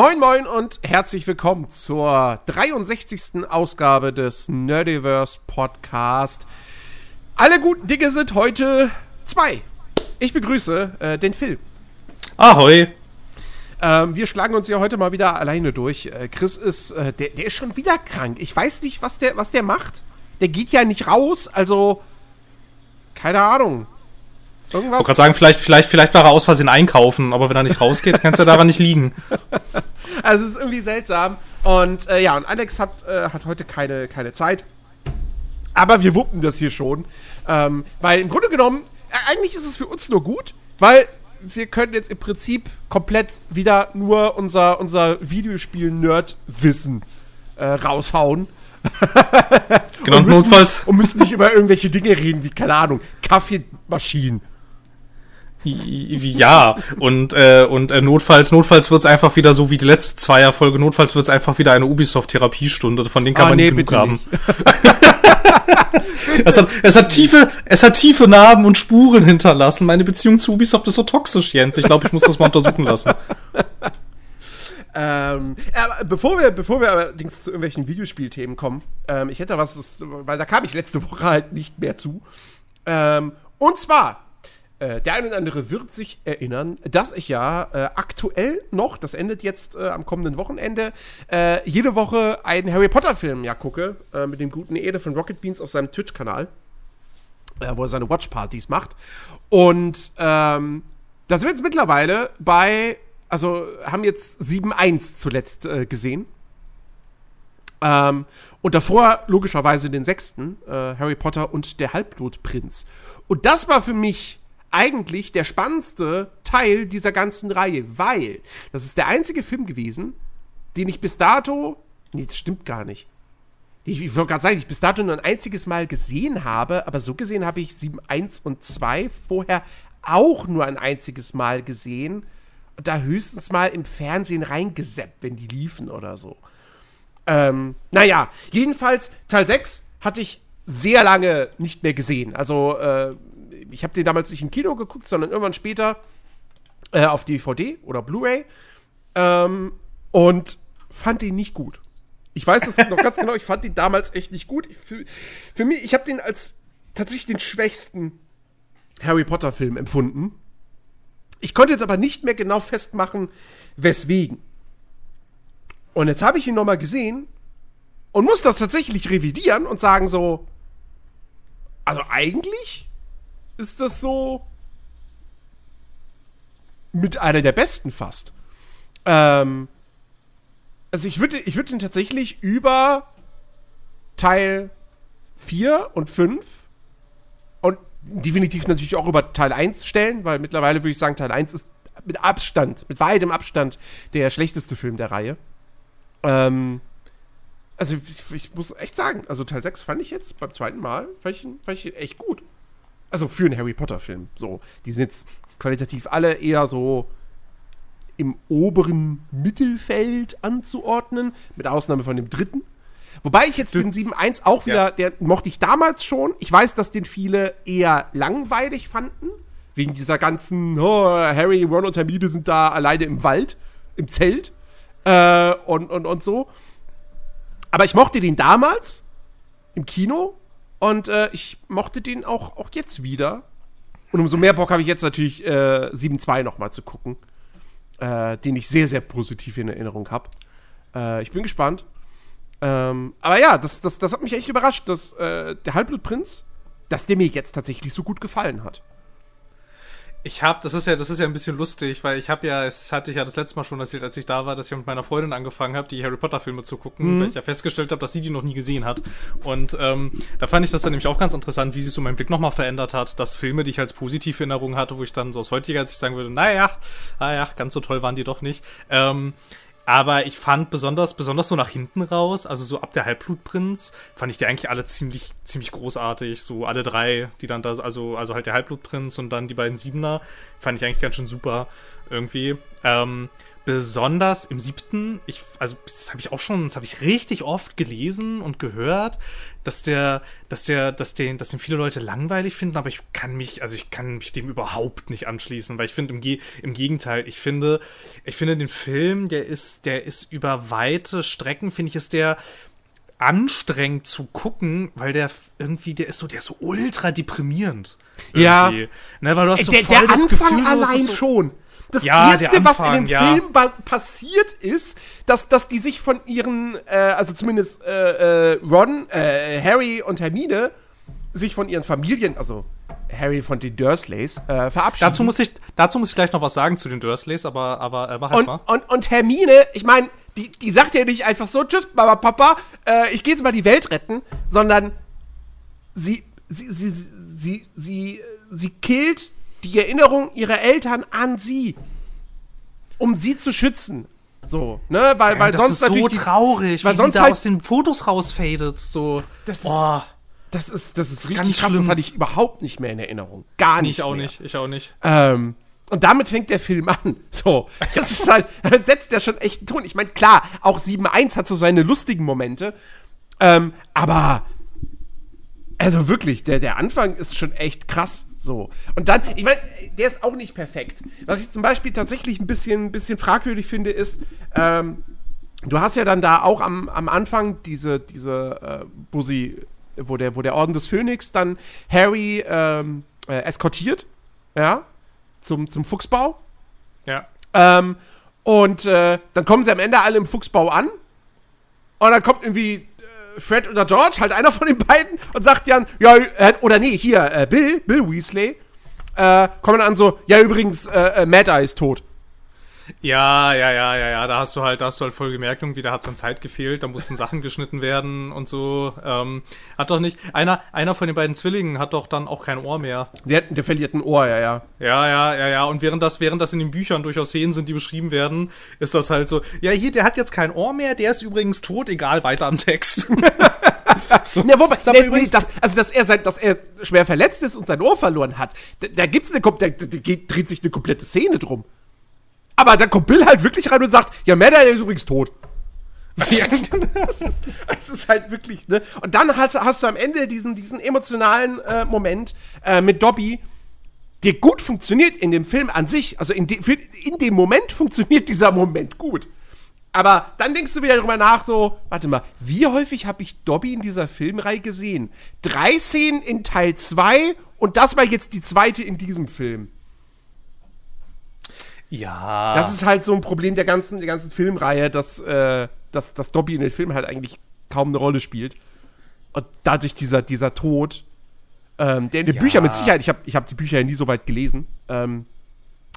Moin Moin und herzlich willkommen zur 63. Ausgabe des Nerdiverse Podcast. Alle guten Dinge sind heute zwei. Ich begrüße äh, den Phil. Ahoi. Ähm, wir schlagen uns ja heute mal wieder alleine durch. Äh, Chris ist, äh, der, der ist schon wieder krank. Ich weiß nicht, was der, was der macht. Der geht ja nicht raus, also keine Ahnung. Irgendwas? Ich wollte gerade sagen, vielleicht, vielleicht, vielleicht war er aus Versehen einkaufen, aber wenn er nicht rausgeht, kann es ja daran nicht liegen. Also es ist irgendwie seltsam. Und äh, ja, und Alex hat, äh, hat heute keine, keine Zeit. Aber wir wuppen das hier schon. Ähm, weil im Grunde genommen, äh, eigentlich ist es für uns nur gut, weil wir können jetzt im Prinzip komplett wieder nur unser, unser Videospiel-Nerd-Wissen äh, raushauen. genau, und müssen, notfalls. Und müssen nicht über irgendwelche Dinge reden, wie, keine Ahnung, Kaffeemaschinen. Ja, und, äh, und äh, notfalls, notfalls wird es einfach wieder so wie die letzte Zweierfolge, notfalls wird es einfach wieder eine Ubisoft-Therapiestunde, von denen kann ah, man nee, nicht genug haben. es, hat, es, hat tiefe, es hat tiefe Narben und Spuren hinterlassen. Meine Beziehung zu Ubisoft ist so toxisch, Jens. Ich glaube, ich muss das mal untersuchen lassen. Ähm, aber bevor wir, bevor wir allerdings zu irgendwelchen Videospielthemen kommen, ähm, ich hätte was, weil da kam ich letzte Woche halt nicht mehr zu. Ähm, und zwar äh, der eine oder andere wird sich erinnern, dass ich ja äh, aktuell noch, das endet jetzt äh, am kommenden Wochenende, äh, jede Woche einen Harry Potter-Film ja gucke, äh, mit dem guten Ede von Rocket Beans auf seinem Twitch-Kanal, äh, wo er seine Watch-Partys macht. Und ähm, das wird jetzt mittlerweile bei, also haben jetzt 7-1 zuletzt gesehen. Ähm, und davor logischerweise den sechsten, Harry Potter und der Halbblutprinz. Und das war für mich eigentlich der spannendste Teil dieser ganzen Reihe, weil das ist der einzige Film gewesen, den ich bis dato. Nee, das stimmt gar nicht. Ich, ich wollte gerade sagen, ich bis dato nur ein einziges Mal gesehen habe, aber so gesehen habe ich 7, 1 und 2 vorher auch nur ein einziges Mal gesehen. Und da höchstens mal im Fernsehen reingeseppt, wenn die liefen oder so. Ähm, naja, jedenfalls, Teil 6 hatte ich sehr lange nicht mehr gesehen. Also, äh, ich habe den damals nicht im Kino geguckt, sondern irgendwann später äh, auf DVD oder Blu-ray ähm, und fand den nicht gut. Ich weiß das noch ganz genau, ich fand den damals echt nicht gut. Ich, für, für mich, ich habe den als tatsächlich den schwächsten Harry Potter-Film empfunden. Ich konnte jetzt aber nicht mehr genau festmachen, weswegen. Und jetzt habe ich ihn nochmal gesehen und muss das tatsächlich revidieren und sagen so, also eigentlich ist das so mit einer der besten fast. Ähm, also ich würde ich würd ihn tatsächlich über Teil 4 und 5 und definitiv natürlich auch über Teil 1 stellen, weil mittlerweile würde ich sagen, Teil 1 ist mit Abstand, mit weitem Abstand der schlechteste Film der Reihe. Ähm, also ich, ich, muss echt sagen, also Teil 6 fand ich jetzt beim zweiten Mal, fand ich, fand ich echt gut. Also für einen Harry Potter-Film. So, die sind jetzt qualitativ alle eher so im oberen Mittelfeld anzuordnen, mit Ausnahme von dem dritten. Wobei ich jetzt den 7.1 auch wieder, ja. der mochte ich damals schon. Ich weiß, dass den viele eher langweilig fanden. Wegen dieser ganzen, oh, Harry, Ron und Hermine sind da alleine im Wald, im Zelt äh, und, und, und so. Aber ich mochte den damals im Kino und äh, ich mochte den auch, auch jetzt wieder. Und umso mehr Bock habe ich jetzt natürlich äh, 7-2 nochmal zu gucken. Äh, den ich sehr, sehr positiv in Erinnerung habe. Äh, ich bin gespannt. Ähm, aber ja, das, das, das hat mich echt überrascht, dass äh, der Halbblutprinz, dass der mir jetzt tatsächlich so gut gefallen hat. Ich habe, das ist ja, das ist ja ein bisschen lustig, weil ich habe ja, es hatte ich ja das letzte Mal schon erzählt, als ich da war, dass ich mit meiner Freundin angefangen habe, die Harry Potter Filme zu gucken, mhm. weil ich ja festgestellt habe, dass sie die noch nie gesehen hat. Und ähm, da fand ich das dann nämlich auch ganz interessant, wie sich so mein Blick nochmal verändert hat, dass Filme, die ich als positive Erinnerung hatte, wo ich dann so aus heutiger Sicht sagen würde, naja, naja, ganz so toll waren die doch nicht. Ähm, aber ich fand besonders, besonders so nach hinten raus, also so ab der Halbblutprinz, fand ich die eigentlich alle ziemlich, ziemlich großartig. So alle drei, die dann da, also, also halt der Halbblutprinz und dann die beiden Siebener, fand ich eigentlich ganz schön super irgendwie. Ähm, besonders im siebten, ich, also das habe ich auch schon, das habe ich richtig oft gelesen und gehört, dass der, dass der, dass den, dass den viele Leute langweilig finden, aber ich kann mich, also ich kann mich dem überhaupt nicht anschließen, weil ich finde im, Ge im Gegenteil, ich finde, ich finde den Film, der ist, der ist über weite Strecken, finde ich, ist der anstrengend zu gucken, weil der irgendwie, der ist so, der ist so ultra deprimierend. Ja. irgendwie. Ne, weil du hast so der, voll der das Anfang Gefühl, allein so, schon. Das Ja, erste, der was in Anfang, dem ja. Film passiert ist, dass, dass die sich von ihren, äh, also zumindest äh, äh, Ron, äh, Harry und Hermine, sich von ihren Familien, also Harry von den Dursleys, äh, verabschieden. Dazu muss ich, dazu muss ich gleich noch was sagen zu den Dursleys, aber, aber äh, mach erst und, mal. und, und Hermine, ich meine, die, die sagt ja nicht einfach so, tschüss, Mama, Papa, ich gehe jetzt mal die Welt retten, sondern sie, sie, sie, sie, sie, sie, sie killt die Erinnerung ihrer Eltern an sie, um sie zu schützen. So, ne, weil, weil das sonst ist so natürlich. die- traurig, weil wie sonst sie da halt- aus den Fotos rausfadet. So. Das ist- oh, das ist, das ist ganz richtig krass, das schlimm. hatte ich überhaupt nicht mehr in Erinnerung. Gar nicht. ich auch mehr. nicht, ich auch nicht. Ähm, und damit fängt der Film an. So, das ist halt, damit setzt der schon echt einen Ton. Ich meine, klar, auch 7.1 hat so seine lustigen Momente. Ähm, aber, also wirklich, der, der Anfang ist schon echt krass. So. Und dann, ich meine, der ist auch nicht perfekt. Was ich zum Beispiel tatsächlich ein bisschen, bisschen fragwürdig finde, ist, ähm, du hast ja dann da auch am, am Anfang diese, diese, äh, wo sie, wo der, wo der Orden des Phönix dann Harry ähm, äh, eskortiert, ja, zum, zum Fuchsbau. Ja. Ähm, und äh, dann kommen sie am Ende alle im Fuchsbau an. Und dann kommt irgendwie Fred oder George, halt einer von den beiden, und sagt dann, ja, äh, oder nee, hier, äh, Bill, Bill Weasley, äh, kommen an so, ja, übrigens, äh, äh, Mad Eye ist tot. Ja, ja, ja, ja, ja, da hast du halt, da hast du halt voll gemerkt, irgendwie, da hat es an Zeit gefehlt, da mussten Sachen geschnitten werden und so. Ähm, hat doch nicht, einer, einer von den beiden Zwillingen hat doch dann auch kein Ohr mehr. Der, der verliert ein Ohr, ja, ja. Ja, ja, ja, ja. Und während das, während das in den Büchern durchaus Szenen sind, die beschrieben werden, ist das halt so, ja, hier, der hat jetzt kein Ohr mehr, der ist übrigens tot, egal, weiter am Text. so. Ja, wobei, nee, nee, übrigens- das, also dass er, sein, dass er schwer verletzt ist und sein Ohr verloren hat, da, da gibt's eine, da, da geht, dreht sich eine komplette Szene drum. Aber da kommt Bill halt wirklich rein und sagt, ja, Eye ist übrigens tot. Das, ist, das ist halt wirklich, ne? Und dann hast, hast du am Ende diesen, diesen emotionalen äh, Moment äh, mit Dobby, der gut funktioniert in dem Film an sich. Also in, de, in dem Moment funktioniert dieser Moment gut. Aber dann denkst du wieder darüber nach, so, warte mal, wie häufig habe ich Dobby in dieser Filmreihe gesehen? Drei Szenen in Teil 2 und das war jetzt die zweite in diesem Film. Ja. Das ist halt so ein Problem der ganzen, der ganzen Filmreihe, dass, äh, dass, dass Dobby in den Filmen halt eigentlich kaum eine Rolle spielt. Und dadurch dieser, dieser Tod, ähm, der in den Ja. Büchern mit Sicherheit, ich habe ich hab die Bücher ja nie so weit gelesen, ähm,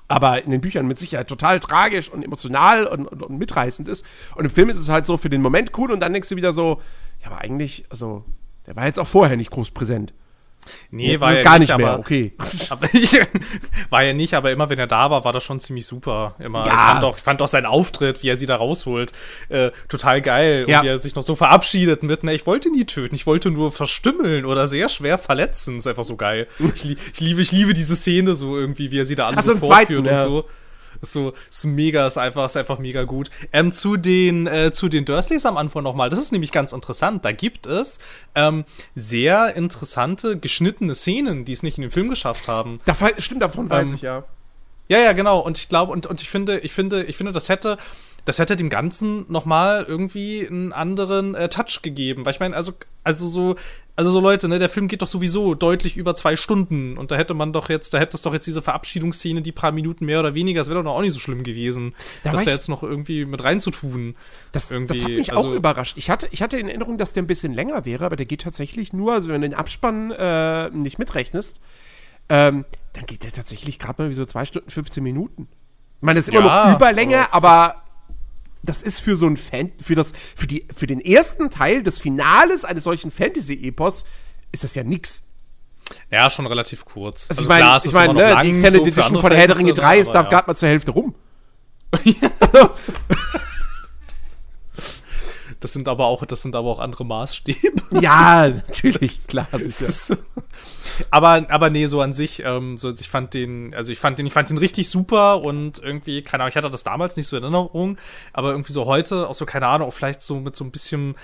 aber in den Büchern mit Sicherheit total tragisch und emotional und, und, und mitreißend ist. Und im Film ist es halt so für den Moment cool und dann denkst du wieder so, ja, aber eigentlich, also, der war jetzt auch vorher nicht groß präsent. Nee, Jetzt ist es gar nicht mehr, okay. Aber ich, war ja nicht, aber immer wenn er da war, war das schon ziemlich super. Immer. Ja. Ich fand auch, ich fand auch seinen Auftritt, wie er sie da rausholt, äh, total geil. Ja. Und wie er sich noch so verabschiedet mit, ne, ich wollte nie töten, ich wollte nur verstümmeln oder sehr schwer verletzen. Ist einfach so geil. Ich, ich liebe, ich liebe diese Szene so irgendwie, wie er sie da Ach so, vorführt zweiten, und ja. so. Ist so, ist mega, ist einfach, ist einfach mega gut. Ähm, zu den, äh, zu den Dursleys am Anfang nochmal. Das ist nämlich ganz interessant. Da gibt es ähm, sehr interessante geschnittene Szenen, die es nicht in den Film geschafft haben. Da, stimmt, davon weiß Ähm, ich ja. Ja, ja, genau. Und ich glaube, und, und ich finde, ich finde, ich finde, das hätte, das hätte dem Ganzen nochmal irgendwie einen anderen äh, Touch gegeben. Weil ich meine, also, also so, also so Leute, ne, der Film geht doch sowieso deutlich über zwei Stunden. Und da hätte man doch jetzt, da hätte es doch jetzt diese Verabschiedungsszene, die paar Minuten mehr oder weniger, das wäre doch auch nicht so schlimm gewesen, Da das da jetzt noch irgendwie mit reinzutun. Das, das hat mich also- auch überrascht. Ich hatte, ich hatte in Erinnerung, dass der ein bisschen länger wäre, aber der geht tatsächlich nur, also wenn du den Abspann äh, nicht mitrechnest, ähm, dann geht der tatsächlich gerade mal wie so 2 Stunden 15 Minuten. Ich meine, das ist immer Ja, noch Überlänge, aber- aber das ist für so ein Fan, für das, für die, für den ersten Teil des Finales eines solchen Fantasy-Epos ist das ja nix. Ja, schon relativ kurz. Also, ich meine, klar, es ich noch ne, lang, die Extended so Edition von Herr der Ringe Verhältnisse, 3 ist da ja. gerade mal zur Hälfte rum. Das sind aber auch, das sind aber auch andere Maßstäbe. ja, natürlich, klar. Das Sicher. ist- aber, aber nee, so an sich, ähm, so, ich fand den, also ich fand den, ich fand den richtig super und irgendwie, keine Ahnung, ich hatte das damals nicht so in Erinnerung, aber irgendwie so heute, auch so, keine Ahnung, auch vielleicht so mit so ein bisschen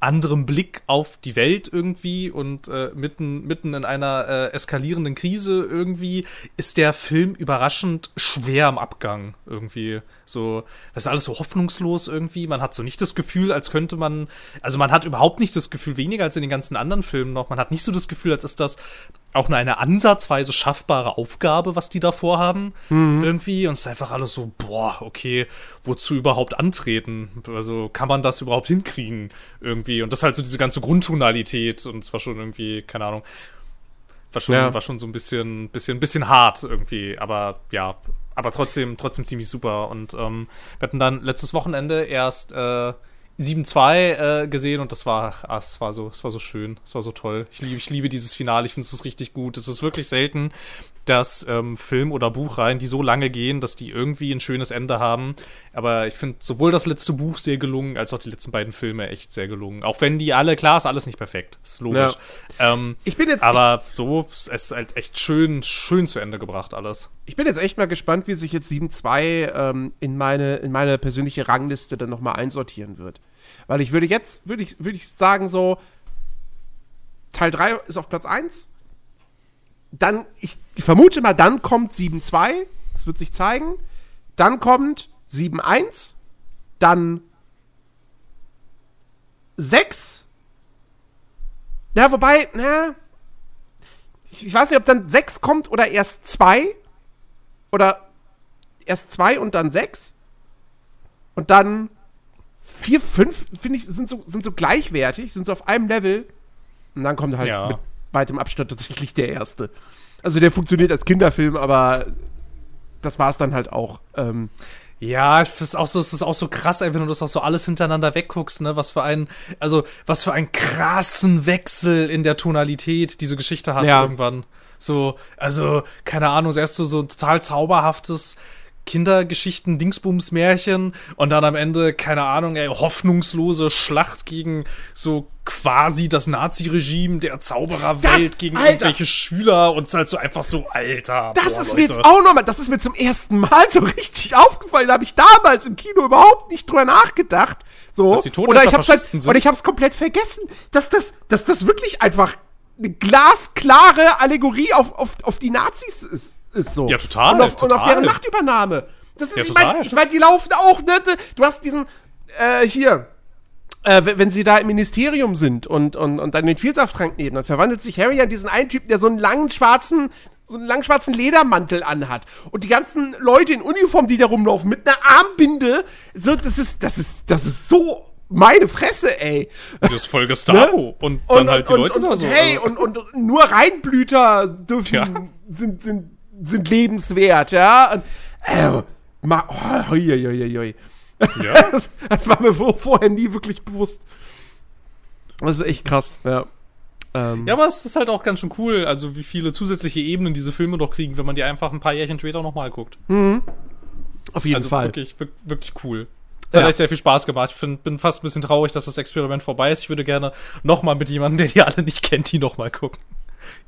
anderem Blick auf die Welt irgendwie und äh, mitten, mitten in einer äh, eskalierenden Krise irgendwie ist der Film überraschend schwer am Abgang irgendwie. So, das ist alles so hoffnungslos irgendwie. Man hat so nicht das Gefühl, als könnte man, also man hat überhaupt nicht das Gefühl, weniger als in den ganzen anderen Filmen noch, man hat nicht so das Gefühl, als ist das auch nur eine ansatzweise schaffbare Aufgabe, was die da vorhaben. Mhm. Irgendwie. Und es ist einfach alles so, boah, okay, wozu überhaupt antreten? Also kann man das überhaupt hinkriegen? Irgendwie. Und das halt so diese ganze Grundtonalität. Und es war schon irgendwie, keine Ahnung. War schon, ja. war schon so ein bisschen, bisschen, bisschen hart irgendwie. Aber ja, aber trotzdem, trotzdem ziemlich super. Und ähm, wir hatten dann letztes Wochenende erst äh, 7-2 äh, gesehen und das war, ah, es war so, es war so schön, es war so toll. Ich liebe, ich liebe dieses Finale, ich finde es richtig gut. Es ist wirklich selten, dass ähm, Film- oder Buchreihen, die so lange gehen, dass die irgendwie ein schönes Ende haben. Aber ich finde sowohl das letzte Buch sehr gelungen, als auch die letzten beiden Filme echt sehr gelungen. Auch wenn die alle, klar, ist alles nicht perfekt, ist logisch. Ja. Ähm, ich bin jetzt. Aber so, es ist halt echt schön, schön zu Ende gebracht alles. Ich bin jetzt echt mal gespannt, wie sich jetzt 7.2 ähm, in, meine, in meine persönliche Rangliste dann nochmal einsortieren wird. Weil ich würde jetzt, würde ich, würde ich sagen, so, Teil 3 ist auf Platz 1, dann, ich, vermute mal, dann kommt 7-2, das wird sich zeigen. Dann kommt 7-1, dann 6. Ja, wobei, na, ich, ich weiß nicht, ob dann 6 kommt oder erst 2. Oder erst 2 und dann 6. Und dann 4, 5, finde ich, sind so, sind so gleichwertig, sind so auf einem Level. Und dann kommt halt ja. mit weitem Abstand tatsächlich der erste. Also der funktioniert als Kinderfilm, aber das war es dann halt auch. Ähm, ja, es ist auch so, es ist auch so krass, wenn du das auch so alles hintereinander wegguckst, ne, was für ein, also, was für einen krassen Wechsel in der Tonalität diese Geschichte hat ja. irgendwann. So, also, keine Ahnung, erst so, so ein total zauberhaftes, Kindergeschichten, Dingsbums, Märchen und dann am Ende, keine Ahnung, ey, hoffnungslose Schlacht gegen so quasi das Nazi-Regime der Zaubererwelt gegen Alter. irgendwelche Schüler und es halt so einfach so, Alter. Das boah, ist Leute. mir jetzt auch nochmal, das ist mir zum ersten Mal so richtig aufgefallen. Da habe ich damals im Kino überhaupt nicht drüber nachgedacht. So. Dass die oder ich hab's halt, sind. oder ich hab's komplett vergessen, dass das, dass das wirklich einfach eine glasklare Allegorie auf, auf, auf die Nazis ist ist so. Ja, total. Und auf, total. Und auf deren Machtübernahme. Das ist, ja, ich meine, ich mein, die laufen auch, ne? Du hast diesen, äh, hier, äh, wenn sie da im Ministerium sind und, und, und dann den Vielsafttrank nehmen, dann verwandelt sich Harry an diesen einen Typen, der so einen langen schwarzen, so einen langen schwarzen Ledermantel anhat. Und die ganzen Leute in Uniform, die da rumlaufen, mit einer Armbinde, so, das ist, das ist, das ist so meine Fresse, ey. Das ist voll Gestapo. Ne? Und dann und, halt die und, Leute und, da so. Hey, und, und nur Reinblüter dürfen, ja. sind, sind sind lebenswert, ja. Und, äh, ma, oh, hui, hui, hui. Ja. das, das, war mir vorher nie wirklich bewusst. Das ist echt krass, ja. Ähm. Ja, aber es ist halt auch ganz schön cool, also wie viele zusätzliche Ebenen diese Filme doch kriegen, wenn man die einfach ein paar Jährchen später nochmal guckt. Mhm. Auf jeden also Fall. Wirklich, wirklich cool. Ja. Hat echt sehr viel Spaß gemacht. Ich find, bin fast ein bisschen traurig, dass das Experiment vorbei ist. Ich würde gerne nochmal mit jemandem, der die alle nicht kennt, die nochmal gucken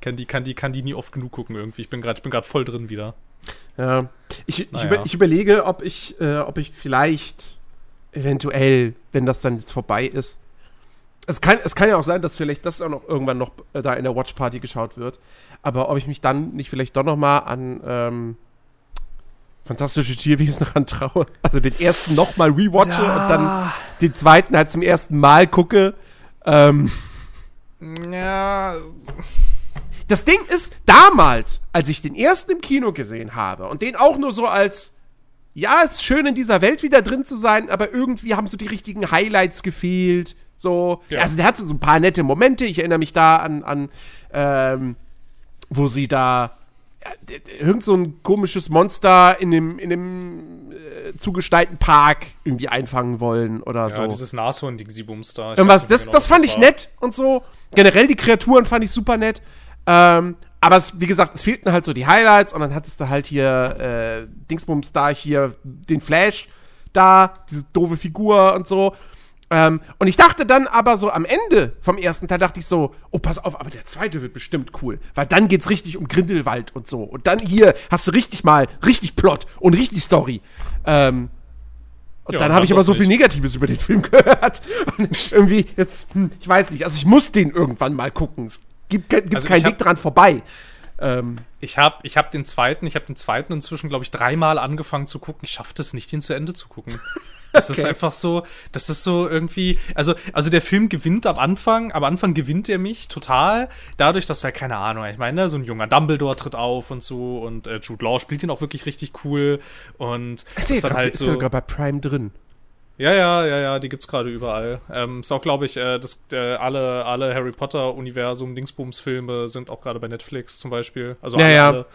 kann die, kann die, kann die nie oft genug gucken irgendwie. Ich bin gerade, ich bin gerade voll drin wieder. Ja. Ich, naja. ich, über, ich überlege, ob ich, äh, ob ich vielleicht eventuell, wenn das dann jetzt vorbei ist, es kann, es kann ja auch sein, dass vielleicht das auch noch irgendwann noch äh, da in der Watch Party geschaut wird. Aber ob ich mich dann nicht vielleicht doch noch mal an ähm, fantastische Tierwesen rantraue, also den ersten noch mal rewatche ja. und dann den zweiten halt zum ersten Mal gucke. Ähm, ja das Ding ist, damals, als ich den ersten im Kino gesehen habe und den auch nur so als, ja, ist schön in dieser Welt wieder drin zu sein, aber irgendwie haben so die richtigen Highlights gefehlt. So, ja. also der hat so ein paar nette Momente. Ich erinnere mich da an, an ähm, wo sie da ja, irgend so ein komisches Monster in dem, in dem äh, zugestalten Park irgendwie einfangen wollen oder ja, so. Ja, dieses Nashorn-Ding, sie da. Irgendwas, das, genau, das fand ich nett und so. Generell die Kreaturen fand ich super nett. Ähm, aber es, wie gesagt, es fehlten halt so die Highlights und dann hattest du halt hier äh, Dingsbums da, hier den Flash da, diese doofe Figur und so. Ähm, und ich dachte dann aber so am Ende vom ersten Teil dachte ich so, oh, pass auf, aber der zweite wird bestimmt cool. Weil dann geht's richtig um Grindelwald und so. Und dann hier hast du richtig mal, richtig Plot und richtig Story. Ähm, und Ja, dann habe ich aber so viel nicht. Negatives über den Film gehört. Und irgendwie, jetzt, hm, ich weiß nicht, also ich muss den irgendwann mal gucken. Es gibt, gibt Also keinen hab- Weg dran vorbei. Ähm, Ich habe ich hab den zweiten, ich habe den zweiten inzwischen, glaube ich, dreimal angefangen zu gucken. Ich schaffe das nicht, den zu Ende zu gucken. Das ist Okay. einfach so, das ist so irgendwie, also, also der Film gewinnt am Anfang, am Anfang gewinnt er mich total, dadurch, dass er, keine Ahnung, ich meine, ne, so ein junger Dumbledore tritt auf und so und äh, Jude Law spielt ihn auch wirklich richtig cool und ich sehe ist dann gerade, halt ist so. sogar bei Prime drin. Ja, ja, ja, ja, die gibt's gerade überall. Ähm, ist auch, glaube ich, äh, das, äh, alle, alle Harry Potter Universum Dingsbums-Filme sind auch gerade bei Netflix zum Beispiel. Also Ja, alle, ja. alle.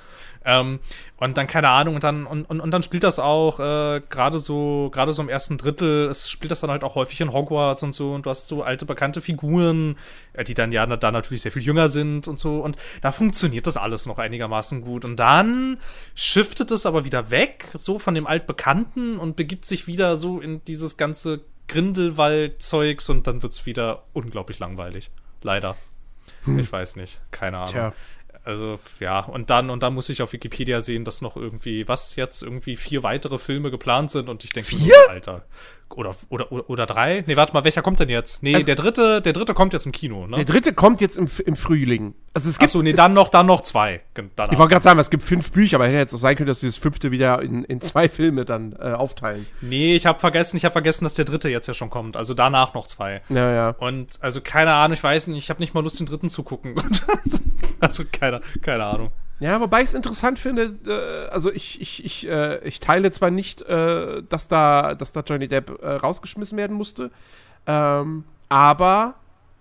Ähm, und dann keine Ahnung und dann und, und, und dann spielt das auch äh, gerade so gerade so im ersten Drittel es spielt das dann halt auch häufig in Hogwarts und so und du hast so alte bekannte Figuren äh, die dann ja da natürlich sehr viel jünger sind und so und da funktioniert das alles noch einigermaßen gut. Und dann shiftet es aber wieder weg so von dem altbekannten und begibt sich wieder so in dieses ganze Grindelwald-Zeugs und dann wird's wieder unglaublich langweilig. Leider. Ich weiß nicht. Keine Ahnung. Tja. Also ja, und dann und dann muss ich auf Wikipedia sehen, dass noch irgendwie, was jetzt irgendwie vier weitere Filme geplant sind und ich denke, Vier? nur, Alter. Oder, oder, oder, drei? Nee, warte mal, welcher kommt denn jetzt? Nee, Also- der dritte, der dritte kommt jetzt im Kino, ne? Der dritte kommt jetzt im, im Frühling. Also es gibt, Achso, nee, dann noch, dann noch zwei. Danach. ich wollte gerade sagen, es gibt fünf Bücher, aber hätte jetzt auch sein können, dass sie das fünfte wieder in, in zwei Filme dann äh, aufteilen. Nee, ich habe vergessen, ich habe vergessen, dass der dritte jetzt ja schon kommt. Also danach noch zwei. Ja, ja. Und also keine Ahnung, ich weiß nicht, ich habe nicht mal Lust, den dritten zu gucken. also keine, keine Ahnung. Ja, wobei ich es interessant finde, äh, also ich, ich, ich, äh, ich teile zwar nicht, äh, dass, da, dass da Johnny Depp äh, rausgeschmissen werden musste, ähm, aber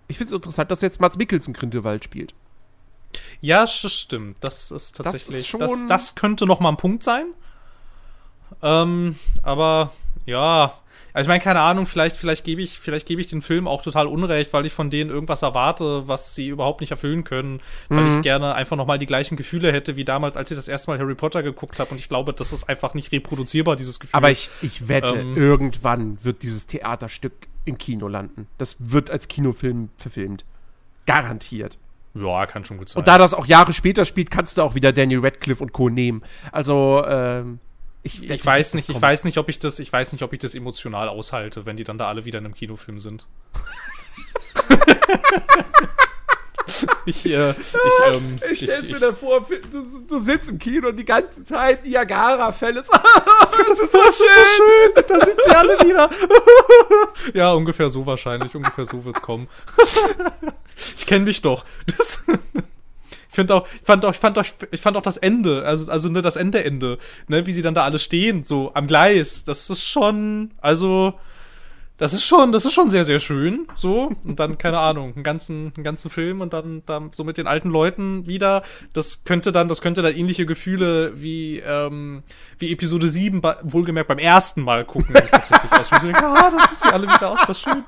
ich finde es interessant, dass jetzt Mats Mikkelsen Grindelwald spielt. Ja, sch- stimmt. Das ist ist tatsächlich. schon- das, das könnte noch mal ein Punkt sein. Ähm, aber ja. Also ich meine, keine Ahnung, vielleicht, vielleicht gebe ich, vielleicht gebe ich den Film auch total unrecht, weil ich von denen irgendwas erwarte, was sie überhaupt nicht erfüllen können, weil Mhm. ich gerne einfach nochmal die gleichen Gefühle hätte wie damals, als ich das erste Mal Harry Potter geguckt habe. Und ich glaube, das ist einfach nicht reproduzierbar, dieses Gefühl. Aber ich, ich wette, Ähm. irgendwann wird dieses Theaterstück im Kino landen. Das wird als Kinofilm verfilmt. Garantiert. ja, kann schon gut sein. Und da das auch Jahre später spielt, kannst du auch wieder Daniel Radcliffe und Co. nehmen. Also, ähm, ich, ich weiß nicht, das ich weiß nicht, ob ich das, ich weiß nicht, ob ich das emotional aushalte, wenn die dann da alle wieder in einem Kinofilm sind. ich, äh, ich, ähm, Ich stell's mir da vor, du, du sitzt im Kino und die ganze Zeit Niagara-Fälle. das ist so schön. Da sind sie alle wieder. ja, ungefähr so wahrscheinlich. Ungefähr so wird's kommen. ich kenne mich doch. Das ich finde auch, ich fand auch, ich fand auch, ich fand auch das Ende, also, also ne, das Ende, Ende, ne, wie sie dann da alle stehen, so am Gleis. Das ist schon, also, das ist schon, das ist schon sehr, sehr schön, so. Und dann, keine Ahnung, einen ganzen, einen ganzen Film und dann, dann so mit den alten Leuten wieder. Das könnte dann, das könnte dann ähnliche Gefühle wie, ähm, wie Episode 7, bei, wohlgemerkt beim ersten Mal gucken, tatsächlich aus. Und ich denke, ah, da sind sie alle wieder aus, das ist schön.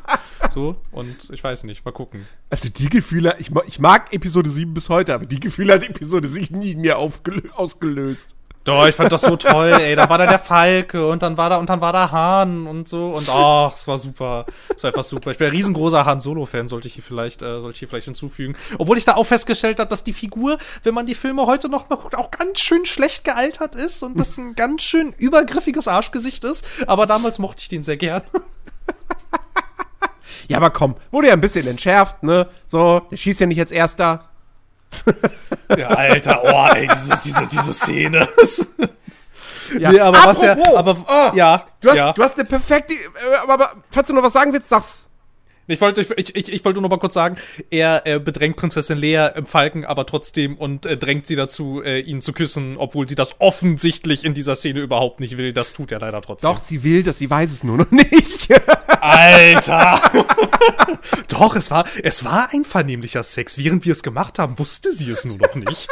So, und ich weiß nicht, mal gucken. Also die Gefühle, ich, ich mag Episode 7 bis heute, aber die Gefühle hat Episode 7 nie in mir ausgelöst. Doch, ich fand das so toll, ey. Da war da der Falke und dann war da und dann war da Hahn und so und ach, es war super. Es war einfach super. Ich bin ein riesengroßer Han Solo Fan, sollte ich hier vielleicht äh, sollte ich hier vielleicht hinzufügen. Obwohl ich da auch festgestellt habe, dass die Figur, wenn man die Filme heute noch mal guckt, auch ganz schön schlecht gealtert ist und das ein ganz schön übergriffiges Arschgesicht ist, aber damals mochte ich den sehr gern. Ja, aber komm, wurde ja ein bisschen entschärft, ne? So, der schießt ja nicht als erster. Ja, Alter, oh, ey, diese, diese, diese Szene. Ja. Nee, aber was ja, Apropos, aber oh, ja, Du hast, ja. du hast eine perfekte. äh, Aber, aber falls du noch was sagen willst, sag's. Ich wollte, ich, ich, ich wollte nur noch mal kurz sagen, er äh, bedrängt Prinzessin Lea im Falken, aber trotzdem und äh, drängt sie dazu, äh, ihn zu küssen, obwohl sie das offensichtlich in dieser Szene überhaupt nicht will. Das tut er leider trotzdem. Doch, sie will das, sie weiß es nur noch nicht. Alter! Doch, es war, es war einvernehmlicher Sex. Während wir es gemacht haben, wusste sie es nur noch nicht.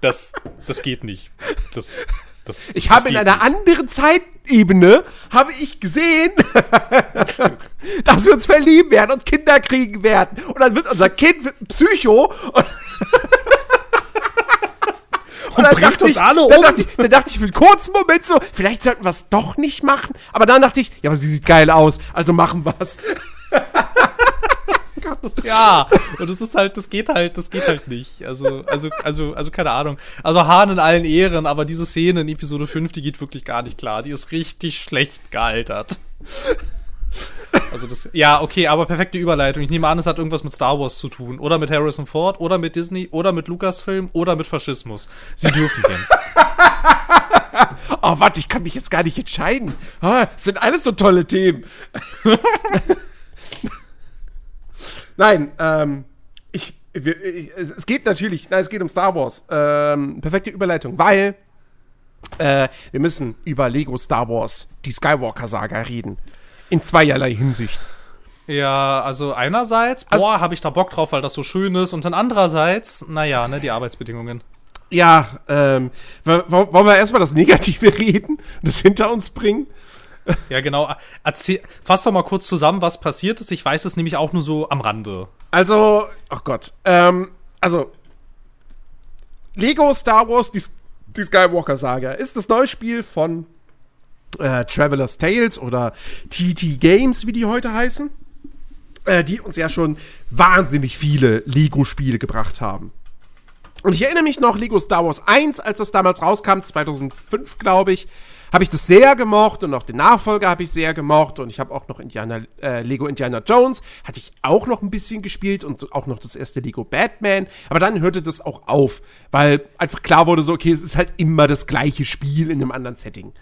Das, das geht nicht. Das, das, Ich das habe in einer nicht. anderen Zeitebene habe ich gesehen, dass wir uns verlieben werden und Kinder kriegen werden. Und dann wird unser Kind wird Psycho und, Und, dann dachte ich, alle um. Dann dachte, ich, dann dachte ich für einen kurzen Moment so, vielleicht sollten wir es doch nicht machen. Aber dann dachte ich, ja, aber sie sieht geil aus, also machen wir es. ja, und das ist halt, das geht halt, das geht halt nicht. Also, also, also, also keine Ahnung. Also Hahn in allen Ehren, aber diese Szene in Episode 5, die geht wirklich gar nicht klar. Die ist richtig schlecht gealtert. Also das, ja, okay, aber perfekte Überleitung. Ich nehme an, es hat irgendwas mit Star Wars zu tun. Oder mit Harrison Ford, oder mit Disney, oder mit Lucasfilm, oder mit Faschismus. Sie dürfen jetzt. oh, warte, ich kann mich jetzt gar nicht entscheiden. Oh, sind alles so tolle Themen. Nein, ähm, ich, ich, es geht natürlich, nein, es geht um Star Wars. Ähm, perfekte Überleitung, weil äh, wir müssen über Lego Star Wars, die Skywalker-Saga, reden. In zweierlei Hinsicht. Ja, also einerseits, also, boah, habe ich da Bock drauf, weil das so schön ist. Und dann andererseits, naja, ne, die Arbeitsbedingungen. Ja, ähm, wollen wir erstmal das Negative reden, das hinter uns bringen? Ja, genau. Erzähl, fass doch mal kurz zusammen, was passiert ist. Ich weiß es nämlich auch nur so am Rande. Also, oh Gott. Ähm, also, Lego Star Wars, die, die Skywalker-Saga, ist das neue Spiel von äh, Traveler's Tales oder TT Games, wie die heute heißen. Äh, die uns ja schon wahnsinnig viele Lego-Spiele gebracht haben. Und ich erinnere mich noch, Lego Star Wars 1, als das damals rauskam, 2005, glaube ich, habe ich das sehr gemocht und auch den Nachfolger habe ich sehr gemocht und ich habe auch noch Indiana, äh, Lego Indiana Jones, hatte ich auch noch ein bisschen gespielt und auch noch das erste Lego Batman, aber dann hörte das auch auf, weil einfach klar wurde so, okay, es ist halt immer das gleiche Spiel in einem anderen Setting.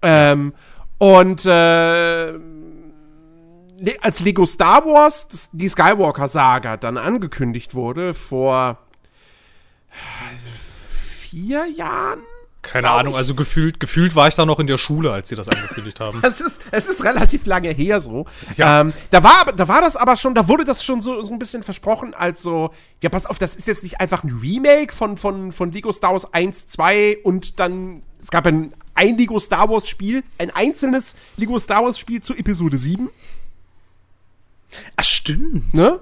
Ähm, und äh, als Lego Star Wars, das, die Skywalker-Saga, dann angekündigt wurde, vor vier Jahren, keine Ahnung, also gefühlt, gefühlt war ich da noch in der Schule, als sie das angekündigt haben. Es ist, es ist relativ lange her so. Ja. Ähm, da, war, da war das aber schon, da wurde das schon so, so ein bisschen versprochen, als so, ja, pass auf, das ist jetzt nicht einfach ein Remake von, von, von Lego Star Wars 1, 2 und dann, es gab ein, ein Lego Star Wars Spiel, ein einzelnes Lego Star Wars Spiel zu Episode 7. Ach, stimmt. Ne?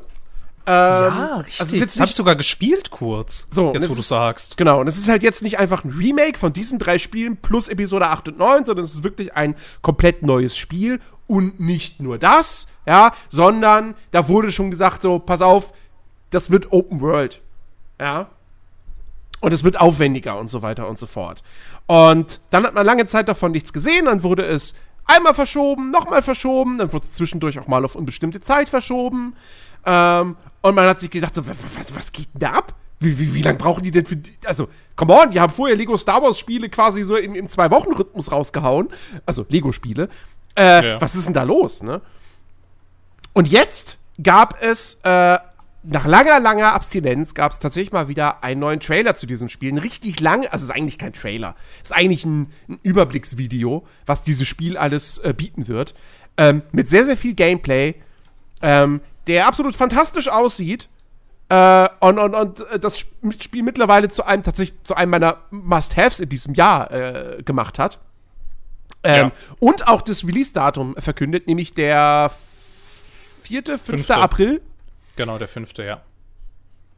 Ähm, ja, richtig. Also habe ich sogar gespielt kurz. So, jetzt wo du sagst. Genau, und es ist halt jetzt nicht einfach ein Remake von diesen drei Spielen plus Episode 8 und 9, sondern es ist wirklich ein komplett neues Spiel und nicht nur das, ja, sondern da wurde schon gesagt so, pass auf, das wird Open World. Ja? Und es wird aufwendiger und so weiter und so fort. Und dann hat man lange Zeit davon nichts gesehen, dann wurde es einmal verschoben, nochmal verschoben, dann wurde es zwischendurch auch mal auf unbestimmte Zeit verschoben. Ähm, und man hat sich gedacht, so, was, was geht denn da ab? Wie, wie, wie lange brauchen die denn für. Die? Also, come on, die haben vorher Lego Star Wars Spiele quasi so im, im Zwei-Wochen-Rhythmus rausgehauen. Also, Lego-Spiele. Äh, ja. Was ist denn da los, ne? Und jetzt gab es, äh, nach langer, langer Abstinenz, gab es tatsächlich mal wieder einen neuen Trailer zu diesem Spiel. Ein richtig lang, also es ist eigentlich kein Trailer. Es ist eigentlich ein, ein Überblicksvideo, was dieses Spiel alles äh, bieten wird. Ähm, mit sehr, sehr viel Gameplay. Ähm, der absolut fantastisch aussieht äh, und, und, und das Spiel mittlerweile zu einem tatsächlich zu einem meiner Must-Haves in diesem Jahr äh, gemacht hat. Ähm, ja. Und auch das Release-Datum verkündet, nämlich der 4., 5. Fünfte. April. Genau, der 5., ja.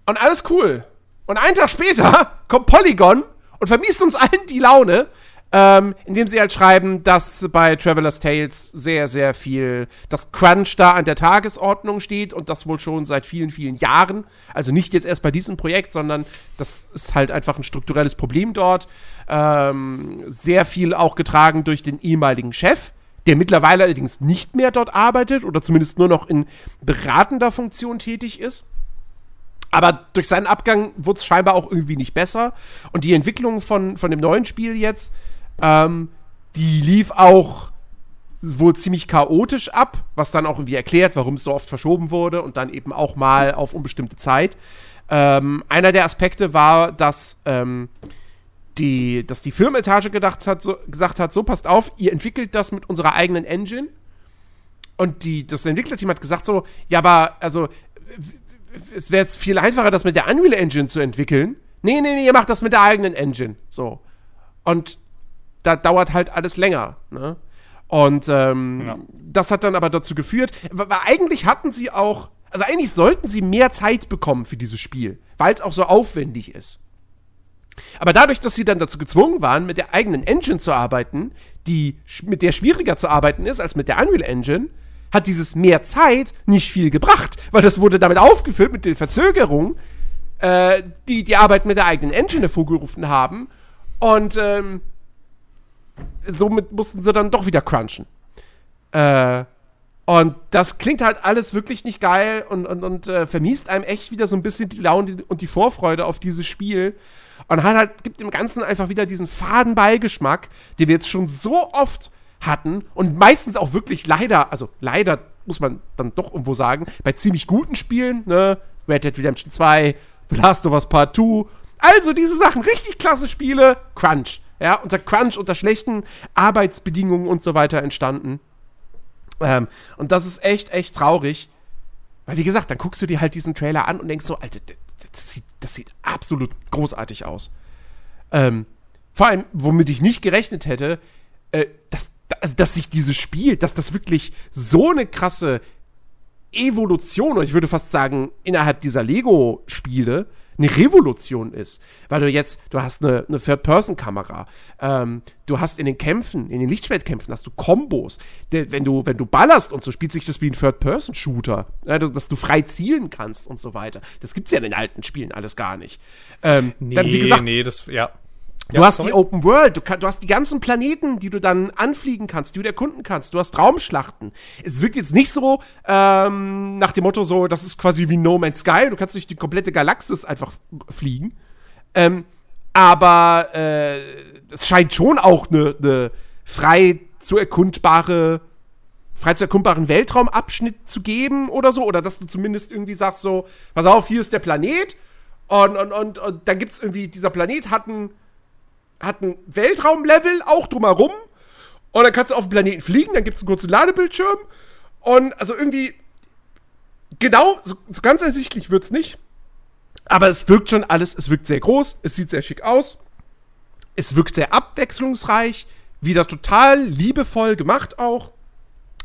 Und alles cool. Und einen Tag später kommt Polygon und vermiest uns allen die Laune, ähm, indem sie halt schreiben, dass bei Traveler's Tales sehr, sehr viel das Crunch da an der Tagesordnung steht und das wohl schon seit vielen, vielen Jahren. Also nicht jetzt erst bei diesem Projekt, sondern das ist halt einfach ein strukturelles Problem dort. Ähm, sehr viel auch getragen durch den ehemaligen Chef, der mittlerweile allerdings nicht mehr dort arbeitet oder zumindest nur noch in beratender Funktion tätig ist. Aber durch seinen Abgang wurde es scheinbar auch irgendwie nicht besser. Und die Entwicklung von, von dem neuen Spiel jetzt ähm, die lief auch wohl ziemlich chaotisch ab, was dann auch irgendwie erklärt, warum es so oft verschoben wurde und dann eben auch mal auf unbestimmte Zeit. Ähm, einer der Aspekte war, dass, ähm, die, dass die Firmenetage gedacht hat, so, gesagt hat, so passt auf, ihr entwickelt das mit unserer eigenen Engine. Und die, das Entwicklerteam hat gesagt so, ja, aber also es wäre jetzt viel einfacher, das mit der Unreal Engine zu entwickeln. Nee, nee, nee, ihr macht das mit der eigenen Engine. So. Und da dauert halt alles länger. Ne? Und ähm, ja. das hat dann aber dazu geführt, weil eigentlich hatten sie auch, also eigentlich sollten sie mehr Zeit bekommen für dieses Spiel, weil es auch so aufwendig ist. Aber dadurch, dass sie dann dazu gezwungen waren, mit der eigenen Engine zu arbeiten, die mit der schwieriger zu arbeiten ist als mit der Unreal Engine, hat dieses mehr Zeit nicht viel gebracht, weil das wurde damit aufgefüllt mit den Verzögerungen, äh, die die Arbeit mit der eigenen Engine hervorgerufen haben. Und ähm, somit mussten sie dann doch wieder crunchen. Äh, und das klingt halt alles wirklich nicht geil und, und, und äh, vermiest einem echt wieder so ein bisschen die Laune und die Vorfreude auf dieses Spiel. Und hat halt, gibt dem Ganzen einfach wieder diesen faden Beigeschmack, den wir jetzt schon so oft hatten und meistens auch wirklich leider, also leider muss man dann doch irgendwo sagen, bei ziemlich guten Spielen, ne, Red Dead Redemption 2, The Last of Us Part 2, also diese Sachen, richtig klasse Spiele, Crunch. Ja, unter Crunch, unter schlechten Arbeitsbedingungen und so weiter entstanden. Ähm, und das ist echt, echt traurig. Weil, wie gesagt, dann guckst du dir halt diesen Trailer an und denkst so, Alter, das sieht, das sieht absolut großartig aus. Ähm, vor allem, womit ich nicht gerechnet hätte, äh, dass, dass, dass sich dieses Spiel, dass das wirklich so eine krasse Evolution, und ich würde fast sagen, innerhalb dieser Lego-Spiele, eine Revolution ist. Weil du jetzt, du hast eine, eine Third-Person-Kamera, ähm, du hast in den Kämpfen, in den Lichtschwertkämpfen, hast du Kombos. wenn du, wenn du ballerst und so spielt sich das wie ein Third-Person-Shooter, ja, dass du frei zielen kannst und so weiter. Das gibt's ja in den alten Spielen alles gar nicht. Ähm, nee, dann, wie gesagt, nee, das, ja. Du ja, hast sorry. die Open World, du, kann, du, hast die ganzen Planeten, die du dann anfliegen kannst, die du erkunden kannst. Du hast Raumschlachten. Es wirkt jetzt nicht so ähm, nach dem Motto so, das ist quasi wie No Man's Sky. Du kannst durch die komplette Galaxis einfach fliegen. Ähm, aber äh, es scheint schon auch eine ne frei zu erkundbare, frei zu erkundbaren Weltraumabschnitt zu geben oder so. Oder dass du zumindest irgendwie sagst so, pass auf, hier ist der Planet. Und, und, und, und dann gibt's irgendwie, dieser Planet hat einen hat ein Weltraumlevel auch drumherum. Und dann kannst du auf den Planeten fliegen, dann gibt es einen kurzen Ladebildschirm. Und also irgendwie, genau, so, so ganz ersichtlich wird es nicht. Aber es wirkt schon alles, es wirkt sehr groß, es sieht sehr schick aus. Es wirkt sehr abwechslungsreich, wieder total liebevoll gemacht auch.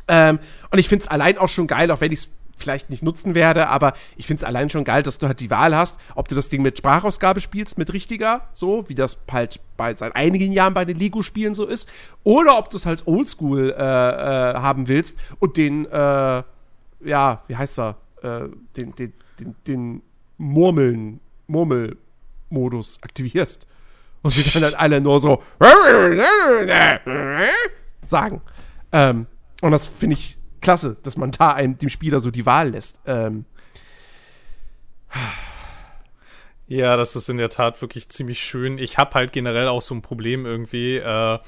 Ähm, und ich finde es allein auch schon geil, auch wenn ich es vielleicht nicht nutzen werde, aber ich finde es allein schon geil, dass du halt die Wahl hast, ob du das Ding mit Sprachausgabe spielst, mit richtiger, so, wie das halt bei seit einigen Jahren bei den Lego-Spielen so ist, oder ob du es halt oldschool äh, äh, haben willst und den, äh, ja, wie heißt er, äh, den, den, den, den Murmeln, Murmelmodus aktivierst. Und sie dann halt alle nur so sagen. Ähm, und das finde ich klasse, dass man da einem, dem Spieler so die Wahl lässt. Ähm. Ja, das ist in der Tat wirklich ziemlich schön. Ich habe halt generell auch so ein Problem irgendwie, äh,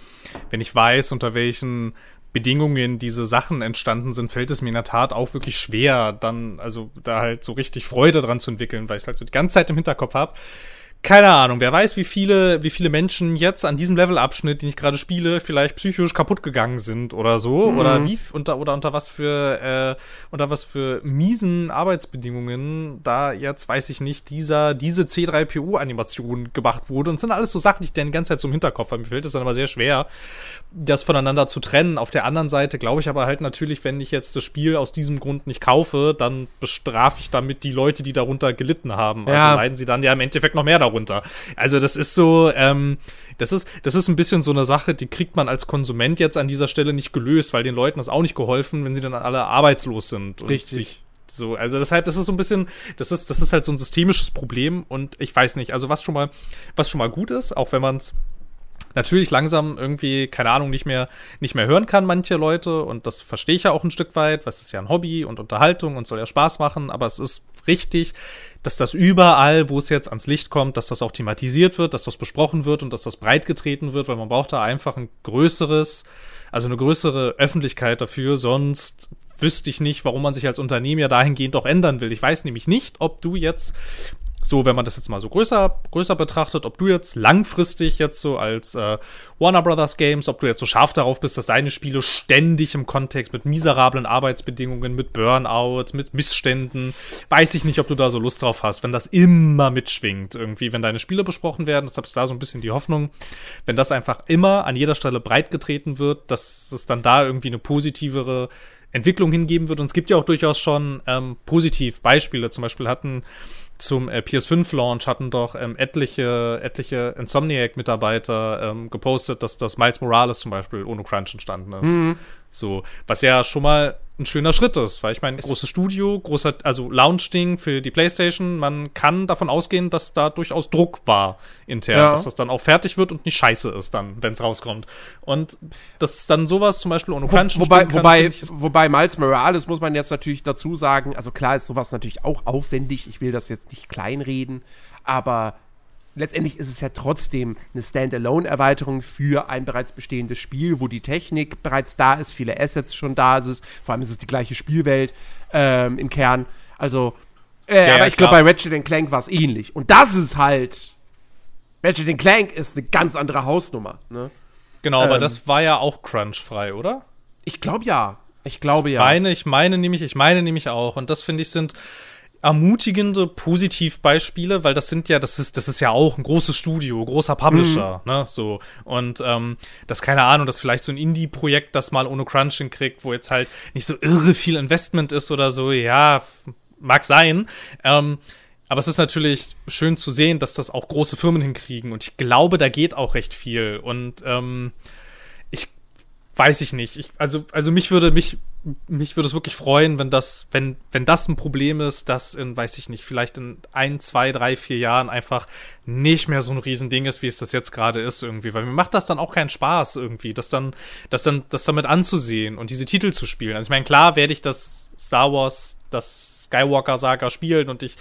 wenn ich weiß, unter welchen Bedingungen diese Sachen entstanden sind, fällt es mir in der Tat auch wirklich schwer, dann, also da halt so richtig Freude dran zu entwickeln, weil ich halt so die ganze Zeit im Hinterkopf habe keine Ahnung, wer weiß, wie viele, wie viele Menschen jetzt an diesem Levelabschnitt, den ich gerade spiele, vielleicht psychisch kaputt gegangen sind oder so. Mhm. Oder wie unter oder unter was für äh, unter was für miesen Arbeitsbedingungen da jetzt, weiß ich nicht, dieser, diese C3PO-Animation gemacht wurde. Und sind alles so Sachen, die ich dann die ganze Zeit so im Hinterkopf habe. Mir fällt es dann aber sehr schwer, das voneinander zu trennen. Auf der anderen Seite glaube ich aber halt natürlich, wenn ich jetzt das Spiel aus diesem Grund nicht kaufe, dann bestrafe ich damit die Leute, die darunter gelitten haben. Also ja. leiden sie dann ja im Endeffekt noch mehr darunter runter. Also das ist so, ähm, das ist, das ist ein bisschen so eine Sache, die kriegt man als Konsument jetzt an dieser Stelle nicht gelöst, weil den Leuten das auch nicht geholfen, wenn sie dann alle arbeitslos sind und Richtig. sich so, also deshalb, das ist so ein bisschen, das ist, das ist halt so ein systemisches Problem und ich weiß nicht, also was schon mal, was schon mal gut ist, auch wenn man es natürlich langsam irgendwie, keine Ahnung, nicht mehr, nicht mehr hören kann, manche Leute. Und das verstehe ich ja auch ein Stück weit, was ist ja ein Hobby und Unterhaltung und soll ja Spaß machen. Aber es ist richtig, dass das überall, wo es jetzt ans Licht kommt, dass das auch thematisiert wird, dass das besprochen wird und dass das breit getreten wird, weil man braucht da einfach ein größeres, also eine größere Öffentlichkeit dafür, sonst wüsste ich nicht, warum man sich als Unternehmen ja dahingehend auch ändern will. Ich weiß nämlich nicht, ob du jetzt so, wenn man das jetzt mal so größer, größer betrachtet, ob du jetzt langfristig jetzt so als äh, Warner Brothers Games, ob du jetzt so scharf darauf bist, dass deine Spiele ständig im Kontext mit miserablen Arbeitsbedingungen, mit Burnout, mit Missständen, weiß ich nicht, ob du da so Lust drauf hast, wenn das immer mitschwingt, irgendwie, wenn deine Spiele besprochen werden. Deshalb ist da so ein bisschen die Hoffnung, wenn das einfach immer an jeder Stelle breit getreten wird, dass es dann da irgendwie eine positivere Entwicklung hingeben wird. Und es gibt ja auch durchaus schon ähm, positiv Beispiele. Zum Beispiel hatten zum äh, PS5-Launch hatten doch ähm, etliche, etliche Insomniac-Mitarbeiter ähm, gepostet, dass das Miles Morales zum Beispiel ohne Crunch entstanden ist. Mhm. So, was ja schon mal ein schöner Schritt ist, weil ich meine, großes Studio, großer, also Launch-Ding für die PlayStation, man kann davon ausgehen, dass da durchaus Druck war intern, ja. dass das dann auch fertig wird und nicht scheiße ist dann, wenn es rauskommt. Und dass dann sowas zum Beispiel ohne Crunch Wo, Wobei, kann, wobei, wobei Miles Morales muss man jetzt natürlich dazu sagen, also klar ist sowas natürlich auch aufwendig, ich will das jetzt nicht kleinreden, aber letztendlich ist es ja trotzdem eine Standalone-Erweiterung für ein bereits bestehendes Spiel, wo die Technik bereits da ist, viele Assets schon da ist. Vor allem ist es die gleiche Spielwelt ähm, im Kern. Also, äh, ja, aber ich glaube, bei Ratchet Clank war es ähnlich. Und das ist halt. Ratchet Clank ist eine ganz andere Hausnummer. Ne? Genau, ähm, aber das war ja auch crunchfrei, oder? Ich glaube ja. Ich glaube ja. Meine, ich meine nämlich, ich meine nämlich auch. Und das finde ich sind ermutigende Positivbeispiele, weil das sind ja, das ist, das ist ja auch ein großes Studio, großer Publisher, mhm. ne, so. Und ähm, das, keine Ahnung, das vielleicht so ein Indie-Projekt, das mal ohne Crunching kriegt, wo jetzt halt nicht so irre viel Investment ist oder so, ja, mag sein. Ähm, aber es ist natürlich schön zu sehen, dass das auch große Firmen hinkriegen. Und ich glaube, da geht auch recht viel. Und ähm, ich weiß ich nicht. Ich, also, also mich würde mich mich würde es wirklich freuen, wenn das, wenn, wenn das ein Problem ist, dass in, weiß ich nicht, vielleicht in ein, zwei, drei, vier Jahren einfach nicht mehr so ein Riesending ist, wie es das jetzt gerade ist irgendwie. Weil mir macht das dann auch keinen Spaß irgendwie, das dann, das dann, das damit anzusehen und diese Titel zu spielen. Also ich meine, klar werde ich das Star Wars, das Skywalker-Saga spielen und ich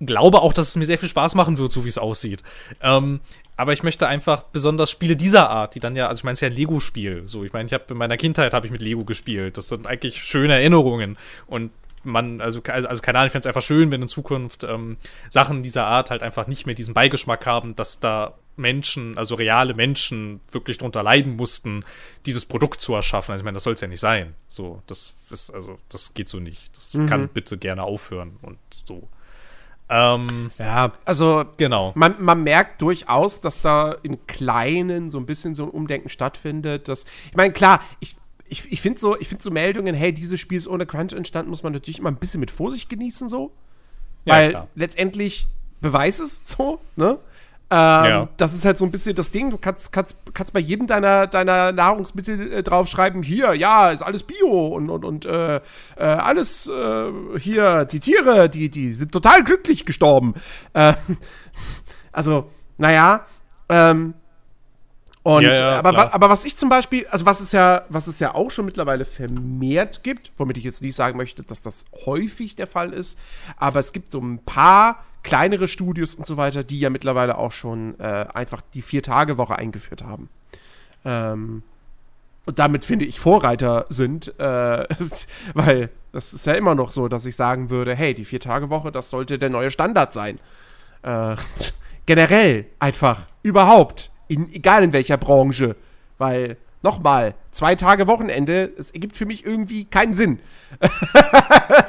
glaube auch, dass es mir sehr viel Spaß machen wird, so wie es aussieht. Ähm, aber ich möchte einfach besonders Spiele dieser Art, die dann ja, also ich meine, es ist ja ein Lego-Spiel. So, ich meine, ich habe in meiner Kindheit habe ich mit Lego gespielt. Das sind eigentlich schöne Erinnerungen. Und man, also, also, also keine Ahnung, ich fände es einfach schön, wenn in Zukunft ähm, Sachen dieser Art halt einfach nicht mehr diesen Beigeschmack haben, dass da Menschen, also reale Menschen, wirklich drunter leiden mussten, dieses Produkt zu erschaffen. Also ich meine, das soll es ja nicht sein. So, das ist, also, das geht so nicht. Das mhm. kann bitte gerne aufhören und so. Ähm, ja, also genau. Man, man merkt durchaus, dass da im Kleinen so ein bisschen so ein Umdenken stattfindet. Dass, ich meine, klar, ich, ich, ich finde so, find so Meldungen, hey, dieses Spiel ist ohne Crunch entstanden, muss man natürlich immer ein bisschen mit Vorsicht genießen, so. Ja, Weil klar. letztendlich beweis es so, ne? Ähm, ja. Das ist halt so ein bisschen das Ding. Du kannst, kannst, kannst bei jedem deiner, deiner Nahrungsmittel äh, draufschreiben, hier, ja, ist alles Bio und, und, und äh, äh, alles äh, hier, die Tiere, die, die sind total glücklich gestorben. Äh, also, naja, ähm, und ja, ja, aber, aber was ich zum Beispiel, also was es ja, was es ja auch schon mittlerweile vermehrt gibt, womit ich jetzt nicht sagen möchte, dass das häufig der Fall ist, aber es gibt so ein paar kleinere Studios und so weiter, die ja mittlerweile auch schon äh, einfach die Vier-Tage-Woche eingeführt haben. Ähm, und damit finde ich Vorreiter sind, äh, weil das ist ja immer noch so, dass ich sagen würde, hey, die Vier-Tage-Woche, das sollte der neue Standard sein. Äh, generell einfach, überhaupt, in, egal in welcher Branche, weil nochmal, zwei Tage Wochenende, es ergibt für mich irgendwie keinen Sinn.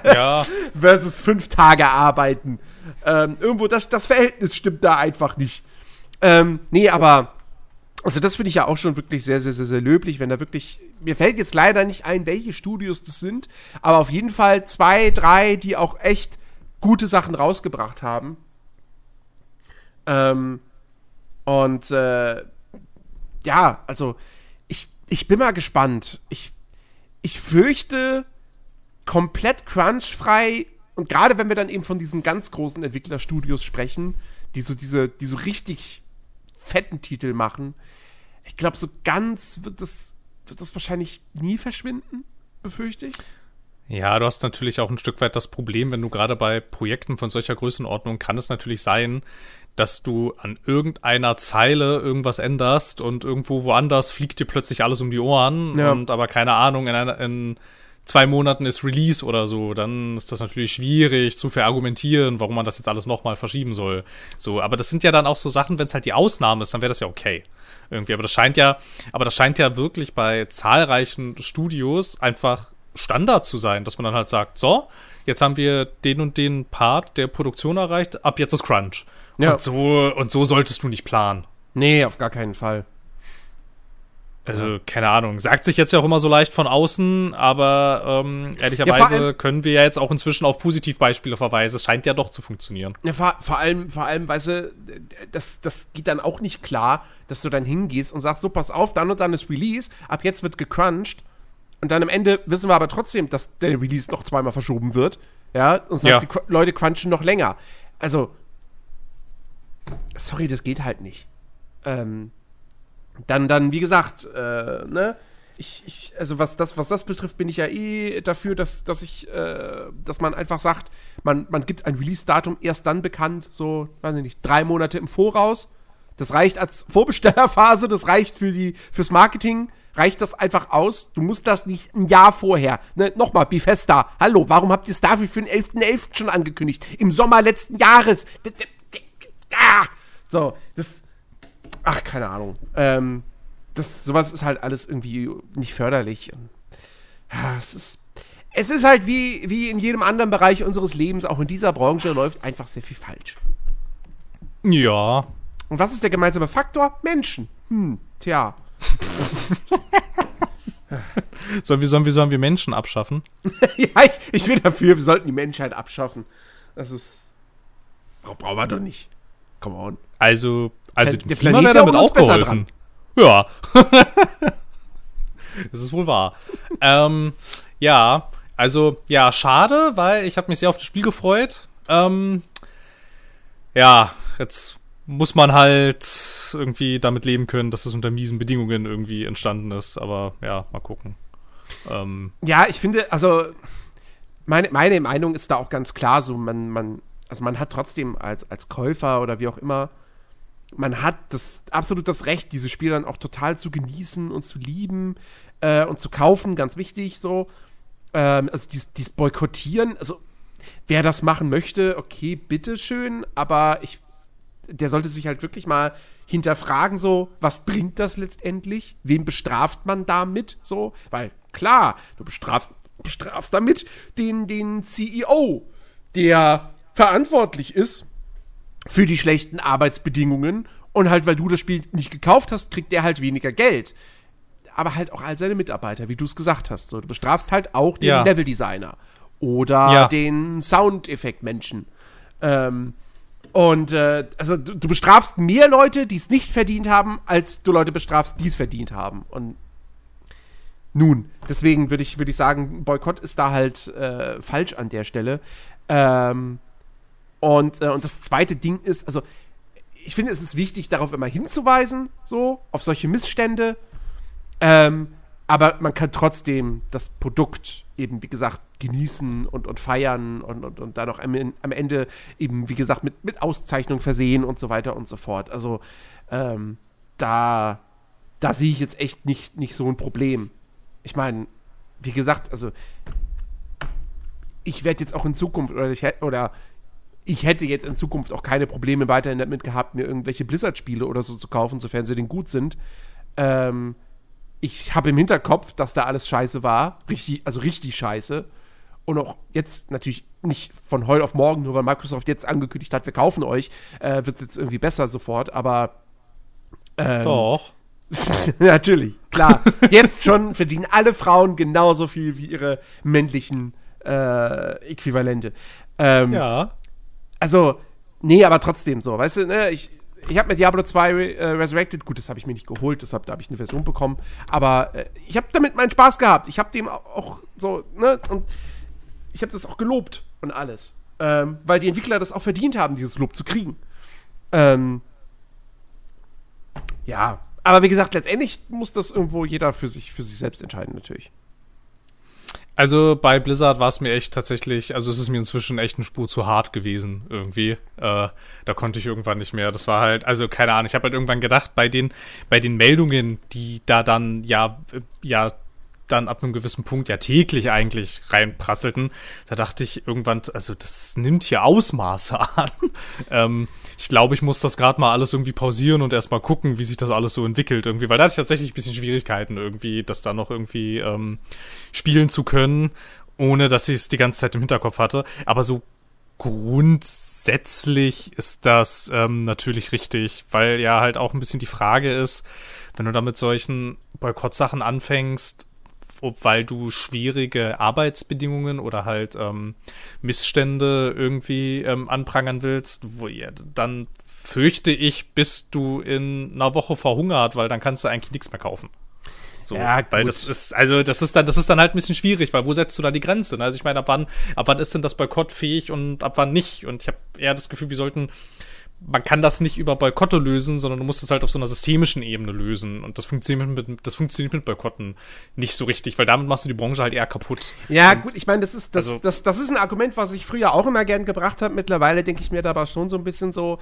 ja. Versus fünf Tage arbeiten. Ähm, irgendwo, das, das Verhältnis stimmt da einfach nicht. Ähm, nee, aber. Also, das finde ich ja auch schon wirklich sehr, sehr, sehr, sehr löblich, wenn da wirklich. Mir fällt jetzt leider nicht ein, welche Studios das sind, aber auf jeden Fall zwei, drei, die auch echt gute Sachen rausgebracht haben. Ähm, und äh, ja, also ich, ich bin mal gespannt. Ich, ich fürchte, komplett crunchfrei und gerade wenn wir dann eben von diesen ganz großen Entwicklerstudios sprechen, die so diese, die so richtig fetten Titel machen, ich glaube, so ganz wird das, wird das wahrscheinlich nie verschwinden, befürchte ich. Ja, du hast natürlich auch ein Stück weit das Problem, wenn du gerade bei Projekten von solcher Größenordnung kann es natürlich sein, dass du an irgendeiner Zeile irgendwas änderst und irgendwo woanders fliegt dir plötzlich alles um die Ohren ja. und aber keine Ahnung, in, einer, in zwei Monaten ist Release oder so, dann ist das natürlich schwierig zu verargumentieren, warum man das jetzt alles nochmal verschieben soll. So, aber das sind ja dann auch so Sachen, wenn es halt die Ausnahme ist, dann wäre das ja okay. Irgendwie. Aber das scheint ja, aber das scheint ja wirklich bei zahlreichen Studios einfach Standard zu sein, dass man dann halt sagt, so, jetzt haben wir den und den Part der Produktion erreicht, ab jetzt ist Crunch. Ja. Und so, und so solltest du nicht planen. Nee, auf gar keinen Fall. Also, keine Ahnung. Sagt sich jetzt ja auch immer so leicht von außen, aber ähm, ehrlicherweise ja, können wir ja jetzt auch inzwischen auf Positivbeispiele verweisen. Es scheint ja doch zu funktionieren. Ja, vor, vor allem, vor allem, weißt du, das, das geht dann auch nicht klar, dass du dann hingehst und sagst, so, pass auf, dann und dann ist Release, ab jetzt wird gecrunched. Und dann am Ende wissen wir aber trotzdem, dass der Release noch zweimal verschoben wird. Ja, und heißt, ja. die Leute crunchen noch länger. Also, sorry, das geht halt nicht. Ähm, dann, dann, wie gesagt, äh, ne? Ich, ich, also was das, was das betrifft, bin ich ja eh dafür, dass, dass ich, äh, dass man einfach sagt, man, man gibt ein Release-Datum erst dann bekannt, so, weiß ich nicht, drei Monate im Voraus. Das reicht als Vorbestellerphase, das reicht für die, fürs Marketing, reicht das einfach aus. Du musst das nicht ein Jahr vorher. Ne, nochmal, Bifesta, hallo, warum habt ihr Starfield für den 11.11. .11. schon angekündigt? Im Sommer letzten Jahres. Ah! So, das, ach, keine Ahnung. Ähm, das, sowas ist halt alles irgendwie nicht förderlich. Ja, es ist, es ist halt wie, wie in jedem anderen Bereich unseres Lebens, auch in dieser Branche läuft einfach sehr viel falsch. Ja. Und was ist der gemeinsame Faktor? Menschen. Hm, tja. sollen, wir, sollen, wir, sollen wir Menschen abschaffen? ja, ich, ich bin dafür, wir sollten die Menschheit abschaffen. Das ist. Brauchen wir doch nicht. Come on. Also, also der, dem Klima wäre damit auch geholfen. Ja. das ist wohl wahr. ähm, ja, also, ja, schade, weil ich habe mich sehr auf das Spiel gefreut. Ähm, ja, jetzt muss man halt irgendwie damit leben können, dass es unter miesen Bedingungen irgendwie entstanden ist. Aber ja, mal gucken. Ähm, ja, ich finde, also meine, meine Meinung ist da auch ganz klar so, man, man, also man hat trotzdem als, als Käufer oder wie auch immer man hat das absolut das Recht, diese Spiele dann auch total zu genießen und zu lieben äh, und zu kaufen, ganz wichtig so. Ähm, also dies, dies Boykottieren, also wer das machen möchte, okay, bitteschön, aber ich, der sollte sich halt wirklich mal hinterfragen, so, was bringt das letztendlich? Wen bestraft man damit? So, weil klar, du bestrafst, bestrafst damit den, den CEO, der verantwortlich ist für die schlechten Arbeitsbedingungen. Und halt, weil du das Spiel nicht gekauft hast, kriegt der halt weniger Geld. Aber halt auch all seine Mitarbeiter, wie du es gesagt hast. So, du bestrafst halt auch den ja. Leveldesigner oder ja. den Soundeffektmenschen. Ähm, und äh, also du, du, bestrafst mehr Leute, die es nicht verdient haben, als du Leute bestrafst, die es verdient haben. Und nun, deswegen würde ich, würd ich sagen, Boykott ist da halt äh, falsch an der Stelle. Ähm, und, äh, und das zweite Ding ist, also ich finde, es ist wichtig, darauf immer hinzuweisen, so, auf solche Missstände. Ähm, aber man kann trotzdem das Produkt eben, wie gesagt, genießen und, und feiern und, und, und dann auch am, am Ende eben, wie gesagt, mit, mit Auszeichnung versehen und so weiter und so fort. Also ähm, da, da sehe ich jetzt echt nicht, nicht so ein Problem. Ich meine, wie gesagt, also ich werde jetzt auch in Zukunft oder ich oder ich hätte jetzt in Zukunft auch keine Probleme weiterhin damit gehabt, mir irgendwelche Blizzard-Spiele oder so zu kaufen, sofern sie denn gut sind. Ähm, ich habe im Hinterkopf, dass da alles scheiße war. Richtig, also richtig scheiße. Und auch jetzt natürlich nicht von heute auf morgen, nur weil Microsoft jetzt angekündigt hat, wir kaufen euch, äh, wird es jetzt irgendwie besser sofort, aber. Ähm, Doch. natürlich, klar. jetzt schon verdienen alle Frauen genauso viel wie ihre männlichen äh, Äquivalente. Ähm, ja also, nee, aber trotzdem so, weißt du, ne, ich, ich habe mir Diablo 2 äh, Resurrected, gut, das habe ich mir nicht geholt, deshalb habe ich eine Version bekommen, aber äh, ich habe damit meinen Spaß gehabt. Ich habe dem auch so, ne, und ich habe das auch gelobt und alles. Ähm, weil die Entwickler das auch verdient haben, dieses Lob zu kriegen. Ähm, ja, aber wie gesagt, letztendlich muss das irgendwo jeder für sich, für sich selbst entscheiden, natürlich. Also bei Blizzard war es mir echt tatsächlich, also es ist mir inzwischen echt eine Spur zu hart gewesen irgendwie. Äh, da konnte ich irgendwann nicht mehr. Das war halt, also keine Ahnung. Ich habe halt irgendwann gedacht, bei den bei den Meldungen, die da dann ja ja dann ab einem gewissen Punkt ja täglich eigentlich reinprasselten, da dachte ich irgendwann, also das nimmt hier Ausmaße an. ähm, ich glaube, ich muss das gerade mal alles irgendwie pausieren und erstmal gucken, wie sich das alles so entwickelt irgendwie, weil da hatte ich tatsächlich ein bisschen Schwierigkeiten irgendwie, das da noch irgendwie ähm, spielen zu können, ohne dass ich es die ganze Zeit im Hinterkopf hatte. Aber so grundsätzlich ist das ähm, natürlich richtig, weil ja halt auch ein bisschen die Frage ist, wenn du da mit solchen Boykottsachen anfängst, weil du schwierige Arbeitsbedingungen oder halt ähm, Missstände irgendwie ähm, anprangern willst, wo ihr dann fürchte ich, bist du in einer Woche verhungert, weil dann kannst du eigentlich nichts mehr kaufen. So, ja, weil das ist, also das ist dann, das ist dann halt ein bisschen schwierig, weil wo setzt du da die Grenze? Ne? Also ich meine, ab wann, ab wann ist denn das Boykott fähig und ab wann nicht? Und ich habe eher das Gefühl, wir sollten man kann das nicht über Boykotte lösen, sondern du musst es halt auf so einer systemischen Ebene lösen. Und das funktioniert mit, das funktioniert mit Boykotten nicht so richtig, weil damit machst du die Branche halt eher kaputt. Ja, und gut, ich meine, das ist, das, also, das, das ist ein Argument, was ich früher auch immer gern gebracht habe. Mittlerweile denke ich mir dabei schon so ein bisschen so,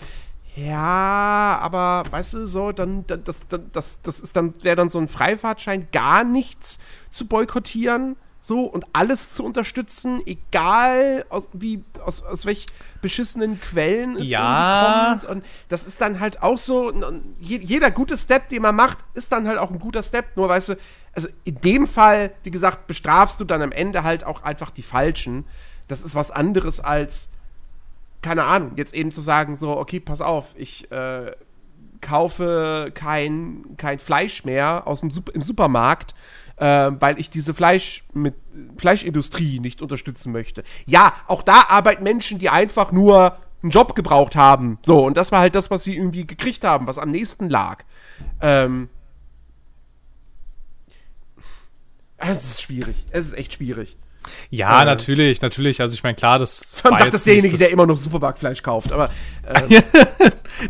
ja, aber weißt du, so, dann, das, das, das, das ist dann, wäre dann so ein Freifahrtschein, gar nichts zu boykottieren so und alles zu unterstützen, egal aus wie aus, aus welch beschissenen Quellen es ja. kommt. Und das ist dann halt auch so, jeder gute Step, den man macht, ist dann halt auch ein guter Step. Nur weißt du, also in dem Fall, wie gesagt, bestrafst du dann am Ende halt auch einfach die Falschen. Das ist was anderes als, keine Ahnung, jetzt eben zu sagen, so, okay, pass auf, ich äh, kaufe kein, kein Fleisch mehr aus dem Sup im Supermarkt äh, weil ich diese Fleisch mit Fleischindustrie nicht unterstützen möchte. Ja, auch da arbeiten Menschen, die einfach nur einen Job gebraucht haben. So, und das war halt das, was sie irgendwie gekriegt haben, was am nächsten lag. Ähm, es ist schwierig. Es ist echt schwierig. Ja, äh, natürlich, natürlich. Also ich meine, klar, das. Man sagt das derjenige, der immer noch Supermarktfleisch kauft, aber. Äh.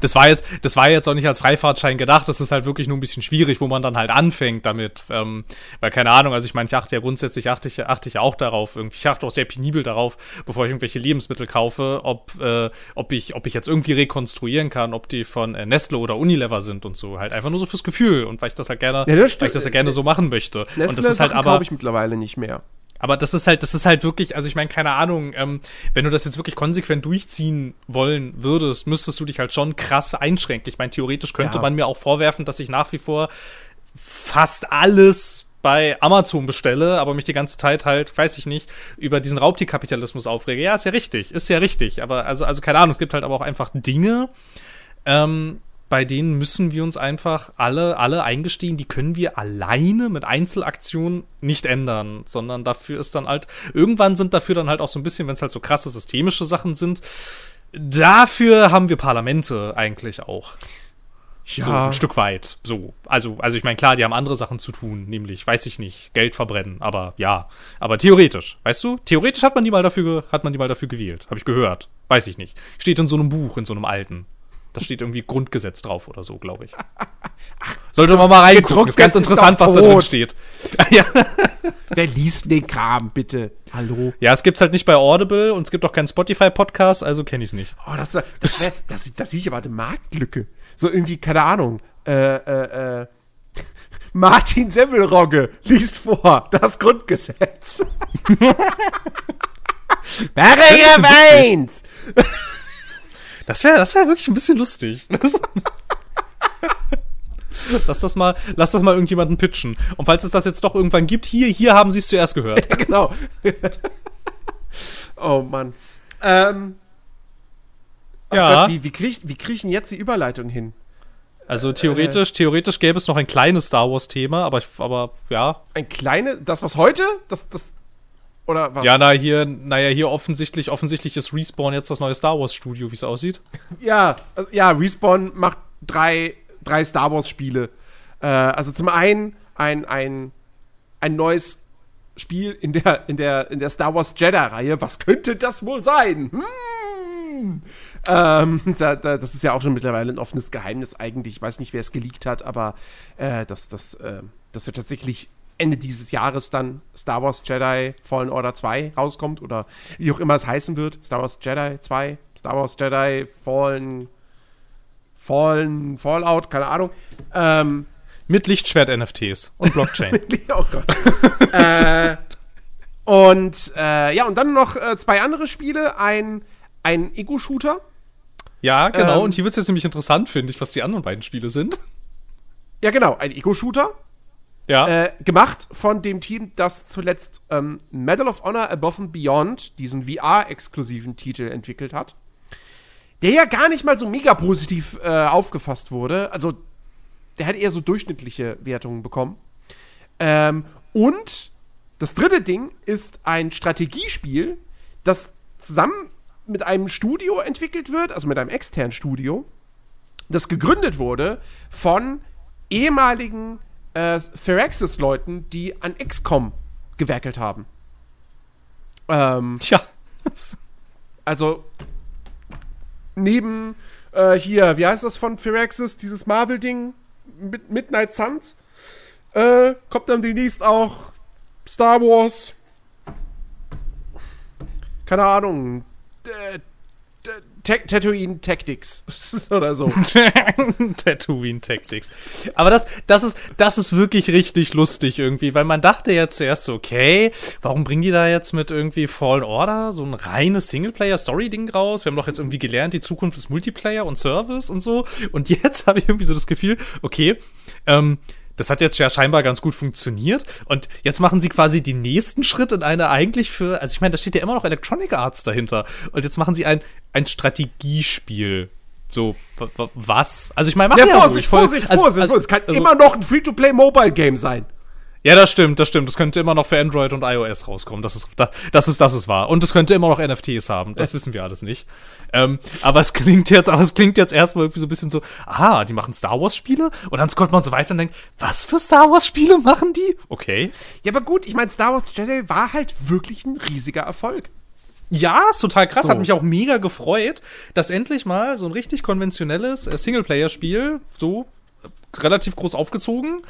das war jetzt, das war jetzt auch nicht als Freifahrtschein gedacht. Das ist halt wirklich nur ein bisschen schwierig, wo man dann halt anfängt damit. Ähm, weil keine Ahnung, also ich meine, ich achte ja grundsätzlich achte ich, achte ich auch darauf. Irgendwie, ich achte auch sehr penibel darauf, bevor ich irgendwelche Lebensmittel kaufe, ob, äh, ob ich, ob ich jetzt irgendwie rekonstruieren kann, ob die von äh, Nestle oder Unilever sind und so. Halt einfach nur so fürs Gefühl und weil ich das halt gerne, ja, das weil ich das ja gerne so machen möchte. Nestle und das ist halt aber. ich mittlerweile nicht mehr. Aber das ist halt, das ist halt wirklich, also ich meine, keine Ahnung, ähm, wenn du das jetzt wirklich konsequent durchziehen wollen würdest, müsstest du dich halt schon krass einschränken. Ich meine, theoretisch könnte ja. man mir auch vorwerfen, dass ich nach wie vor fast alles bei Amazon bestelle, aber mich die ganze Zeit halt, weiß ich nicht, über diesen Raubtierkapitalismus aufrege. Ja, ist ja richtig, ist ja richtig. Aber also, also keine Ahnung, es gibt halt aber auch einfach Dinge, ähm, bei denen müssen wir uns einfach alle, alle eingestehen, die können wir alleine mit Einzelaktionen nicht ändern, sondern dafür ist dann halt, irgendwann sind dafür dann halt auch so ein bisschen, wenn es halt so krasse systemische Sachen sind, dafür haben wir Parlamente eigentlich auch. Ja. So ein Stück weit. So. Also, also ich meine, klar, die haben andere Sachen zu tun, nämlich, weiß ich nicht, Geld verbrennen, aber ja. Aber theoretisch, weißt du? Theoretisch hat man die mal dafür, hat man die mal dafür gewählt. Habe ich gehört. Weiß ich nicht. Steht in so einem Buch, in so einem alten. Da steht irgendwie Grundgesetz drauf oder so, glaube ich. Sollte man mal reingucken. Ist ganz interessant, was da drin steht. ja. Wer liest den Kram, bitte? Hallo? Ja, es gibt's halt nicht bei Audible und es gibt auch keinen Spotify-Podcast, also kenne ich es nicht. Oh, das, war, das, wär, das, das sehe ich aber eine Marktlücke. So irgendwie, keine Ahnung, äh, äh, äh. Martin Semmelrogge liest vor das Grundgesetz. Paragraph 1! Das wäre das wär wirklich ein bisschen lustig. lass das mal, lass das mal irgendjemanden pitchen. Und falls es das jetzt doch irgendwann gibt, hier, hier haben sie es zuerst gehört. Ja, genau. oh Mann. Ähm, ja. Gott, wie, wie kriege krieg ich denn jetzt die Überleitung hin? Also theoretisch, äh, theoretisch gäbe es noch ein kleines Star Wars-Thema, aber, aber ja. Ein kleines, das was heute? Das, das, oder was? Ja, na, hier, naja, hier offensichtlich, offensichtlich ist Respawn jetzt das neue Star Wars Studio, wie es aussieht. Ja, also, ja, Respawn macht drei, drei Star Wars Spiele. Äh, also zum einen ein, ein, ein neues Spiel in der, in der, in der Star Wars Jedi-Reihe. Was könnte das wohl sein? Hm. Ähm, das ist ja auch schon mittlerweile ein offenes Geheimnis eigentlich. Ich weiß nicht, wer es geleakt hat, aber äh, das, das, äh, das wird tatsächlich Ende dieses Jahres dann Star Wars Jedi Fallen Order 2 rauskommt oder wie auch immer es heißen wird. Star Wars Jedi 2, Star Wars Jedi Fallen, Fallen, Fallout, keine Ahnung. Ähm, Mit Lichtschwert-NFTs und Blockchain. oh Gott. äh, und äh, ja, und dann noch äh, zwei andere Spiele. Ein, ein Ego-Shooter. Ja, genau. Ähm, und hier wird es jetzt nämlich interessant, finde ich, was die anderen beiden Spiele sind. Ja, genau. Ein Ego-Shooter Ja. Äh, gemacht von dem Team, das zuletzt ähm, Medal of Honor Above and Beyond, diesen VR-exklusiven Titel, entwickelt hat. Der ja gar nicht mal so mega positiv äh, aufgefasst wurde. Also, der hat eher so durchschnittliche Wertungen bekommen. Ähm, und das dritte Ding ist ein Strategiespiel, das zusammen mit einem Studio entwickelt wird, also mit einem externen Studio, das gegründet wurde von ehemaligen äh, Firaxis-Leuten, die an XCOM gewerkelt haben. Ähm, Tja. also neben äh, hier, wie heißt das von Firaxis, dieses Marvel-Ding, Mid Midnight Suns, äh, kommt dann demnächst auch Star Wars. Keine Ahnung. Ta- Tatooine Tactics oder so. Tatooine Tactics. Aber das, das ist, das ist wirklich richtig lustig irgendwie, weil man dachte ja zuerst so, okay, warum bringen die da jetzt mit irgendwie Fallen Order so ein reines Singleplayer-Story-Ding raus? Wir haben doch jetzt irgendwie gelernt, die Zukunft ist Multiplayer und Service und so. Und jetzt habe ich irgendwie so das Gefühl, okay, ähm, das hat jetzt ja scheinbar ganz gut funktioniert. Und jetzt machen sie quasi den nächsten Schritt in eine eigentlich für, also ich meine, da steht ja immer noch Electronic Arts dahinter. Und jetzt machen sie ein, ein Strategiespiel. So, wa- wa- was? Also ich meine, mach Ja, ja, Vorsicht, ruhig, Vorsicht, also- Vorsicht, also- Vorsicht. Es kann also- immer noch ein Free-to-Play-Mobile-Game sein. Ja, das stimmt, das stimmt. Das könnte immer noch für Android und iOS rauskommen. Das ist, da- das ist, das ist wahr. Und es könnte immer noch NFTs haben. Das wissen wir alles nicht. Ähm, aber es klingt jetzt, aber es klingt jetzt erstmal irgendwie so ein bisschen so, ah, die machen Star Wars Spiele? Und dann scrollt man so weiter und denkt, was für Star Wars Spiele machen die? Okay. Ja, aber gut, ich meine, Star Wars Jedi war halt wirklich ein riesiger Erfolg. Ja, ist total krass. So. Hat mich auch mega gefreut, dass endlich mal so ein richtig konventionelles äh, Singleplayer-Spiel, so äh, relativ groß aufgezogen,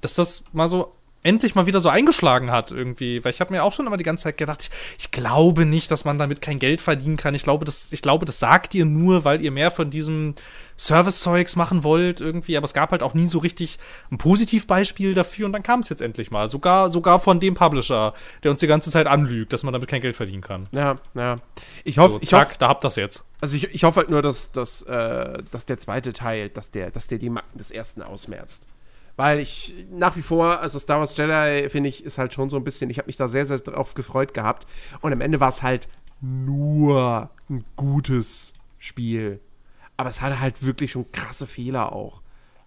dass das mal so endlich mal wieder so eingeschlagen hat irgendwie. Weil ich habe mir auch schon immer die ganze Zeit gedacht, ich, ich glaube nicht, dass man damit kein Geld verdienen kann. Ich glaube, das, ich glaube, das sagt ihr nur, weil ihr mehr von diesem Service-Zeugs machen wollt irgendwie. Aber es gab halt auch nie so richtig ein Positivbeispiel dafür und dann kam es jetzt endlich mal. Sogar, sogar von dem Publisher, der uns die ganze Zeit anlügt, dass man damit kein Geld verdienen kann. Ja, ja. Ich hoffe, So, ich zack, hoffe, da habt das jetzt. also ich, ich hoffe halt nur, dass, dass, äh, dass der zweite Teil, dass der, dass der die Macken des ersten ausmerzt. Weil ich nach wie vor, also Star Wars Jedi, finde ich, ist halt schon so ein bisschen, ich habe mich da sehr, sehr drauf gefreut gehabt. Und am Ende war es halt nur ein gutes Spiel. Aber es hatte halt wirklich schon krasse Fehler auch.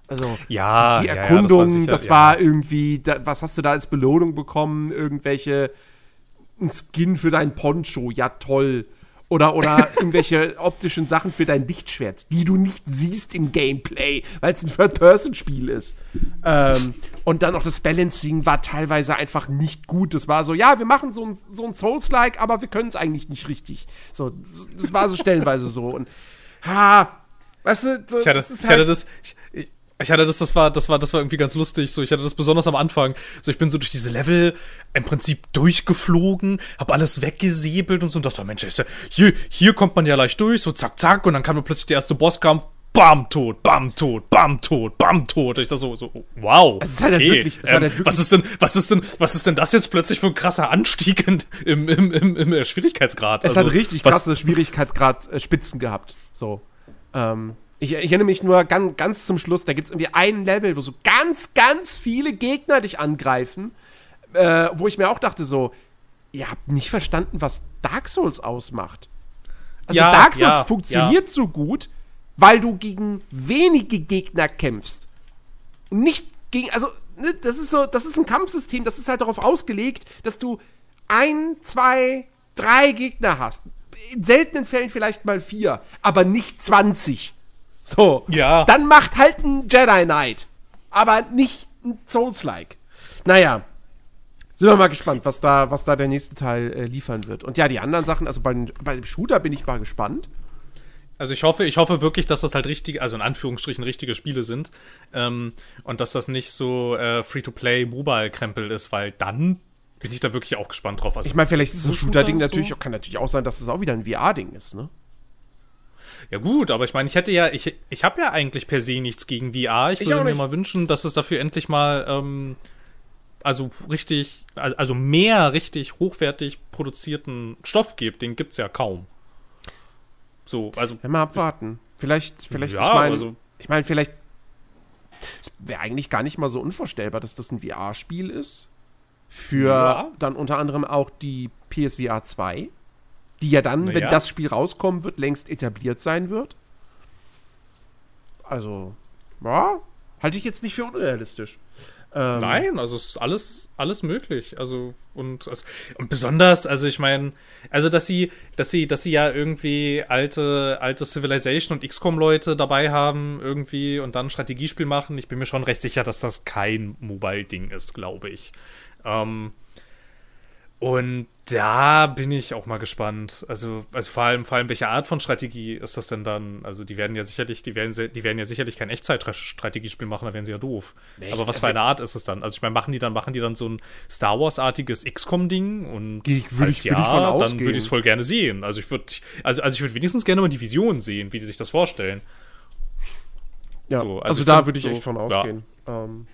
Also Ja, die, die ja, ja, das Erkundung, war das, sicher- war ja. irgendwie, da, was hast du da als Belohnung bekommen? Irgendwelche, ein Skin für dein Poncho, ja toll. Oder, oder irgendwelche optischen Sachen für dein Lichtschwert, die du nicht siehst im Gameplay, weil es ein Third-Person-Spiel ist. Ähm, und dann auch das Balancing war teilweise einfach nicht gut. Das war so, ja, wir machen so ein, so ein Souls-like, aber wir können es eigentlich nicht richtig. So, das war so stellenweise so. Und, ha, weißt du, so, Ich hatte, das ich halt, hatte das. Ich, ich- hatte das, das war, das war, das war irgendwie ganz lustig. So, ich hatte das besonders am Anfang. So, ich bin so durch diese Level im Prinzip durchgeflogen, habe alles weggesäbelt und so und dachte, Mensch, ist ja, hier, hier kommt man ja leicht durch, so zack, zack, und dann kam mir plötzlich der erste Bosskampf, bam, tot, bam, tot, bam, tot, bam, tot. Ich dachte so, so, wow. Es ist halt wirklich- es ist halt wirklich- was ist denn, was ist denn, was ist denn das jetzt plötzlich für ein krasser Anstieg in, im, im, im, im äh, Schwierigkeitsgrad? Es Also, hat richtig krasse Schwierigkeitsgrad-Spitzen gehabt. So. Ähm, ich, erinnere mich nur ganz, ganz zum Schluss, da gibt es irgendwie ein Level, wo so ganz, ganz viele Gegner dich angreifen, äh, wo ich mir auch dachte, so, ihr habt nicht verstanden, was Dark Souls ausmacht. Also Ja, Dark Souls ja, funktioniert so gut, weil du gegen wenige Gegner kämpfst. Und nicht gegen, also, ne, das ist so, das ist ein Kampfsystem, das ist halt darauf ausgelegt, dass du ein, zwei, drei Gegner hast. In seltenen Fällen vielleicht mal vier, aber nicht 20. So. Ja. Dann macht halt ein Jedi Knight. Aber nicht ein Souls-like. Naja. Sind wir mal gespannt, was da, was da der nächste Teil äh, liefern wird. Und ja, die anderen Sachen, also bei, bei dem Shooter bin ich mal gespannt. Also ich hoffe, ich hoffe wirklich, dass das halt richtig, also in Anführungsstrichen richtige Spiele sind ähm, und dass das nicht so äh, Free-to-Play Mobile-Krempel ist, weil dann bin ich da wirklich auch gespannt drauf. Also, Ich meine, vielleicht ist das so Shooter-Ding Shooter, natürlich, so? kann natürlich auch sein, dass das auch wieder ein VR-Ding ist, ne? Ja gut, aber ich meine, ich hätte ja, ich, ich habe ja eigentlich per se nichts gegen VR. Ich Ich würde mir mal wünschen, dass es dafür endlich mal ähm, also richtig, also mehr richtig hochwertig produzierten Stoff gibt. Den gibt's ja kaum. So, also Ja, mal abwarten. Vielleicht, vielleicht, Ja, ich meine, also- ich meine, vielleicht Es wäre eigentlich gar nicht mal so unvorstellbar, dass das ein VR-Spiel ist. Für Ja. dann unter anderem auch die PSVR 2, die ja dann, Na wenn das Spiel rauskommen wird, längst etabliert sein wird. Also, ja, halte ich jetzt nicht für unrealistisch. Ähm, Nein, also es ist alles, alles möglich. Also, und, also, und besonders, also ich meine, also dass sie, dass sie, dass sie ja irgendwie alte, alte Civilization und XCOM-Leute dabei haben, irgendwie und dann ein Strategiespiel machen. Ich bin mir schon recht sicher, dass das kein Mobile-Ding ist, glaube ich. Ähm, und da bin ich auch mal gespannt. Also, also vor allem, vor allem, welche Art von Strategie ist das denn dann? Also, die werden ja sicherlich, die werden, die werden ja sicherlich kein Echtzeit-Strategiespiel machen, da wären sie ja doof. Nee, Aber was also- für eine Art ist es dann? Also, ich meine, machen die dann, machen die dann so ein Star Wars-artiges XCOM-Ding? Und Geh- falls würd ich- würd ich von dann würde ich es voll gerne sehen. Also, ich würde, also, also ich würde wenigstens gerne mal die Vision sehen, wie die sich das vorstellen. Ja, So, also also, ich da würde ich so- echt von ja. ausgehen. Ähm,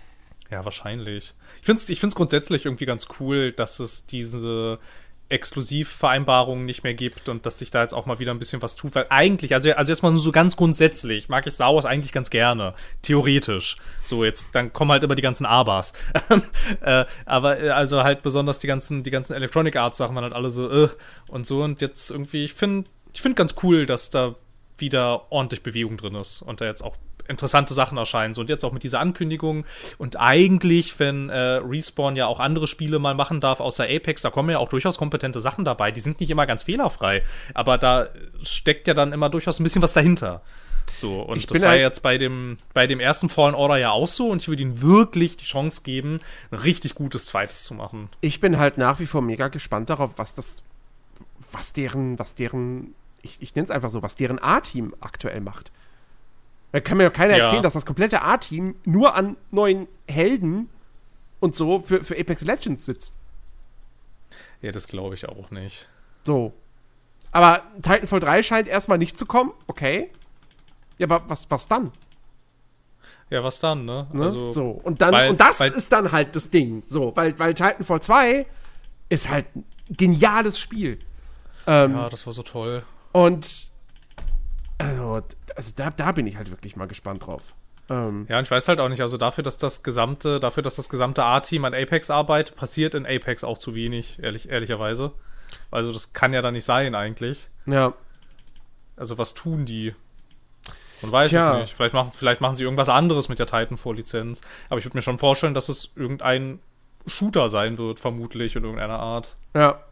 Ja, wahrscheinlich. Ich finde es ich find's grundsätzlich irgendwie ganz cool, dass es diese Exklusivvereinbarungen nicht mehr gibt und dass sich da jetzt auch mal wieder ein bisschen was tut, weil eigentlich, also, also erstmal nur so ganz grundsätzlich, mag ich Star Wars eigentlich ganz gerne, theoretisch. So, jetzt, dann kommen halt immer die ganzen Abers. äh, aber, äh, also halt besonders die ganzen, die ganzen Electronic Arts Sachen waren halt alle so, äh, und so und jetzt irgendwie, ich finde, ich finde ganz cool, dass da wieder ordentlich Bewegung drin ist und da jetzt auch interessante Sachen erscheinen. So, und jetzt auch mit dieser Ankündigung. Und eigentlich, wenn äh, Respawn ja auch andere Spiele mal machen darf, außer Apex, da kommen ja auch durchaus kompetente Sachen dabei. Die sind nicht immer ganz fehlerfrei, aber da steckt ja dann immer durchaus ein bisschen was dahinter. So, und Ich das war jetzt bei dem, bei dem ersten Fallen Order ja auch so und ich würde ihnen wirklich die Chance geben, ein richtig gutes zweites zu machen. ich bin halt nach wie vor mega gespannt darauf, was das, was deren, was deren, ich, ich nenne es einfach so, was deren A-Team aktuell macht. Da kann mir doch keiner Ja. erzählen, dass das komplette A-Team nur an neuen Helden und so für, für Apex Legends sitzt. Ja, das glaube ich auch nicht. So. Aber Titanfall 3 scheint erstmal nicht zu kommen, okay. Ja, aber was, was dann? Ja, was dann, ne? Ne? Also, so. Und dann, weil- und das weil- ist dann halt das Ding. So, weil, weil Titanfall 2 ist halt ein geniales Spiel. Ähm, ja, das war so toll. Und also, also da, da bin ich halt wirklich mal gespannt drauf. Ähm, Ja, und ich weiß halt auch nicht, also dafür, dass das gesamte, dafür, dass das gesamte A-Team an Apex arbeitet, passiert in Apex auch zu wenig, ehrlich, ehrlicherweise. Also das kann ja da nicht sein eigentlich. ja. Also was tun die? Man weiß Tja. es nicht. Vielleicht machen, vielleicht machen sie irgendwas anderes mit der Titanfall-Lizenz. Aber ich würde mir schon vorstellen, dass es irgendein Shooter sein wird, vermutlich, in irgendeiner Art. Ja.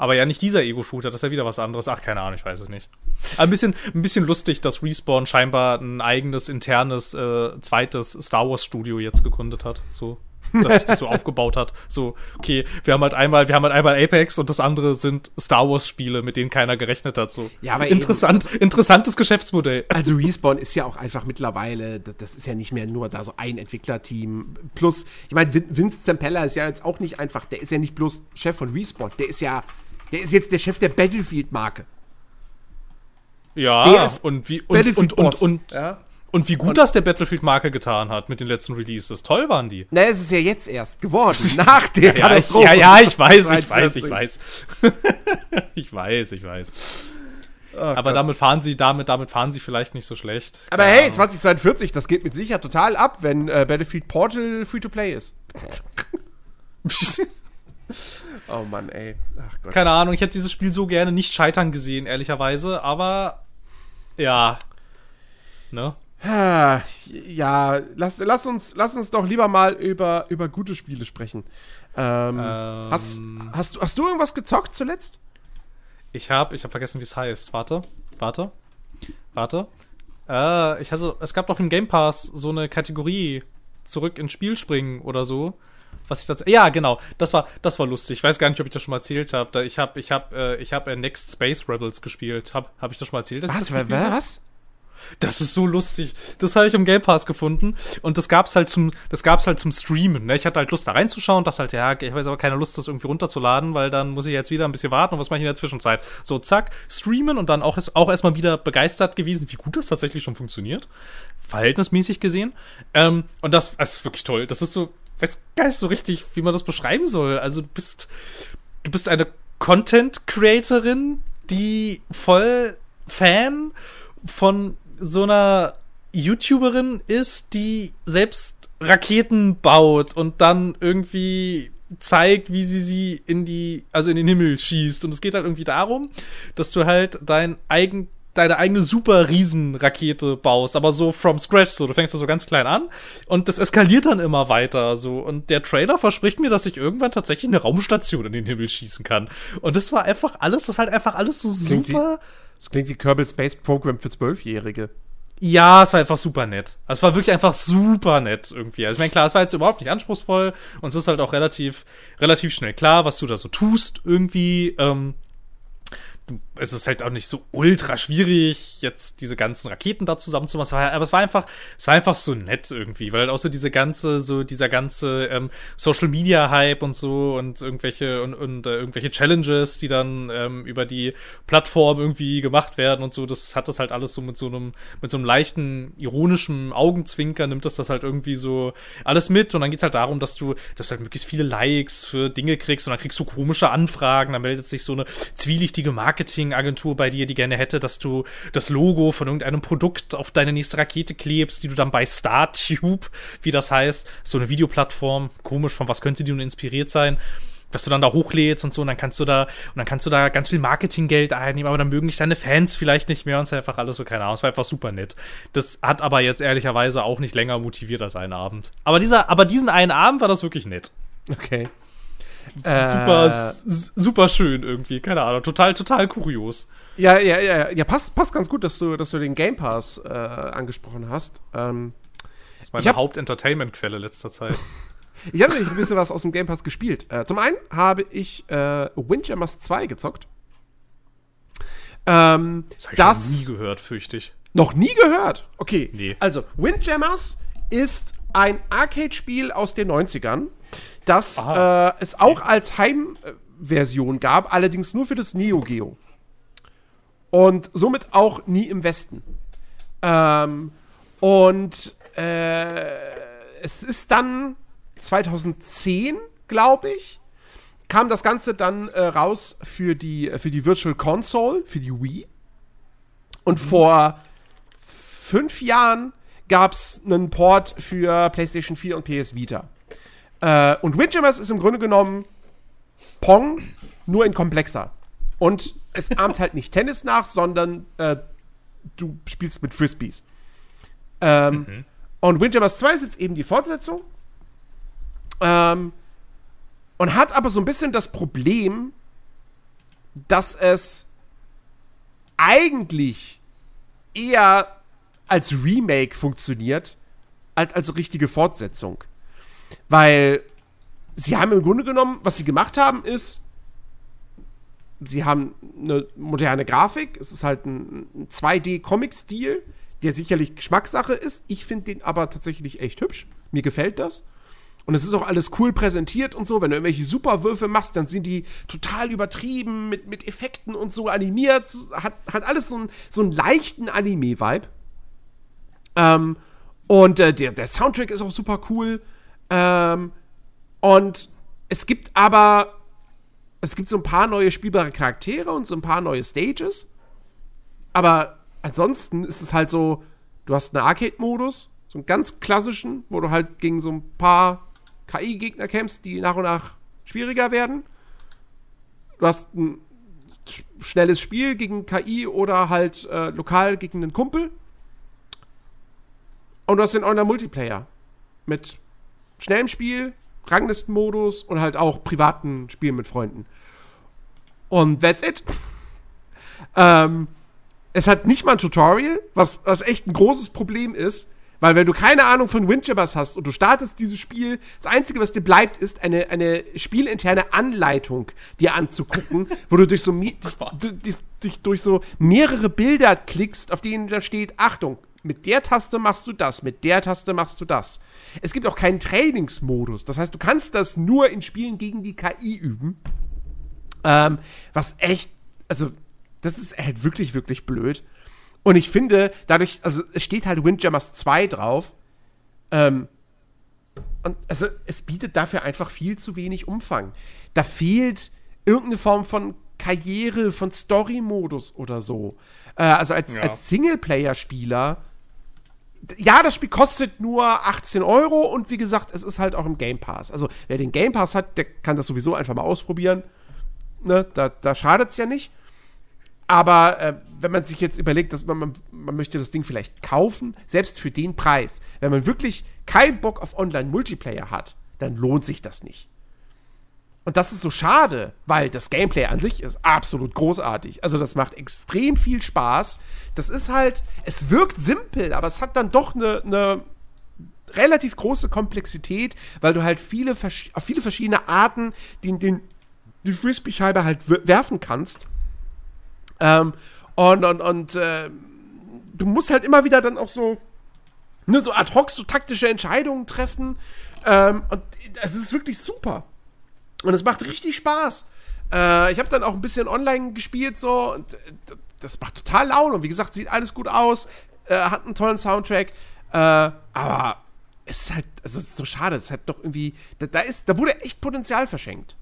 Aber ja nicht dieser Ego-Shooter, das ist ja wieder was anderes. Ach, keine Ahnung, ich weiß es nicht. Aber ein bisschen, ein bisschen lustig, dass Respawn scheinbar ein eigenes, internes, äh, zweites Star Wars-Studio jetzt gegründet hat. So. Dass sich das so aufgebaut hat. So, okay, wir haben halt einmal, wir haben halt einmal Apex und das andere sind Star Wars-Spiele, mit denen keiner gerechnet hat. So. Ja, aber Interessant, interessantes Geschäftsmodell. Also Respawn ist ja auch einfach mittlerweile, das, das ist ja nicht mehr nur da so ein Entwicklerteam. Plus, ich meine, Vin- Vince Zampella ist ja jetzt auch nicht einfach, der ist ja nicht bloß Chef von Respawn, der ist ja, der ist jetzt der Chef der Battlefield-Marke. Ja, Der ist und wie, und, und, und, und, ja. und wie gut das der Battlefield-Marke getan hat mit den letzten Releases. Toll waren die. Na, es ist ja jetzt erst geworden, nach der Ja, ich, Katastrophe. ja, ja, ich weiß, ich weiß, 43. ich weiß. ich weiß, ich weiß. Oh Aber Gott. damit fahren sie, damit, damit fahren sie vielleicht nicht so schlecht. Aber Keine hey, Ahnung. 2042, das geht mit Sicherheit total ab, wenn äh, Battlefield Portal Free-to-Play ist. Oh Mann, ey. Ach Gott. Keine Ahnung, ich hätte dieses Spiel so gerne nicht scheitern gesehen, ehrlicherweise, aber ja. Ne? Ja, lass, lass, uns, lass uns doch lieber mal über, über gute Spiele sprechen. Ähm, Ähm. hast, hast, du, hast du irgendwas gezockt zuletzt? Ich habe ich hab vergessen, wie es heißt. Warte, warte, warte. Äh, ich hatte, es gab doch im Game Pass so eine Kategorie zurück ins Spiel springen oder so. Was ich das, ja, genau, das war, das war lustig. Ich weiß gar nicht, ob ich das schon mal erzählt habe. Ich habe, ich habe, äh, ich habe äh, Next Space Rebels gespielt. Hab, hab ich das schon mal erzählt? Was? hab? Was? Das ist so lustig. Das habe ich im Game Pass gefunden und das gab's halt zum, das gab's halt zum Streamen. Ne? Ich hatte halt Lust da reinzuschauen, dachte halt, ja, ich habe jetzt aber keine Lust, das irgendwie runterzuladen, weil dann muss ich jetzt wieder ein bisschen warten und was mache ich in der Zwischenzeit? So, zack, streamen und dann auch, auch erstmal wieder begeistert gewesen, wie gut das tatsächlich schon funktioniert. Verhältnismäßig gesehen. Ähm, und das, das ist wirklich toll. Das ist so, weiß gar nicht so richtig, wie man das beschreiben soll. Also du bist, du bist eine Content Creatorin, die voll Fan von so einer YouTuberin ist, die selbst Raketen baut und dann irgendwie zeigt, wie sie sie in die, also in den Himmel schießt. Und es geht halt irgendwie darum, dass du halt dein eigen, deine eigene super Riesenrakete baust, aber so from scratch, so. Du fängst da so ganz klein an und das eskaliert dann immer weiter, so. Und der Trailer verspricht mir, dass ich irgendwann tatsächlich eine Raumstation in den Himmel schießen kann. Und das war einfach alles, das war halt einfach alles so Klingt super. Wie, das klingt wie Kerbal Space Program für Zwölfjährige. Ja, es war einfach super nett. Also es war wirklich einfach super nett irgendwie. Also ich meine, klar, es war jetzt überhaupt nicht anspruchsvoll und es ist halt auch relativ, relativ schnell klar, was du da so tust irgendwie. Ähm, es ist halt auch nicht so ultra schwierig, jetzt diese ganzen Raketen da zusammenzumachen. Aber es war einfach, es war einfach so nett irgendwie, weil halt auch so diese ganze, so dieser ganze ähm, Social Media Hype und so und irgendwelche und, und äh, irgendwelche Challenges, die dann ähm, über die Plattform irgendwie gemacht werden und so, das hat das halt alles so mit so einem, mit so einem leichten ironischen Augenzwinker nimmt das das halt irgendwie so alles mit und dann geht's halt darum, dass du, dass du halt möglichst viele Likes für Dinge kriegst und dann kriegst du komische Anfragen, dann meldet sich so eine zwielichtige Marketing Marketingagentur bei dir, die gerne hätte, dass du das Logo von irgendeinem Produkt auf deine nächste Rakete klebst, die du dann bei StarTube, wie das heißt, so eine Videoplattform, komisch, von was könnte die nun inspiriert sein? dass du dann da hochlädst und so, und dann kannst du da, und dann kannst du da ganz viel Marketinggeld einnehmen, aber dann mögen dich deine Fans vielleicht nicht mehr und es ist einfach alles so, keine Ahnung, es war einfach super nett. Das hat aber jetzt ehrlicherweise auch nicht länger motiviert als einen Abend. Aber dieser, aber diesen einen Abend war das wirklich nett. Okay. Super, äh, super schön irgendwie, keine Ahnung, total, total kurios. Ja, ja, ja, ja, passt, passt ganz gut, dass du, dass du den Game Pass äh, angesprochen hast. Ähm, das ist meine Hauptentertainment-Quelle letzter Zeit. ich habe nämlich ein bisschen was aus dem Game Pass gespielt. Äh, zum einen habe ich äh, Windjammers 2 gezockt. Ähm, das habe ich das noch nie gehört, fürchte ich. Noch nie gehört? Okay. Nee. Also, Windjammers ist ein Arcade-Spiel aus den 90ern das äh, es auch als Heimversion gab, allerdings nur für das Neo Geo. Und somit auch nie im Westen. Ähm, und äh, es ist dann 2010, glaube ich, kam das Ganze dann äh, raus für die, für die Virtual Console, für die Wii. Und mhm. vor fünf Jahren gab es einen Port für PlayStation 4 und PS Vita. Äh, und Windjammers ist im Grunde genommen Pong, nur in komplexer. Und es ahmt halt nicht Tennis nach, sondern äh, du spielst mit Frisbees. Ähm, mhm. Und Windjammers 2 ist jetzt eben die Fortsetzung. Ähm, und hat aber so ein bisschen das Problem, dass es eigentlich eher als Remake funktioniert, als als richtige Fortsetzung. Weil sie haben im Grunde genommen, was sie gemacht haben, ist, sie haben eine moderne Grafik. Es ist halt ein, ein 2D-Comic-Stil, der sicherlich Geschmackssache ist. Ich finde den aber tatsächlich echt hübsch. Mir gefällt das. Und es ist auch alles cool präsentiert und so. Wenn du irgendwelche Superwürfe machst, dann sind die total übertrieben mit, mit Effekten und so animiert. Hat, hat alles so, ein, so einen leichten Anime-Vibe. Ähm, und äh, der, der Soundtrack ist auch super cool. Ähm, und es gibt aber, es gibt so ein paar neue spielbare Charaktere und so ein paar neue Stages. Aber ansonsten ist es halt so, du hast einen Arcade-Modus, so einen ganz klassischen, wo du halt gegen so ein paar KI-Gegner kämpfst, die nach und nach schwieriger werden. Du hast ein schnelles Spiel gegen KI oder halt äh, lokal gegen einen Kumpel. Und du hast den Online-Multiplayer mit schnellem Spiel, Ranglistenmodus und halt auch privaten Spielen mit Freunden. Und that's it. ähm, es hat nicht mal ein Tutorial, was, was echt ein großes Problem ist, weil wenn du keine Ahnung von Windjammers hast und du startest dieses Spiel, das Einzige, was dir bleibt, ist eine, eine spielinterne Anleitung dir anzugucken, wo du durch so, oh durch, durch, durch so mehrere Bilder klickst, auf denen da steht, Achtung, mit der Taste machst du das, mit der Taste machst du das. Es gibt auch keinen Trainingsmodus. Das heißt, du kannst das nur in Spielen gegen die KI üben. Ähm, was echt, also, das ist halt wirklich, wirklich blöd. Und ich finde, dadurch, also, es steht halt Windjammers 2 drauf. Ähm, und also, es bietet dafür einfach viel zu wenig Umfang. Da fehlt irgendeine Form von Karriere, von Story-Modus oder so. Äh, also, als, ja. als Singleplayer-Spieler ja, das Spiel kostet nur 18 Euro und wie gesagt, es ist halt auch im Game Pass. Also, wer den Game Pass hat, der kann das sowieso einfach mal ausprobieren. Ne? Da, da schadet es ja nicht. Aber äh, wenn man sich jetzt überlegt, dass man, man, man, möchte das Ding vielleicht kaufen, selbst für den Preis, wenn man wirklich keinen Bock auf Online-Multiplayer hat, dann lohnt sich das nicht. Und das ist so schade, weil das Gameplay an sich ist absolut großartig. Also das macht extrem viel Spaß. Das ist halt, es wirkt simpel, aber es hat dann doch eine, eine relativ große Komplexität, weil du halt viele, auf viele verschiedene Arten den, den, die Frisbee-Scheibe halt werfen kannst. Ähm, und und, und äh, du musst halt immer wieder dann auch so, ne, so ad hoc so taktische Entscheidungen treffen. Ähm, und es ist wirklich super. Und es macht richtig Spaß. Äh, ich habe dann auch ein bisschen online gespielt, so. Und, äh, das macht total Laune. Und wie gesagt, sieht alles gut aus. Äh, hat einen tollen Soundtrack. Äh, aber es ist halt, also es ist so schade. Es ist halt doch irgendwie, da, da, ist, da wurde echt Potenzial verschenkt.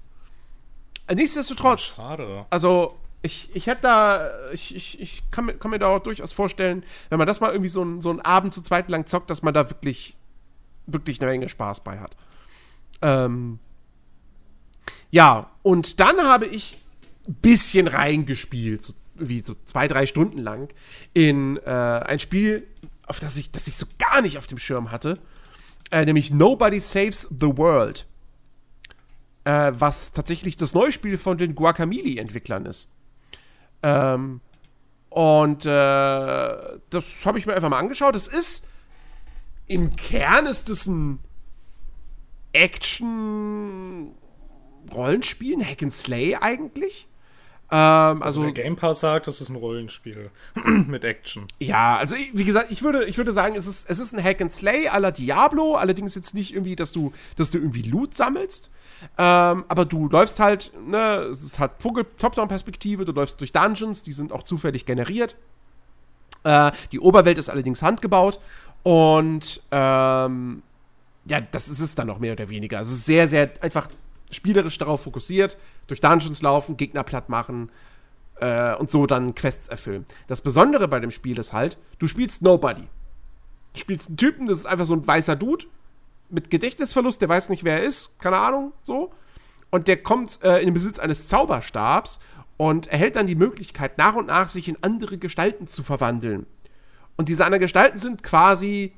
Nichtsdestotrotz. Schade. Also, ich, ich hätte da, ich, ich, ich kann, mir, kann mir da auch durchaus vorstellen, wenn man das mal irgendwie so, ein, so einen Abend zu zweit lang zockt, dass man da wirklich, wirklich eine Menge Spaß bei hat. Ähm, ja, und dann habe ich ein bisschen reingespielt, so, wie so zwei, drei Stunden lang, in äh, ein Spiel, auf das ich, das ich so gar nicht auf dem Schirm hatte, äh, nämlich Nobody Saves the World. Äh, was tatsächlich das neue Spiel von den Guacamole-Entwicklern ist. Ähm, und äh, das habe ich mir einfach mal angeschaut. Das ist im Kern ist es ein Action Rollenspiel, ein Hack and Slay eigentlich. Ähm, also, also, der Game Pass sagt, das ist ein Rollenspiel mit Action. Ja, also wie gesagt, ich würde, ich würde sagen, es ist, es ist ein Hack and Slay à la Diablo, allerdings jetzt nicht irgendwie, dass du, dass du irgendwie Loot sammelst. Ähm, aber du läufst halt, ne, es ist halt Top-Down-Perspektive, du läufst durch Dungeons, die sind auch zufällig generiert. Äh, die Oberwelt ist allerdings handgebaut und ähm, ja, das ist es dann noch mehr oder weniger. Also sehr, sehr einfach spielerisch darauf fokussiert, durch Dungeons laufen, Gegner platt machen äh, und so dann Quests erfüllen. Das Besondere bei dem Spiel ist halt, du spielst Nobody. Du spielst einen Typen, das ist einfach so ein weißer Dude mit Gedächtnisverlust, der weiß nicht, wer er ist, keine Ahnung, so. Und der kommt äh, in den Besitz eines Zauberstabs und erhält dann die Möglichkeit, nach und nach sich in andere Gestalten zu verwandeln. Und diese anderen Gestalten sind quasi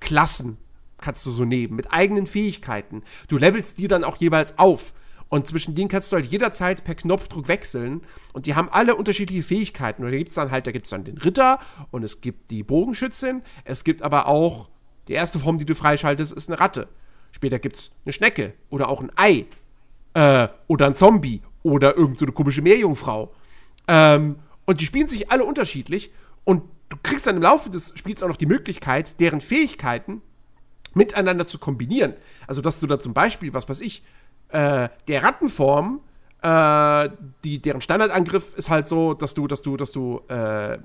Klassen, kannst du so nehmen, mit eigenen Fähigkeiten. Du levelst die dann auch jeweils auf. Und zwischen denen kannst du halt jederzeit per Knopfdruck wechseln. Und die haben alle unterschiedliche Fähigkeiten. Und da gibt es dann halt, da gibt es dann den Ritter und es gibt die Bogenschützin. Es gibt aber auch, die erste Form, die du freischaltest, ist eine Ratte. Später gibt es eine Schnecke oder auch ein Ei. Äh, oder ein Zombie oder irgendeine so komische Meerjungfrau. Ähm, und die spielen sich alle unterschiedlich. Und du kriegst dann im Laufe des Spiels auch noch die Möglichkeit, deren Fähigkeiten miteinander zu kombinieren. Also, dass du da zum Beispiel, was weiß ich, äh, der Rattenform, äh, die, deren Standardangriff ist halt so, dass du, dass du, dass du äh,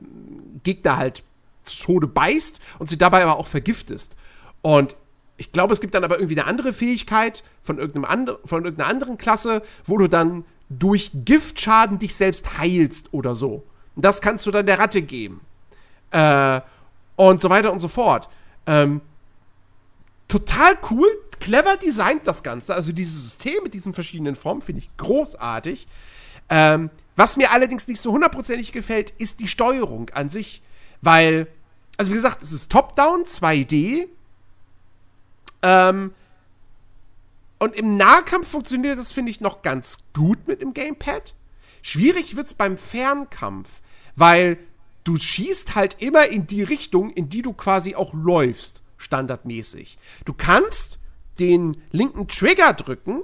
Gegner halt zu Tode beißt und sie dabei aber auch vergiftest. Und ich glaube, es gibt dann aber irgendwie eine andere Fähigkeit von, irgendeinem andre, von irgendeiner anderen Klasse, wo du dann durch Giftschaden dich selbst heilst oder so. Und das kannst du dann der Ratte geben. Äh, und so weiter und so fort. Ähm, total cool, clever designt das Ganze. Also dieses System mit diesen verschiedenen Formen finde ich großartig. Ähm, was mir allerdings nicht so hundertprozentig gefällt, ist die Steuerung an sich. Weil, also wie gesagt, es ist Top-Down, 2D. Ähm, und im Nahkampf funktioniert das, finde ich, noch ganz gut mit dem Gamepad. Schwierig wird es beim Fernkampf, weil du schießt halt immer in die Richtung, in die du quasi auch läufst standardmäßig. Du kannst den linken Trigger drücken,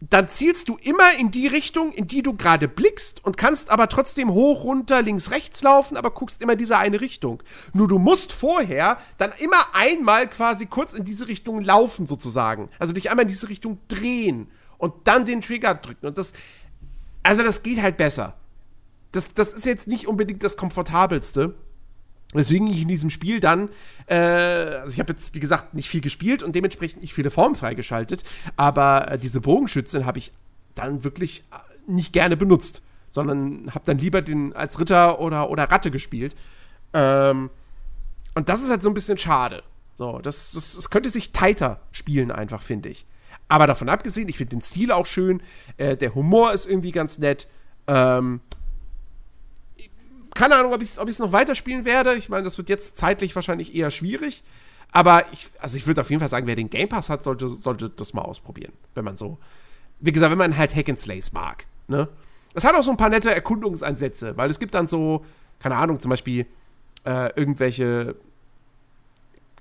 dann zielst du immer in die Richtung, in die du gerade blickst und kannst aber trotzdem hoch, runter, links, rechts laufen, aber guckst immer diese eine Richtung. Nur du musst vorher dann immer einmal quasi kurz in diese Richtung laufen sozusagen. Also dich einmal in diese Richtung drehen und dann den Trigger drücken und das also das geht halt besser. Das, das ist jetzt nicht unbedingt das komfortabelste. Weswegen ich in diesem Spiel dann, äh, also ich habe jetzt, wie gesagt, nicht viel gespielt und dementsprechend nicht viele Formen freigeschaltet, aber äh, diese Bogenschützin habe ich dann wirklich äh, nicht gerne benutzt, sondern habe dann lieber den als Ritter oder, oder Ratte gespielt. Ähm, Und das ist halt so ein bisschen schade. So, das, das, das könnte sich tighter spielen, einfach, finde ich. Aber davon abgesehen, ich finde den Stil auch schön. Äh, der Humor ist irgendwie ganz nett. Ähm, keine Ahnung, ob ich es ob noch weiterspielen werde. Ich meine, das wird jetzt zeitlich wahrscheinlich eher schwierig. Aber ich, also ich würde auf jeden Fall sagen, wer den Game Pass hat, sollte, sollte das mal ausprobieren. Wenn man so, wie gesagt, wenn man halt Hack and Slays mag. Ne? Es hat auch so ein paar nette Erkundungsansätze, weil es gibt dann so, keine Ahnung, zum Beispiel äh, irgendwelche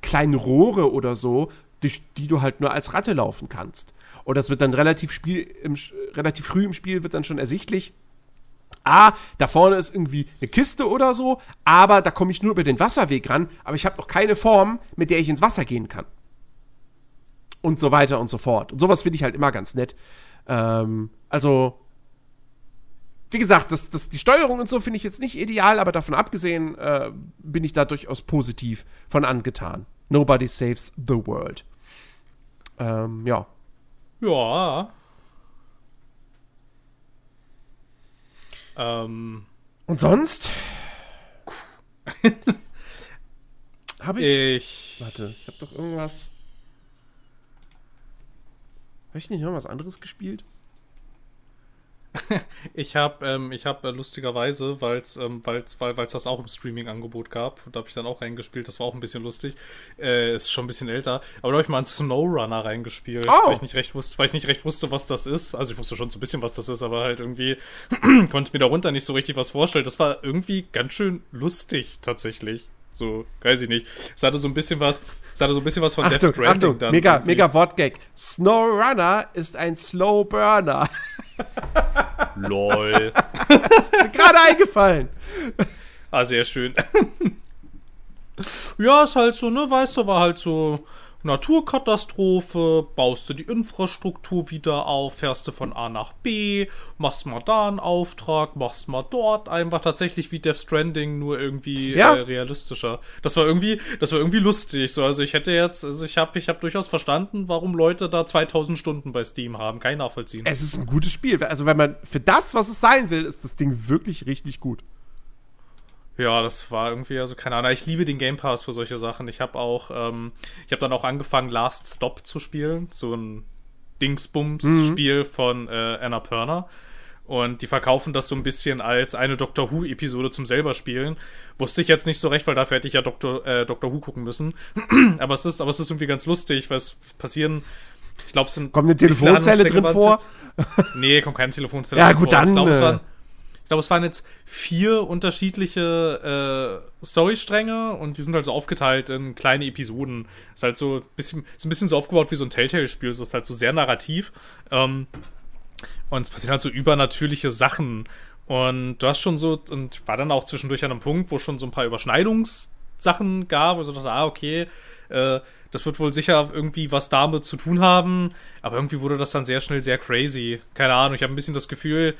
kleinen Rohre oder so, durch die du halt nur als Ratte laufen kannst. Und das wird dann relativ, Spiel im, relativ früh im Spiel wird dann schon ersichtlich. Ah, da vorne ist irgendwie eine Kiste oder so, aber da komme ich nur über den Wasserweg ran, aber ich habe noch keine Form, mit der ich ins Wasser gehen kann. Und so weiter und so fort. Und sowas finde ich halt immer ganz nett. Ähm, also, wie gesagt, das, das, die Steuerung und so finde ich jetzt nicht ideal, aber davon abgesehen äh, bin ich da durchaus positiv von angetan. Nobody saves the world. Ähm, ja. Ja. Ähm. Und sonst? habe ich, ich. Warte, ich habe doch irgendwas. Habe ich nicht noch was anderes gespielt? ich habe ähm, ich hab, äh, lustigerweise, weil's, ähm, weil's, weil es das auch im Streaming-Angebot gab, und da habe ich dann auch reingespielt, das war auch ein bisschen lustig, äh, ist schon ein bisschen älter, aber da habe ich mal einen Snowrunner reingespielt, oh. weil, ich nicht recht wusste, weil ich nicht recht wusste, was das ist. Also ich wusste schon so ein bisschen, was das ist, aber halt irgendwie konnte mir darunter nicht so richtig was vorstellen. Das war irgendwie ganz schön lustig, tatsächlich. So, weiß ich nicht. Es hatte so ein bisschen was, es hatte so ein bisschen was von Achtung, Death Stranding Achtung, dann. Mega, irgendwie. mega Wortgag. Snowrunner ist ein Slow Burner. Lol. ist mir gerade eingefallen. Ah, sehr schön. ja, ist halt so, ne, weißt du, war halt so Naturkatastrophe, baust du die Infrastruktur wieder auf, fährst du von A nach B, machst mal da einen Auftrag, machst mal dort einfach tatsächlich wie Death Stranding, nur irgendwie ja. äh, realistischer. Das war irgendwie, das war irgendwie lustig. So, also ich hätte jetzt, also ich habe, ich habe durchaus verstanden, warum Leute da 2000 Stunden bei Steam haben. Kein nachvollziehen. Es ist ein gutes Spiel. Also wenn man für das, was es sein will, ist das Ding wirklich richtig gut. Ja, das war irgendwie, also keine Ahnung. Ich liebe den Game Pass für solche Sachen. Ich habe auch, ähm, ich habe dann auch angefangen, Last Stop zu spielen. So ein Dingsbums-Spiel mhm. von äh, Anna Perner. Und die verkaufen das so ein bisschen als eine Doctor Who-Episode zum selber spielen. Wusste ich jetzt nicht so recht, weil dafür hätte ich ja Doctor, äh, Doctor Who gucken müssen. aber, es ist, aber es ist irgendwie ganz lustig, weil es passieren. Ich glaube, es sind. Kommt eine Telefonzelle drin vor? nee, kommt keine Telefonzelle ja, drin gut, vor. Ja, gut, dann. Ich es waren ich glaube, es waren jetzt vier unterschiedliche äh, Storystränge und die sind halt so aufgeteilt in kleine Episoden. Ist halt so ein bisschen, ist ein bisschen so aufgebaut wie so ein Telltale-Spiel. Es ist halt so sehr narrativ. Ähm, und es passieren halt so übernatürliche Sachen. Und du hast schon so, und war dann auch zwischendurch an einem Punkt, wo schon so ein paar Überschneidungssachen gab, wo ich so dachte, ah, okay, äh, das wird wohl sicher irgendwie was damit zu tun haben. Aber irgendwie wurde das dann sehr schnell sehr crazy. Keine Ahnung, ich habe ein bisschen das Gefühl,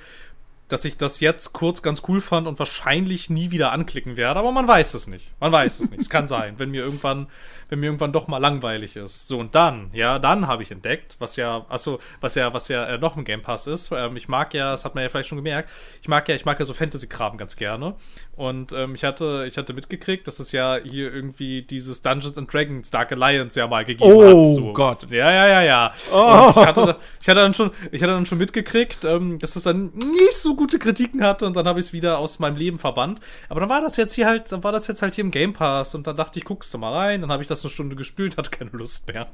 dass ich das jetzt kurz ganz cool fand und wahrscheinlich nie wieder anklicken werde, aber man weiß es nicht. Man weiß es nicht. Es kann sein, wenn mir irgendwann wenn mir irgendwann doch mal langweilig ist. So, und dann, ja, dann habe ich entdeckt, was ja, achso, was ja, was ja äh, noch im Game Pass ist. Ähm, ich mag ja, das hat man ja vielleicht schon gemerkt, ich mag ja, ich mag ja so Fantasy-Kram ganz gerne. Und ähm, ich hatte, ich hatte mitgekriegt, dass es ja hier irgendwie dieses Dungeons and Dragons Dark Alliance ja mal gegeben oh, hat. Oh so. Gott. Ja, ja, ja, ja. Oh. Ich, hatte, ich, hatte, dann schon, ich hatte dann schon mitgekriegt, ähm, dass es dann nicht so gute Kritiken hatte und dann habe ich es wieder aus meinem Leben verbannt. Aber dann war das jetzt hier halt, dann war das jetzt halt hier im Game Pass und dann dachte ich, guckst du mal rein, dann habe ich das eine Stunde gespielt, hat keine Lust mehr.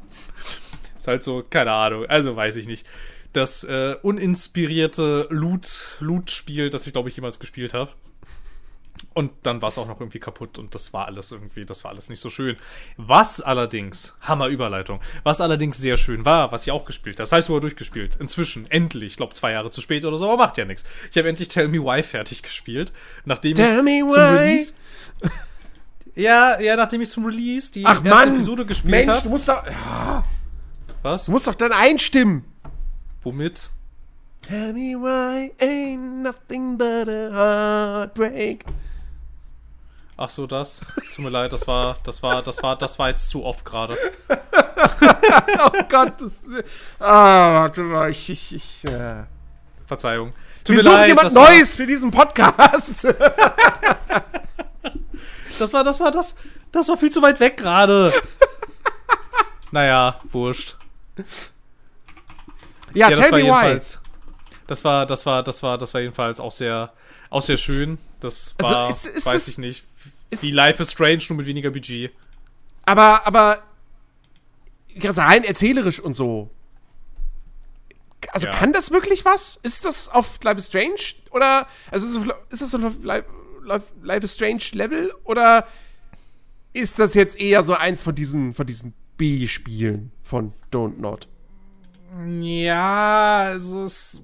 Ist halt so, keine Ahnung, also weiß ich nicht. Das äh, uninspirierte Loot-Spiel, Loot das ich, glaube ich, jemals gespielt habe. Und dann war es auch noch irgendwie kaputt und das war alles irgendwie, das war alles nicht so schön. Was allerdings, Hammer Überleitung, was allerdings sehr schön war, was ich auch gespielt habe, das heißt sogar durchgespielt, inzwischen, endlich, ich glaube zwei Jahre zu spät oder so, aber macht ja nichts. Ich habe endlich Tell Me Why fertig gespielt, nachdem Tell ich zum Release ja, ja, nachdem ich zum Release die Ach, erste Mann, Episode gespielt habe. du musst doch. Ja. Was? Du musst doch dann einstimmen. Womit? Tell me why ain't nothing but a heartbreak. Ach so, das. Tut mir leid, das war, das war, das war, das war jetzt zu oft gerade. oh Gott, das. Ah, warte ich, ich, ich äh. Verzeihung. Tut Wir suchen leid, jemand Neues war... für diesen Podcast. Das war, das war das. Das war viel zu weit weg gerade. naja, wurscht. Ja, das tell me why. jedenfalls. Das war, das war, das war, das war jedenfalls auch sehr, auch sehr schön. Das Also, war, ist- ist weiß das- ich nicht, ist- wie Life is Strange, nur mit weniger Budget. Aber, aber also rein erzählerisch und so. Also Ja. kann das wirklich was? Ist das auf Life is Strange? Oder, also ist das, auf Life, Life, is Strange Level? Oder ist das jetzt eher so eins von diesen, von diesen B-Spielen von Don't Not? Ja, also es.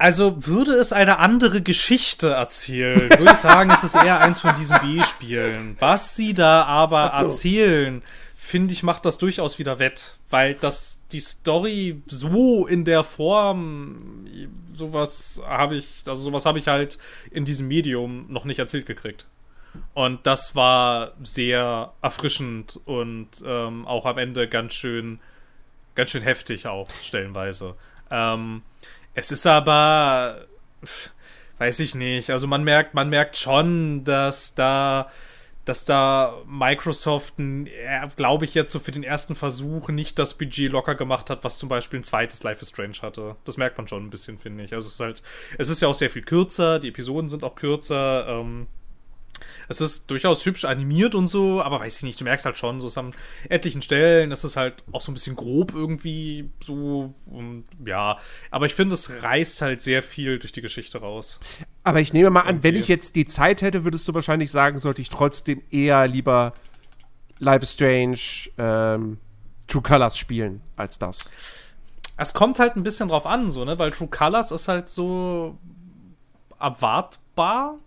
Also würde es eine andere Geschichte erzählen, würde ich sagen, es ist eher eins von diesen B-Spielen. Was sie da aber so. erzählen, finde ich, macht das durchaus wieder wett, weil das die Story so in der Form sowas habe ich, also sowas habe ich halt in diesem Medium noch nicht erzählt gekriegt. Und das war sehr erfrischend und ähm, auch am Ende ganz schön, ganz schön heftig auch stellenweise. Ähm, es ist aber, weiß ich nicht. Also man merkt, man merkt schon, dass da, dass da Microsoft, glaube ich jetzt so für den ersten Versuch nicht das Budget locker gemacht hat, was zum Beispiel ein zweites Life is Strange hatte. Das merkt man schon ein bisschen, finde ich. Also es ist halt, es ist ja auch sehr viel kürzer. Die Episoden sind auch kürzer. Ähm, es ist durchaus hübsch animiert und so, aber weiß ich nicht, du merkst halt schon, so es an etlichen Stellen, es ist halt auch so ein bisschen grob irgendwie so, und, ja. Aber ich finde, es reißt halt sehr viel durch die Geschichte raus. Aber ich nehme mal an, wenn ich jetzt die Zeit hätte, würdest du wahrscheinlich sagen, sollte ich trotzdem eher lieber Life is Strange ähm, True Colors spielen als das. Es kommt halt ein bisschen drauf an, so, ne, weil True Colors ist halt so erwartbar,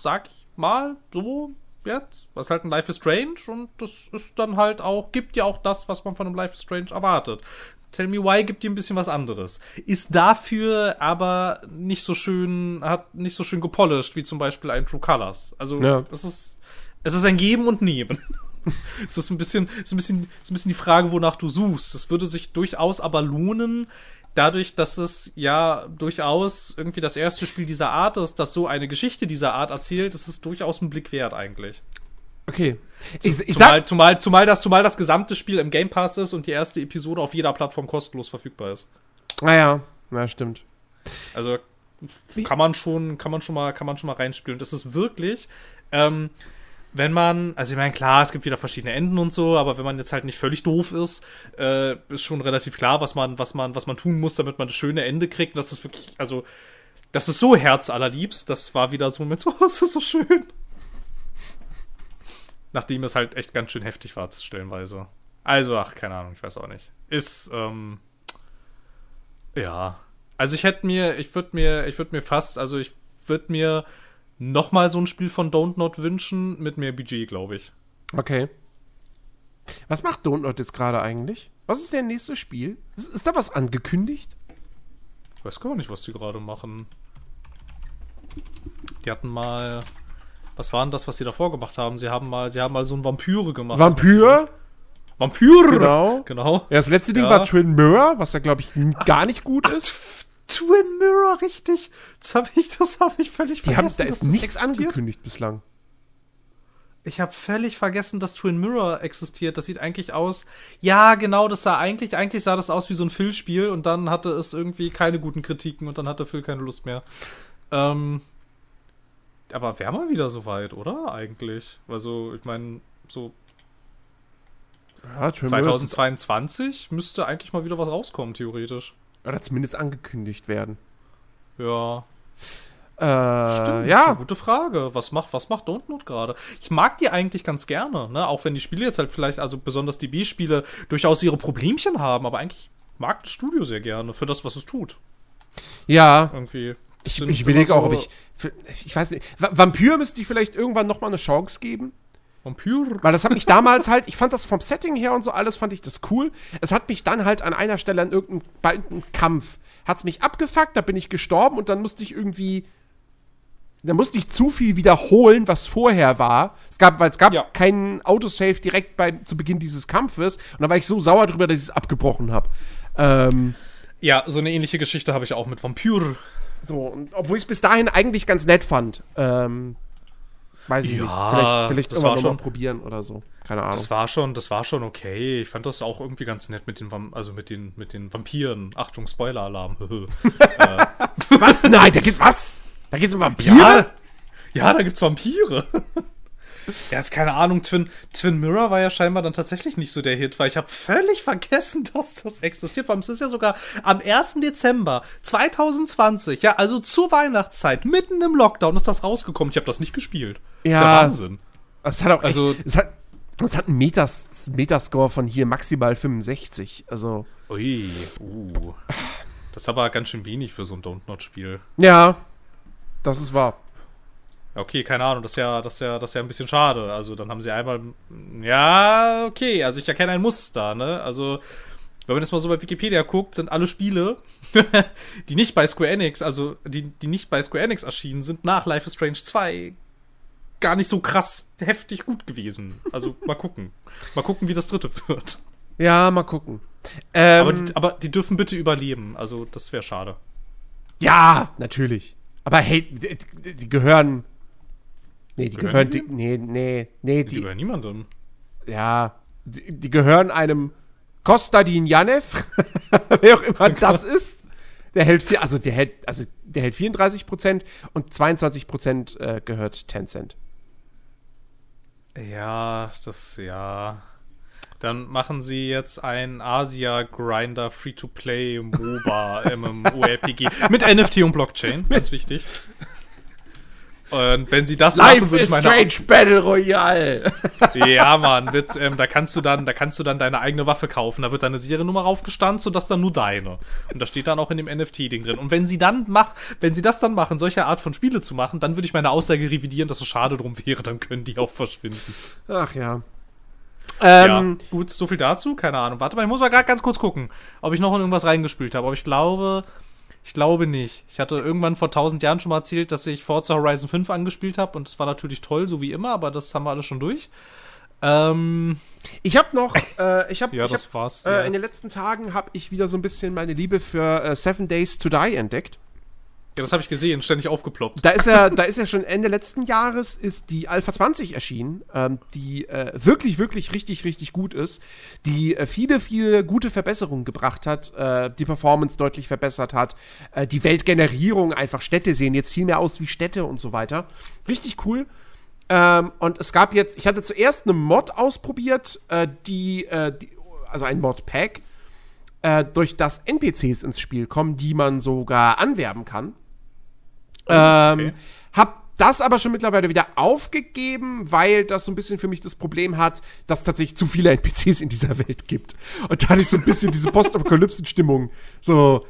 sag ich mal, so jetzt. Was halt ein Life is Strange und das ist dann halt auch, gibt ja auch das, was man von einem Life is Strange erwartet. Tell Me Why gibt dir ein bisschen was anderes. Ist dafür aber nicht so schön, hat nicht so schön gepolished wie zum Beispiel ein True Colors. Also Ja. es ist, es ist ein Geben und Nehmen. es ist ein bisschen, ist ein bisschen, ist ein bisschen die Frage, wonach du suchst. Es würde sich durchaus aber lohnen, dadurch, dass es ja durchaus irgendwie das erste Spiel dieser Art ist, das so eine Geschichte dieser Art erzählt, ist es durchaus ein Blick wert eigentlich. Okay. Ich, ich zumal, sag, zumal, zumal, das, zumal das gesamte Spiel im Game Pass ist und die erste Episode auf jeder Plattform kostenlos verfügbar ist. naja, na stimmt. Also kann man schon, kann man schon mal, kann man schon mal reinspielen. Das ist wirklich, ähm, wenn man, also ich meine, klar, es gibt wieder verschiedene Enden und so, aber wenn man jetzt halt nicht völlig doof ist, äh, ist schon relativ klar, was man, was man, was man tun muss, damit man das schöne Ende kriegt. Und Das ist wirklich, also, das ist so herzallerliebst. Das war wieder so ein Moment, so, oh, ist das so schön. Nachdem es halt echt ganz schön heftig war, stellenweise. Also, ach, keine Ahnung, ich weiß auch nicht. Ist, ähm, ja. Also ich hätte mir, ich würde mir, ich würde mir fast, also ich würde mir noch mal so ein Spiel von Don't Not wünschen mit mehr Budget, glaube ich. Okay. Was macht Don't Not jetzt gerade eigentlich? Was ist der nächste Spiel? Ist, ist da was angekündigt? Ich weiß gar nicht, was die gerade machen. Die hatten mal, was war denn das, was sie davor gemacht haben? Sie haben mal, sie haben mal so ein Vampyre gemacht. Vampyr? Vampyr! Genau. Genau. Ja, das letzte Ding Ja. war Twin Mirror, was ja, glaube ich, gar nicht gut ist. Twin Mirror, richtig. Das habe ich, das habe ich völlig Die haben, vergessen. da dass ist nichts existiert. angekündigt bislang. Ich habe völlig vergessen, dass Twin Mirror existiert. Das sieht eigentlich aus. Ja, genau, das sah eigentlich, eigentlich sah das aus wie so ein Phil-Spiel und dann hatte es irgendwie keine guten Kritiken und dann hatte Phil keine Lust mehr. Ähm, aber wäre mal wieder soweit, oder? Eigentlich. Also, ich meine, so Ja, Twin Mirror ist, 2022 müsste eigentlich mal wieder was rauskommen, theoretisch. Oder zumindest angekündigt werden. Ja. Äh, Stimmt, ja, gute Frage. Was macht, was macht Don't Not gerade? Ich mag die eigentlich ganz gerne, ne? Auch wenn die Spiele jetzt halt vielleicht, also besonders die B-Spiele, durchaus ihre Problemchen haben, aber eigentlich mag das Studio sehr gerne für das, was es tut. ja. Irgendwie. Ich, ich überlege immer auch, ob so ich. Ich weiß nicht. Va- Vampyr müsste ich vielleicht irgendwann noch mal eine Chance geben. Vampyr. Weil das hat mich damals halt, ich fand das vom Setting her und so alles, fand ich das cool. Es hat mich dann halt an einer Stelle an irgendeinem, bei irgendeinem Kampf, hat es mich abgefuckt, da bin ich gestorben und dann musste ich irgendwie, da musste ich zu viel wiederholen, was vorher war. Es gab, weil es gab Ja. keinen Autosave direkt bei, zu Beginn dieses Kampfes und da war ich so sauer drüber, dass ich es abgebrochen habe. Ähm, Ja, so eine ähnliche Geschichte habe ich auch mit Vampyr. so, und obwohl ich es bis dahin eigentlich ganz nett fand. Ähm, weiß ich Ja, nicht. Vielleicht, vielleicht das irgendwann war schon- probieren oder so. Keine Ahnung. Das war schon, das war schon okay. Ich fand das auch irgendwie ganz nett mit den, also mit den, mit den Vampiren. Achtung, Spoiler-Alarm. was? Nein, da geht was? Da geht's um Vampire? ja, ja, da gibt's Vampire. ja, jetzt keine Ahnung. Twin, Twin Mirror war ja scheinbar dann tatsächlich nicht so der Hit, weil ich habe völlig vergessen, dass das existiert. Vor allem, es ist ja sogar am 1. Dezember 2020, ja, also zur Weihnachtszeit, mitten im Lockdown ist das rausgekommen. Ich habe das nicht gespielt. Ist Ja. ja Wahnsinn. Das hat auch Also- echt, es hat, es hat einen Metas, Metascore von hier maximal 65. Also, Ui, uh. Das ist aber ganz schön wenig für so ein Don't-Not-Spiel. ja, das ist wahr. Ja, Okay, keine Ahnung, das ist ja, das ist ja, das ist ja ein bisschen schade. Also dann haben sie einmal. Ja, okay, also ich erkenne ein Muster, ne? Also, wenn man das mal so bei Wikipedia guckt, sind alle Spiele, die nicht bei Square Enix, also die, die nicht bei Square Enix erschienen sind, nach Life is Strange 2 gar nicht so krass heftig gut gewesen. Also mal gucken. Mal gucken, wie das dritte wird. Ja, mal gucken. Ähm, Aber, die, aber die dürfen bitte überleben. Also das wäre schade. ja, natürlich. Aber hey, die, die gehören. Nee, die Gehören gehören. Die, nee, nee, nee, Die die. über niemanden. Ja, die, die gehören einem Kostadin Janev, wer auch immer das ist. Der hält vier, also der hält, also der hält 34% und 22% äh, gehört Tencent. Ja, das, ja. Dann machen sie jetzt ein Asia Grinder Free-to-Play MOBA MMORPG mit NFT und Blockchain, ganz wichtig. Und wenn sie das machen, Life würde is meine Strange Battle Royale. Ja, Mann, wird, ähm, da kannst du dann, da kannst du dann deine eigene Waffe kaufen. Da wird deine Seriennummer raufgestanzt und das dann nur deine. Und das steht dann auch in dem NFT-Ding drin. Und wenn sie dann mach, wenn sie das dann machen, solche Art von Spiele zu machen, dann würde ich meine Aussage revidieren, dass es schade drum wäre, dann können die auch verschwinden. Ach ja. Ja, Ähm, gut, so viel dazu, keine Ahnung. Warte mal, ich muss mal gerade ganz kurz gucken, ob ich noch in irgendwas reingespült habe. Aber ich glaube, ich glaube nicht. Ich hatte irgendwann vor 1000 Jahren schon mal erzählt, dass ich Forza Horizon 5 angespielt habe und es war natürlich toll, so wie immer, aber das haben wir alles schon durch. Ähm, Ich habe noch, äh, ich habe, Ja, das hab, war's, Äh, ja. In den letzten Tagen habe ich wieder so ein bisschen meine Liebe für äh, Seven Days to Die entdeckt. Ja, das habe ich gesehen, ständig aufgeploppt. Da ist ja, da ist ja schon Ende letzten Jahres ist die Alpha 20 erschienen, ähm, die äh, wirklich, wirklich richtig, richtig gut ist, die äh, viele, viele gute Verbesserungen gebracht hat, äh, die Performance deutlich verbessert hat, äh, die Weltgenerierung, einfach Städte sehen jetzt viel mehr aus wie Städte und so weiter. Richtig cool. Ähm, und es gab jetzt, ich hatte zuerst eine Mod ausprobiert, äh, die, äh, die, also ein Mod-Pack, durch das NPCs ins Spiel kommen, die man sogar anwerben kann. Ähm, okay. hab das aber schon mittlerweile wieder aufgegeben, weil das so ein bisschen für mich das Problem hat, dass tatsächlich zu viele NPCs in dieser Welt gibt. Und da hatte ich so ein bisschen diese Postapokalypsen-Stimmung. So,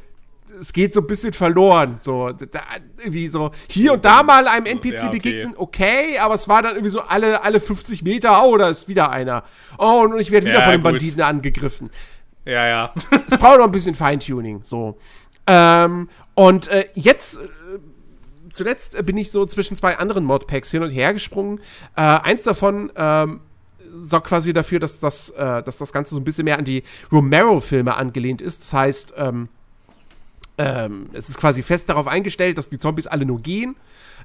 es geht so ein bisschen verloren. So, da, irgendwie so hier und da mal einem NPC Ja, okay. begegnen, okay, aber es war dann irgendwie so alle, alle 50 Meter, oh, da ist wieder einer. Oh, und ich werde wieder Ja, von den gut. Banditen angegriffen Ja, ja. es braucht noch ein bisschen Feintuning. So. Ähm, und äh, jetzt, zuletzt äh, bin ich so zwischen zwei anderen Modpacks hin und her gesprungen. Äh, eins davon ähm, sorgt quasi dafür, dass das, äh, dass das Ganze so ein bisschen mehr an die Romero-Filme angelehnt ist. Das heißt, ähm, ähm, es ist quasi fest darauf eingestellt, dass die Zombies alle nur gehen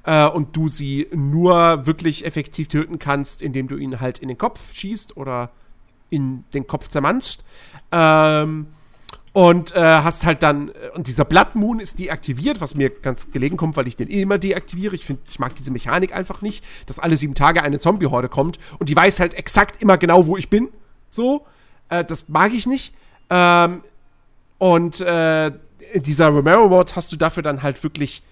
äh, und du sie nur wirklich effektiv töten kannst, indem du ihnen halt in den Kopf schießt oder in den Kopf zermanscht. Ähm, und äh, hast halt dann, äh, und dieser Blood Moon ist deaktiviert, was mir ganz gelegen kommt, weil ich den eh immer deaktiviere. Ich finde, ich mag diese Mechanik einfach nicht, dass alle sieben Tage eine Zombie-Horde kommt und die weiß halt exakt immer genau, wo ich bin. So. Äh, das mag ich nicht. Ähm, und äh, dieser Romero-Mod hast du dafür dann halt wirklich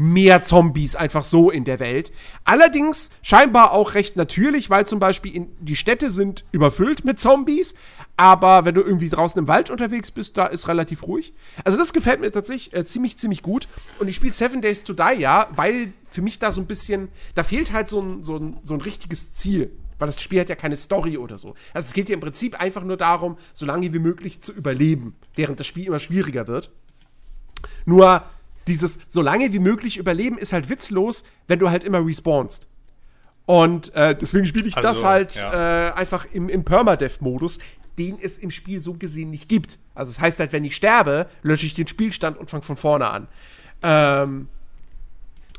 mehr Zombies einfach so in der Welt. Allerdings scheinbar auch recht natürlich, weil zum Beispiel in, die Städte sind überfüllt mit Zombies, aber wenn du irgendwie draußen im Wald unterwegs bist, da ist relativ ruhig. Also das gefällt mir tatsächlich äh, ziemlich, ziemlich gut. Und ich spiele Seven Days to Die, ja, weil für mich da so ein bisschen, da fehlt halt so ein, so ein, so ein richtiges Ziel. Weil das Spiel hat ja keine Story oder so. Also es geht ja im Prinzip einfach nur darum, so lange wie möglich zu überleben, während das Spiel immer schwieriger wird. Nur dieses so lange wie möglich überleben ist halt witzlos, wenn du halt immer respawnst. Und äh, deswegen spiele ich Also, das halt ja. äh, einfach im, im Permadeath-Modus, den es im Spiel so gesehen nicht gibt. Also das heißt halt, wenn ich sterbe, lösche ich den Spielstand und fange von vorne an. Ähm,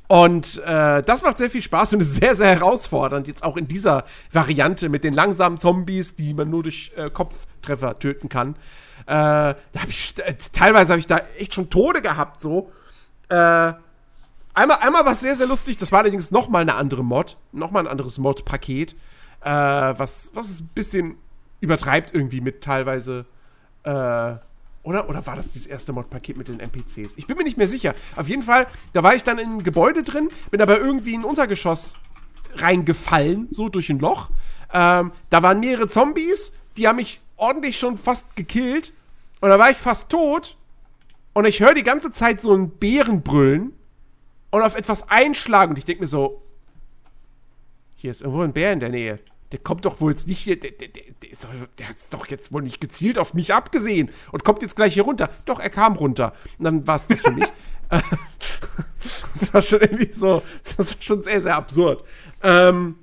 Und äh, das macht sehr viel Spaß und ist sehr, sehr herausfordernd. Jetzt auch in dieser Variante mit den langsamen Zombies, die man nur durch äh, Kopftreffer töten kann. Äh, da hab ich, äh, teilweise habe ich da echt schon Tode gehabt, so. Äh, einmal, einmal war es sehr, sehr lustig. Das war allerdings noch mal eine andere Mod. Noch mal ein anderes Mod-Paket. Äh, was, was es ein bisschen übertreibt irgendwie mit teilweise äh, oder? Oder war das das erste Mod-Paket mit den NPCs? Ich bin mir nicht mehr sicher. Auf jeden Fall, da war ich dann in einem Gebäude drin, bin aber irgendwie in ein Untergeschoss reingefallen, so durch ein Loch. Ähm, da waren mehrere Zombies, die haben mich ordentlich schon fast gekillt. Und da war ich fast tot. Und ich höre die ganze Zeit so einen Bären brüllen und auf etwas einschlagen. Und ich denke mir so, hier ist irgendwo ein Bär in der Nähe der kommt doch wohl jetzt nicht hier, der, der, der, ist doch, der hat doch jetzt wohl nicht gezielt auf mich abgesehen und kommt jetzt gleich hier runter. Doch, er kam runter. Und dann war es das für mich. das war schon irgendwie so, das war schon sehr, sehr absurd. Ähm,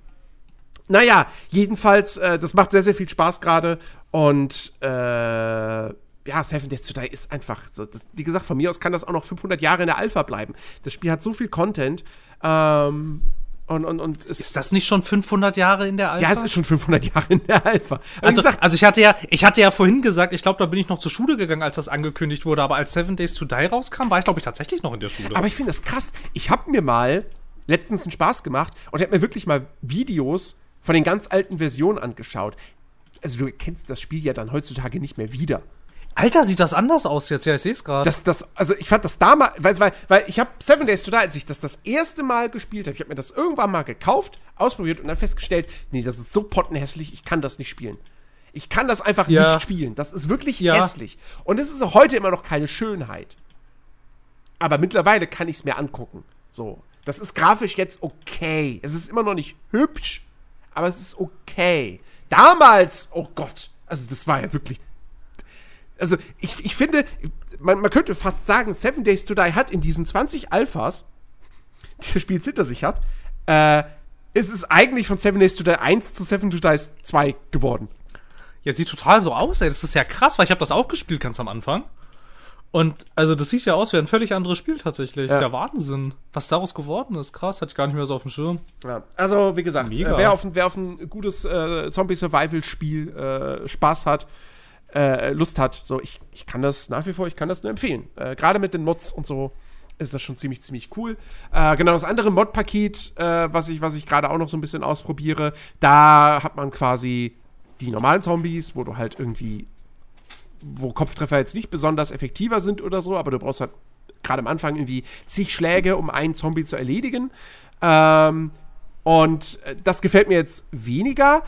naja, jedenfalls, äh, das macht sehr, sehr viel Spaß gerade und äh, ja, Seven Days to Die ist einfach so. Das, wie gesagt, von mir aus kann das auch noch 500 Jahre in der Alpha bleiben. Das Spiel hat so viel Content. Ähm, und, und, und ist das nicht schon 500 Jahre in der Alpha? Ja, es ist schon 500 Jahre in der Alpha. Also, gesagt, also ich hatte ja, ich hatte ja vorhin gesagt, ich glaube, da bin ich noch zur Schule gegangen, als das angekündigt wurde. Aber als Seven Days to Die rauskam, war ich glaube ich tatsächlich noch in der Schule. Aber ich finde das krass. Ich habe mir mal letztens einen Spaß gemacht und habe mir wirklich mal Videos von den ganz alten Versionen angeschaut. Also du kennst das Spiel ja dann heutzutage nicht mehr wieder. Alter, sieht das anders aus jetzt? Ja, ich sehe es gerade. Das, das, also ich fand das damals, weil, weil, weil ich habe Seven Days to Die, als ich das das erste Mal gespielt habe, ich habe mir das irgendwann mal gekauft, ausprobiert und dann festgestellt, nee, das ist so pottenhässlich, ich kann das nicht spielen. Ich kann das einfach ja. nicht spielen. Das ist wirklich ja. hässlich. Und es ist heute immer noch keine Schönheit. Aber mittlerweile kann ich es mir angucken. So. Das ist grafisch jetzt okay. Es ist immer noch nicht hübsch, aber es ist okay. Damals, oh Gott, also das war ja wirklich also ich, ich finde, man, man könnte fast sagen, Seven Days to Die hat in diesen 20 Alphas, die das Spiel hinter sich hat, äh, ist es eigentlich von Seven Days to Die 1 zu Seven to Die 2 geworden. Ja, sieht total so aus, ey. Das ist ja krass, weil ich habe das auch gespielt ganz am Anfang. Und also das sieht ja aus wie ein völlig anderes Spiel tatsächlich. Ja. Ist ja Wahnsinn, was daraus geworden ist. Krass, hatte ich gar nicht mehr so auf dem Schirm. Ja. Also, wie gesagt, äh, wer, auf, wer auf ein gutes äh, Zombie-Survival-Spiel äh, Spaß hat, äh, Lust hat. So, ich, ich kann das nach wie vor, ich kann das nur empfehlen. Äh, Gerade mit den Mods und so ist das schon ziemlich, ziemlich cool. Äh, genau, das andere Mod-Paket, äh, was ich, was ich gerade auch noch so ein bisschen ausprobiere, da hat man quasi die normalen Zombies, wo du halt irgendwie, wo Kopftreffer jetzt nicht besonders effektiver sind oder so, aber du brauchst halt gerade am Anfang irgendwie zig Schläge, um einen Zombie zu erledigen. Ähm, und äh, das gefällt mir jetzt weniger,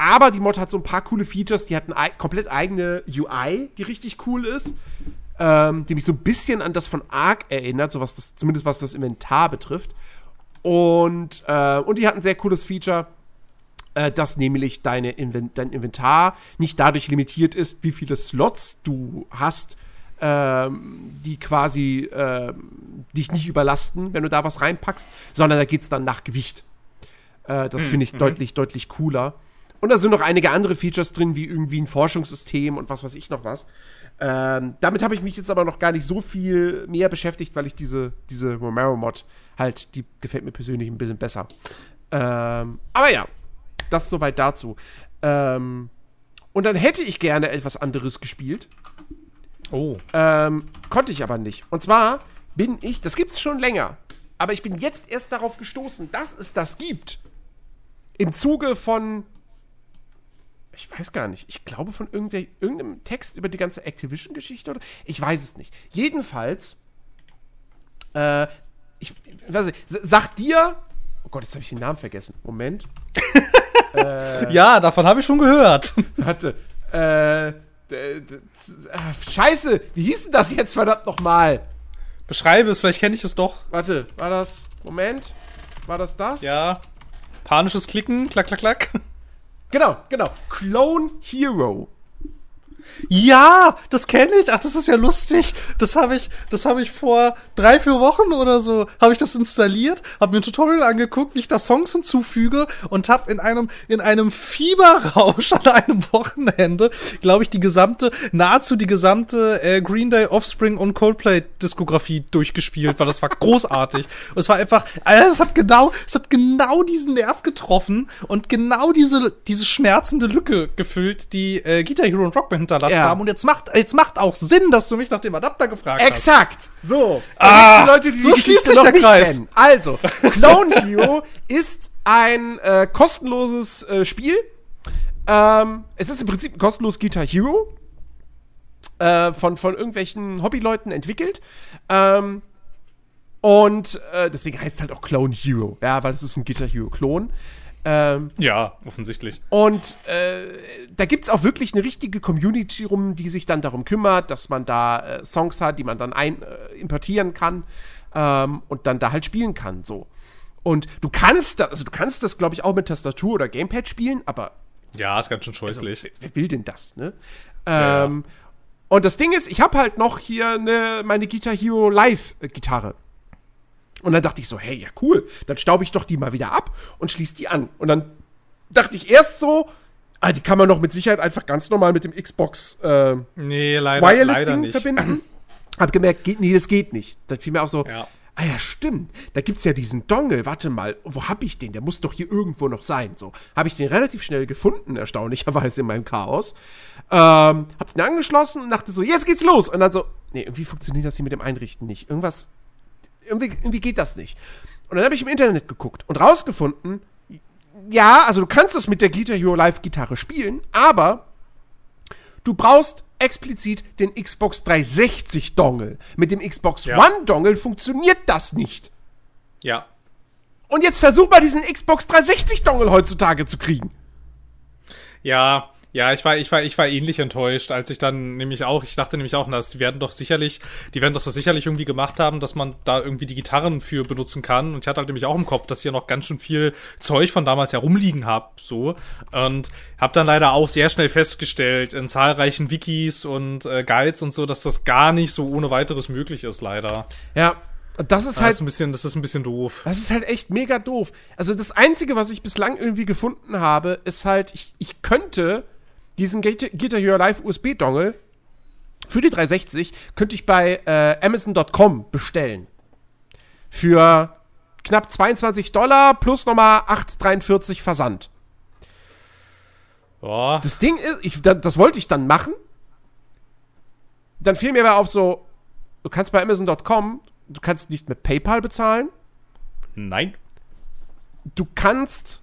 aber die Mod hat so ein paar coole Features. Die hat eine komplett eigene UI, die richtig cool ist. Ähm, die mich so ein bisschen an das von Ark erinnert, so was das, zumindest was das Inventar betrifft. Und, äh, und die hat ein sehr cooles Feature, äh, dass nämlich deine Invent dein Inventar nicht dadurch limitiert ist, wie viele Slots du hast, ähm, die quasi äh, dich nicht überlasten, wenn du da was reinpackst, sondern da geht es dann nach Gewicht. Äh, das hm, finde ich mhm. deutlich, deutlich cooler. Und da sind noch einige andere Features drin, wie irgendwie ein Forschungssystem und was weiß ich noch was. Ähm, damit habe ich mich jetzt aber noch gar nicht so viel mehr beschäftigt, weil ich diese, diese Romero-Mod halt, die gefällt mir persönlich ein bisschen besser. Ähm, aber ja, das soweit dazu. Ähm, und dann hätte ich gerne etwas anderes gespielt. Oh. Ähm, konnte ich aber nicht. Und zwar bin ich, das gibt es schon länger, aber ich bin jetzt erst darauf gestoßen, dass es das gibt. Im Zuge von ich weiß gar nicht, ich glaube von irgendeinem Text über die ganze Activision-Geschichte oder ich weiß es nicht. Jedenfalls, äh, ich weiß nicht, sagt dir, oh Gott, jetzt habe ich den Namen vergessen. Moment. äh, ja, davon habe ich schon gehört. Warte, äh, Scheiße, wie hieß denn das jetzt verdammt nochmal? Beschreibe es, vielleicht kenne ich es doch. Warte, war das, Moment, war das das? Ja. Panisches Klicken, klack, klack, klack. Genau, genau. Clone Hero. Ja, das kenne ich. Ach, das ist ja lustig. Das habe ich, das habe ich vor drei, vier Wochen oder so, habe ich das installiert, habe mir ein Tutorial angeguckt, wie ich da Songs hinzufüge und habe in einem, in einem Fieberrausch an einem Wochenende, glaube ich, die gesamte, nahezu die gesamte äh, Green Day, Offspring und Coldplay Diskografie durchgespielt, weil das war großartig. und es war einfach, also es hat genau, es hat genau diesen Nerv getroffen und genau diese, diese schmerzende Lücke gefüllt, die äh, Guitar Hero und Rockband hinterlassen ja. haben. Und jetzt macht, jetzt macht auch Sinn, dass du mich nach dem Adapter gefragt Exakt. hast. Exakt. So. Ah, die Leute, die so die schließt sich der Kreis. Kennen. Also, Clone Hero ist ein äh, kostenloses äh, Spiel. Ähm, es ist im Prinzip ein kostenloses Guitar Hero. Äh, von, von irgendwelchen Hobbyleuten entwickelt. Ähm, und äh, deswegen heißt es halt auch Clone Hero, ja, weil es ist ein Guitar Hero-Klon. Ähm, ja, offensichtlich. Und äh, da gibt es auch wirklich eine richtige Community rum, die sich dann darum kümmert, dass man da äh, Songs hat, die man dann ein, äh, importieren kann ähm, und dann da halt spielen kann. So. Und du kannst da, also du kannst das, glaube ich, auch mit Tastatur oder Gamepad spielen, aber. Ja, ist ganz schön scheußlich. Also, wer will denn das, ne? Ähm, ja. Und das Ding ist, ich habe halt noch hier eine, meine Guitar Hero Live-Gitarre. Und dann dachte ich so, hey, ja cool, dann staube ich doch die mal wieder ab und schließe die an. Und dann dachte ich erst so, ah, die kann man noch mit Sicherheit einfach ganz normal mit dem Xbox äh, nee, leider, Wireless-Ding verbinden. Hab gemerkt, geht, nee, das geht nicht. Dann fiel mir auch so, ja. ah ja, stimmt, da gibt's ja diesen Dongle, warte mal, wo hab ich den? Der muss doch hier irgendwo noch sein. So, habe ich den relativ schnell gefunden, erstaunlicherweise in meinem Chaos. Ähm, hab den angeschlossen und dachte so, jetzt geht's los. Und dann so, nee, irgendwie funktioniert das hier mit dem Einrichten nicht. Irgendwas irgendwie, irgendwie geht das nicht. Und dann habe ich im Internet geguckt und rausgefunden, ja, also du kannst das mit der Guitar Hero Live Gitarre spielen, aber du brauchst explizit den Xbox 360 Dongle. Mit dem Xbox ja. One Dongle funktioniert das nicht. Ja. Und jetzt versuch mal diesen Xbox 360 Dongle heutzutage zu kriegen. Ja, ja, ich war, ich war, ich war ähnlich enttäuscht, als ich dann nämlich auch, ich dachte nämlich auch, das, die werden doch sicherlich, die werden das doch sicherlich irgendwie gemacht haben, dass man da irgendwie die Gitarren für benutzen kann. Und ich hatte halt nämlich auch im Kopf, dass ich ja noch ganz schön viel Zeug von damals herumliegen hab, so. Und hab dann leider auch sehr schnell festgestellt, in zahlreichen Wikis und äh, Guides und so, dass das gar nicht so ohne weiteres möglich ist, leider. Ja, das ist halt. Das ist, ein bisschen, das ist ein bisschen doof. Das ist halt echt mega doof. Also, das Einzige, was ich bislang irgendwie gefunden habe, ist halt, ich, ich könnte diesen Guitar Hero Live USB-Dongle für die 360 könnte ich bei äh, Amazon.com bestellen. Für knapp 22 Dollar plus nochmal 8,43 Versand. Boah. Das Ding ist, ich, das, das wollte ich dann machen. Dann fiel mir aber auf so, du kannst bei Amazon.com, du kannst nicht mit PayPal bezahlen. Nein. Du kannst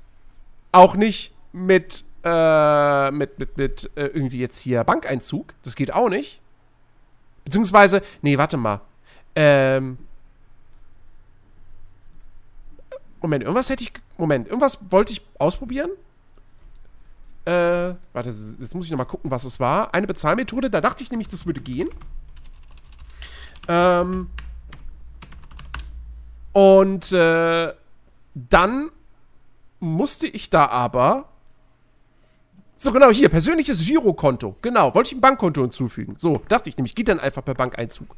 auch nicht mit äh, mit, mit, mit äh, irgendwie jetzt hier Bankeinzug. Das geht auch nicht. Beziehungsweise, nee, warte mal. Ähm. Moment, irgendwas hätte ich. Moment, irgendwas wollte ich ausprobieren. Äh, warte, jetzt muss ich nochmal gucken, was es war. Eine Bezahlmethode, da dachte ich nämlich, das würde gehen. Ähm. Und äh, dann musste ich da aber so, genau, hier, persönliches Girokonto. Genau, wollte ich ein Bankkonto hinzufügen. So, dachte ich nämlich, geht dann einfach per Bankeinzug.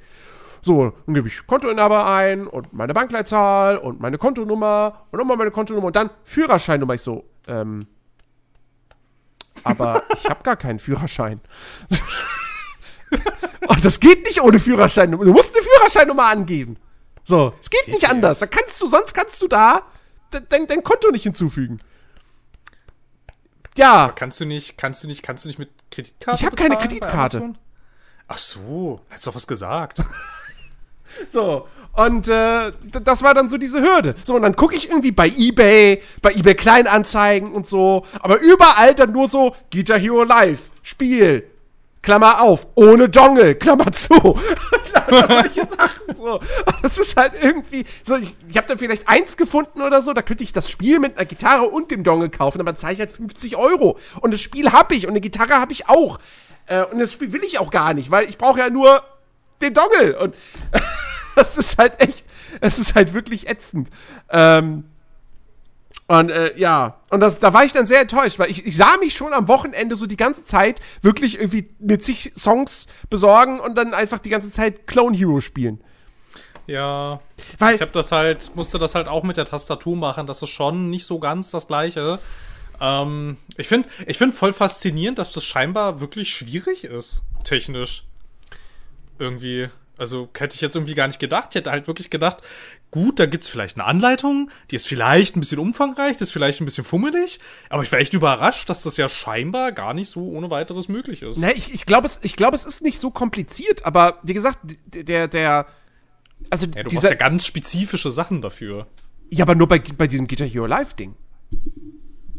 So, dann gebe ich Kontoinhaber ein und meine Bankleitzahl und meine Kontonummer und nochmal meine Kontonummer und dann Führerscheinnummer. Ich so, ähm, aber ich habe gar keinen Führerschein. und das geht nicht ohne Führerscheinnummer. Du musst eine Führerscheinnummer angeben. So, es geht, nicht anders. Da kannst du, sonst kannst du da dein, dein Konto nicht hinzufügen. Ja. Aber kannst du nicht, kannst du nicht, kannst du nicht mit Kreditkarte? Ich habe keine Kreditkarte. Ach so, hättest doch was gesagt. so, und äh, das war dann so diese Hürde. So, und dann gucke ich irgendwie bei eBay, bei eBay Kleinanzeigen und so, aber überall dann nur so Guitar Hero Live, Spiel, Klammer auf, ohne Dongle, Klammer zu. Jetzt sagen? So, das ist halt irgendwie, so, ich, ich habe da vielleicht eins gefunden oder so, da könnte ich das Spiel mit einer Gitarre und dem Dongle kaufen, aber zahle ich halt 50 Euro. Und das Spiel habe ich und eine Gitarre habe ich auch. Äh, und das Spiel will ich auch gar nicht, weil ich brauche ja nur den Dongle. Und das ist halt echt, es ist halt wirklich ätzend. Ähm, Und äh, ja, und das, da war ich dann sehr enttäuscht, weil ich, ich sah mich schon am Wochenende so die ganze Zeit wirklich irgendwie mit sich Songs besorgen und dann einfach die ganze Zeit Clone Hero spielen. Ja, Weil- ich habe das halt, musste das halt auch mit der Tastatur machen. Das ist schon nicht so ganz das Gleiche. Ähm, ich finde ich find voll faszinierend, dass das scheinbar wirklich schwierig ist, technisch. Irgendwie. Also hätte ich jetzt irgendwie gar nicht gedacht. Ich hätte halt wirklich gedacht, gut, da gibt's vielleicht eine Anleitung, die ist vielleicht ein bisschen umfangreich, die ist vielleicht ein bisschen fummelig, aber ich war echt überrascht, dass das ja scheinbar gar nicht so ohne weiteres möglich ist. Ne, ich, ich glaube, es, ich glaub, es ist nicht so kompliziert, aber wie gesagt, der, der, also Ja, du dieser, brauchst ja ganz spezifische Sachen dafür. ja, aber nur bei, bei diesem Guitar Hero Live Ding.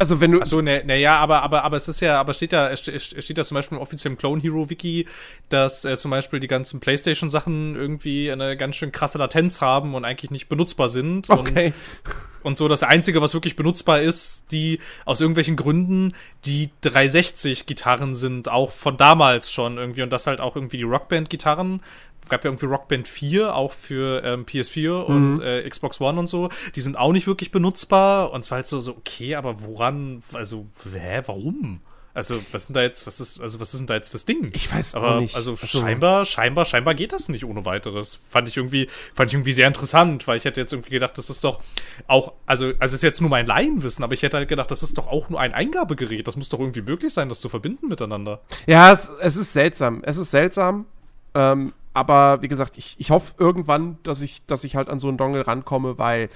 Also wenn du, Achso, ne, ne, ja, aber, aber, aber es ist ja, aber steht ja, es ste- es steht ja zum Beispiel im offiziellen Clone Hero Wiki, dass äh, zum Beispiel die ganzen PlayStation-Sachen irgendwie eine ganz schön krasse Latenz haben und eigentlich nicht benutzbar sind. okay, Und, und so das Einzige, was wirklich benutzbar ist, die aus irgendwelchen Gründen die 360-Gitarren sind, auch von damals schon irgendwie. Und das halt auch irgendwie die Rockband-Gitarren. Gab ja irgendwie Rockband 4, auch für ähm, PS4 und äh, Xbox One und so. Die sind auch nicht wirklich benutzbar. Und es war halt so, so, okay, aber woran, also, hä, warum? Also, was sind da jetzt, was ist, also, was ist denn da jetzt das Ding? Ich weiß aber, nicht. Also, Also- scheinbar, scheinbar, scheinbar geht das nicht ohne weiteres. Fand ich irgendwie, fand ich irgendwie sehr interessant, weil ich hätte jetzt irgendwie gedacht, das ist doch auch, also, also, es ist jetzt nur mein Laienwissen, aber ich hätte halt gedacht, das ist doch auch nur ein Eingabegerät. Das muss doch irgendwie möglich sein, das zu verbinden miteinander. ja, es, es ist seltsam, es ist seltsam, ähm, aber wie gesagt, ich, ich hoffe irgendwann, dass ich, dass ich halt an so einen Dongle rankomme, weil,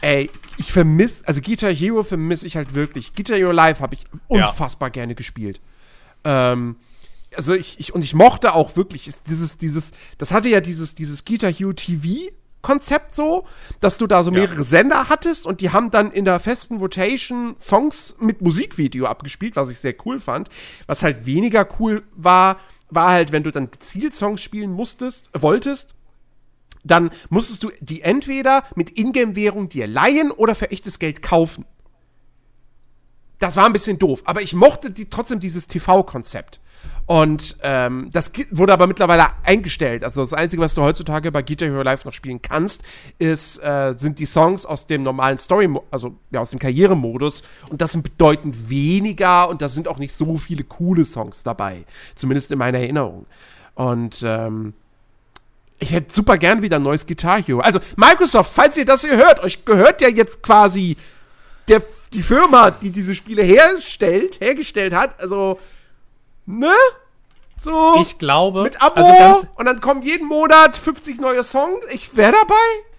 ey, ich vermisse, also Guitar Hero vermisse ich halt wirklich. Guitar Hero Live habe ich Ja. unfassbar gerne gespielt. Ähm, also ich, ich, und ich mochte auch wirklich ist dieses, dieses, das hatte ja dieses, dieses Guitar Hero TV Konzept so, dass du da so Ja. mehrere Sender hattest und die haben dann in der festen Rotation Songs mit Musikvideo abgespielt, was ich sehr cool fand. Was halt weniger cool war, war halt, wenn du dann gezielt Songs spielen musstest, wolltest, dann musstest du die entweder mit Ingame-Währung dir leihen oder für echtes Geld kaufen. Das war ein bisschen doof, aber ich mochte die, trotzdem dieses TV-Konzept. Und ähm, das wurde aber mittlerweile eingestellt. Also das Einzige, was du heutzutage bei Guitar Hero Live noch spielen kannst, ist, äh, sind die Songs aus dem normalen Story, also ja, aus dem Karrieremodus. Und das sind bedeutend weniger und da sind auch nicht so viele coole Songs dabei. Zumindest in meiner Erinnerung. Und ähm, ich hätte super gern wieder ein neues Guitar Hero. Also Microsoft, falls ihr das hier hört, euch gehört ja jetzt quasi der, die Firma, die diese Spiele herstellt, hergestellt hat. Also, ne? So. Ich glaube, mit Abo also ganz, und dann kommen jeden Monat 50 neue Songs. Ich wäre dabei.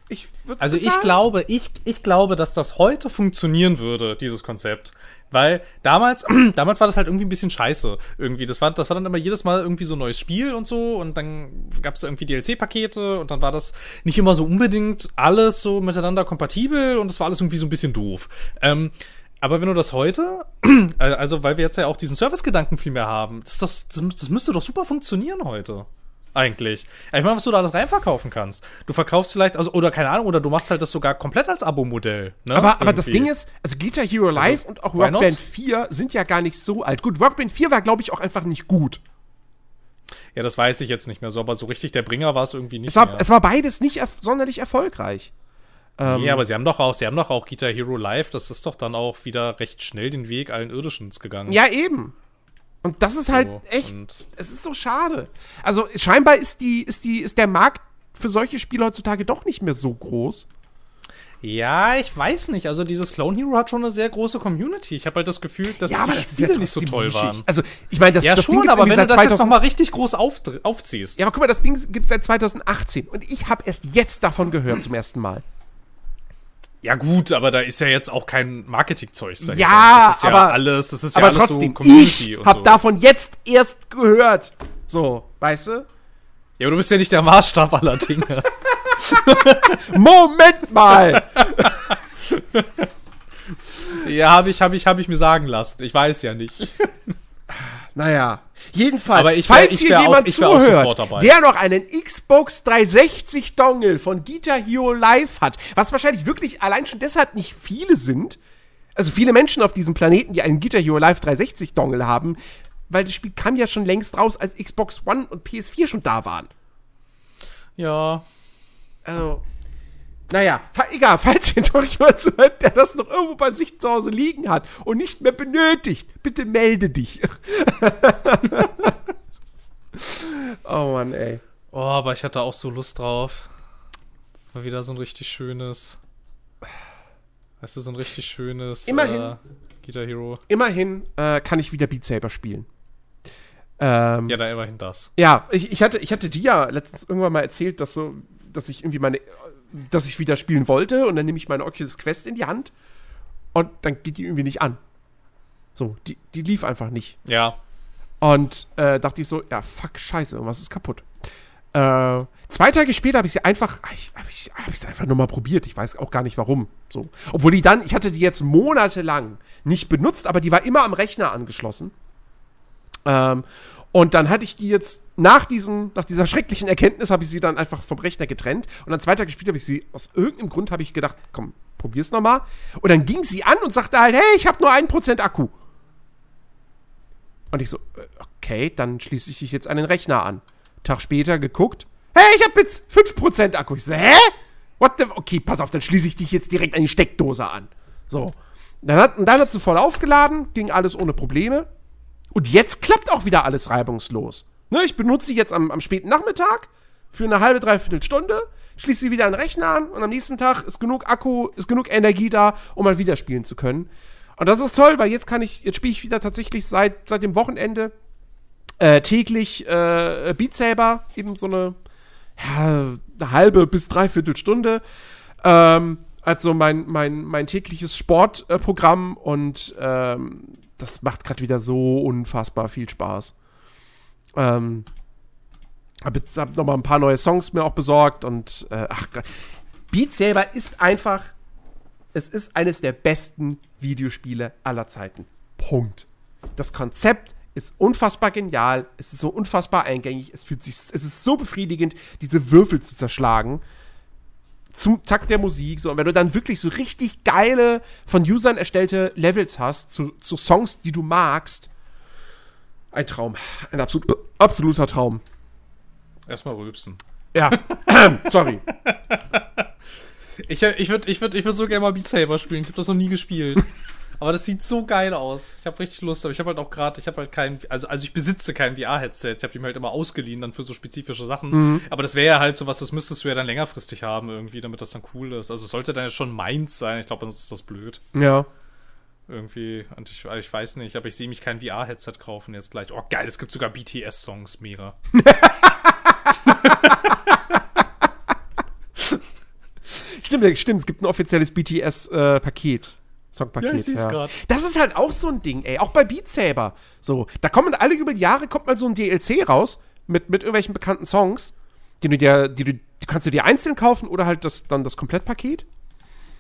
Ich würd's Also ich bezahlen. glaube, ich, ich glaube, dass das heute funktionieren würde, dieses Konzept. Weil damals, damals war das halt irgendwie ein bisschen scheiße. Irgendwie. Das war, das war dann immer jedes Mal irgendwie so ein neues Spiel und so. Und dann gab es da irgendwie DLC-Pakete und dann war das nicht immer so unbedingt alles so miteinander kompatibel und das war alles irgendwie so ein bisschen doof. Ähm, aber wenn du das heute, also weil wir jetzt ja auch diesen Service-Gedanken viel mehr haben, das, doch, das, das müsste doch super funktionieren heute. Eigentlich. Ich meine, was du da alles reinverkaufen kannst. Du verkaufst vielleicht, also, oder keine Ahnung, oder du machst halt das sogar komplett als Abo-Modell. Ne? Aber, aber das. Ding ist, also Guitar Hero Live und auch why Rock not? Band 4 sind ja gar nicht so alt. Gut, Rock Band 4 war, glaube ich, auch einfach nicht gut. Ja, das weiß ich jetzt nicht mehr so, aber so richtig der Bringer war es irgendwie nicht Es war, mehr. es war beides nicht erf sonderlich erfolgreich. Nee, aber sie haben doch auch, sie haben doch auch Guitar Hero Live, das ist doch dann auch wieder recht schnell den Weg allen Irdischens gegangen. Ja, eben. Und das ist halt So, echt, es ist so schade. Also scheinbar ist die, ist die, ist der Markt für solche Spiele heutzutage doch nicht mehr so groß. Ja, ich weiß nicht. Also dieses Clone Hero hat schon eine sehr große Community. Ich habe halt das Gefühl, dass die Spiele nicht so toll nischig. waren. Also, ich meine, das, Ja, das schon, gibt's aber wenn du das jetzt 2000 noch mal richtig groß auf, aufziehst. Ja, aber guck mal, das Ding gibt es seit 2018 und ich habe erst jetzt davon gehört zum ersten Mal. Ja gut, aber da ist ja jetzt auch kein Marketingzeug dahinter. Ja, das ist ja aber- alles, das ist ja aber alles trotzdem, so Community ich habe so. davon jetzt erst gehört. So, weißt du? Ja, aber du bist ja nicht der Maßstab aller Dinge. Moment mal! ja, habe ich, habe ich, habe ich mir sagen lassen. Ich weiß ja nicht. Naja, jedenfalls, Aber ich wär- falls ich hier jemand auch zuhört, der noch einen Xbox 360 Dongle von Guitar Hero Live hat, was wahrscheinlich wirklich allein schon deshalb nicht viele sind, also viele Menschen auf diesem Planeten, die einen Guitar Hero Live 360 Dongle haben, weil das Spiel kam ja schon längst raus, als Xbox One und PS4 schon da waren. Ja. Also, Naja, egal, falls ihr doch jemand zuhört, der das noch irgendwo bei sich zu Hause liegen hat und nicht mehr benötigt, bitte melde dich. oh Mann, ey. Oh, aber ich hatte auch so Lust drauf. War wieder so ein richtig schönes. Weißt du, so ein richtig schönes Immerhin. Äh, Guitar Hero. Immerhin äh, kann ich wieder Beat Saber spielen. Ähm, Ja, da immerhin das. Ja, ich, ich, hatte, ich hatte dir ja letztens irgendwann mal erzählt, dass so, dass ich irgendwie meine, dass ich wieder spielen wollte und dann nehme ich meine Oculus Quest in die Hand und dann geht die irgendwie nicht an. So, die, die lief einfach nicht. Ja. Und äh, dachte ich so, ja, fuck, scheiße, irgendwas ist kaputt. Äh, zwei Tage später habe ich sie einfach, ich, habe ich, hab ich sie einfach nur mal probiert. Ich weiß auch gar nicht warum. So. Obwohl die dann, ich hatte die jetzt monatelang nicht benutzt, aber die war immer am Rechner angeschlossen. Ähm, und dann hatte ich die jetzt nach diesem, nach dieser schrecklichen Erkenntnis habe ich sie dann einfach vom Rechner getrennt. Und dann zwei Tage später habe ich sie, aus irgendeinem Grund habe ich gedacht, komm, probier's noch mal. Und dann ging sie an und sagte halt, hey, ich habe nur 1% Akku. Und ich so, äh, okay, dann schließe ich dich jetzt an den Rechner an. Tag später geguckt, hey, ich habe jetzt 5% Akku. Ich so, hä? What the, okay, pass auf, dann schließe ich dich jetzt direkt an die Steckdose an. So. Dann hat, und dann hat sie voll aufgeladen, ging alles ohne Probleme. Und jetzt klappt auch wieder alles reibungslos. Ne, ich benutze sie jetzt am, am späten Nachmittag für eine halbe, dreiviertel Stunde, schließe sie wieder an den Rechner an und am nächsten Tag ist genug Akku, ist genug Energie da, um mal wieder spielen zu können. Und das ist toll, weil jetzt kann ich, jetzt spiele ich wieder tatsächlich seit, seit dem Wochenende äh, täglich äh, Beat Saber, eben so eine, ja, eine halbe bis dreiviertel Stunde. Ähm, also mein, mein, mein tägliches Sportprogramm und ähm, das macht gerade wieder so unfassbar viel Spaß. Ähm, hab jetzt hab noch mal ein paar neue Songs mir auch besorgt und äh, ach. Beat Saber ist einfach, es ist eines der besten Videospiele aller Zeiten. Punkt. Das Konzept ist unfassbar genial, es ist so unfassbar eingängig, es fühlt sich, es ist so befriedigend, diese Würfel zu zerschlagen zum Takt der Musik. So, und wenn du dann wirklich so richtig geile, von Usern erstellte Levels hast, zu, zu Songs, die du magst, ein Traum. Ein absolut, absoluter Traum. Erstmal rülpsen. Ja, sorry. Ich, ich würde ich würd, ich würd so gerne mal Beat Saber spielen. Ich habe das noch nie gespielt. Aber das sieht so geil aus. Ich habe richtig Lust, aber ich habe halt auch gerade, ich habe halt kein, also, also ich besitze kein VR-Headset. Ich habe die mir halt immer ausgeliehen dann für so spezifische Sachen. Mhm. Aber das wäre ja halt so was, das müsstest du ja dann längerfristig haben irgendwie, damit das dann cool ist. Also es sollte dann ja schon meins sein. Ich glaube, sonst ist das blöd. Ja. Irgendwie. Und ich, ich weiß nicht, aber ich sehe mich kein VR-Headset kaufen jetzt gleich. Oh geil, es gibt sogar BTS-Songs, mega. Stimmt, stimmt, es gibt ein offizielles BTS-Paket. Songpaket. Ja, ich grad. Das ist halt auch so ein Ding, ey. Auch bei Beat Saber. So, da kommen alle über die Jahre kommt mal so ein DLC raus mit, mit irgendwelchen bekannten Songs, die du dir, die du, die kannst du dir einzeln kaufen oder halt das, dann das Komplettpaket.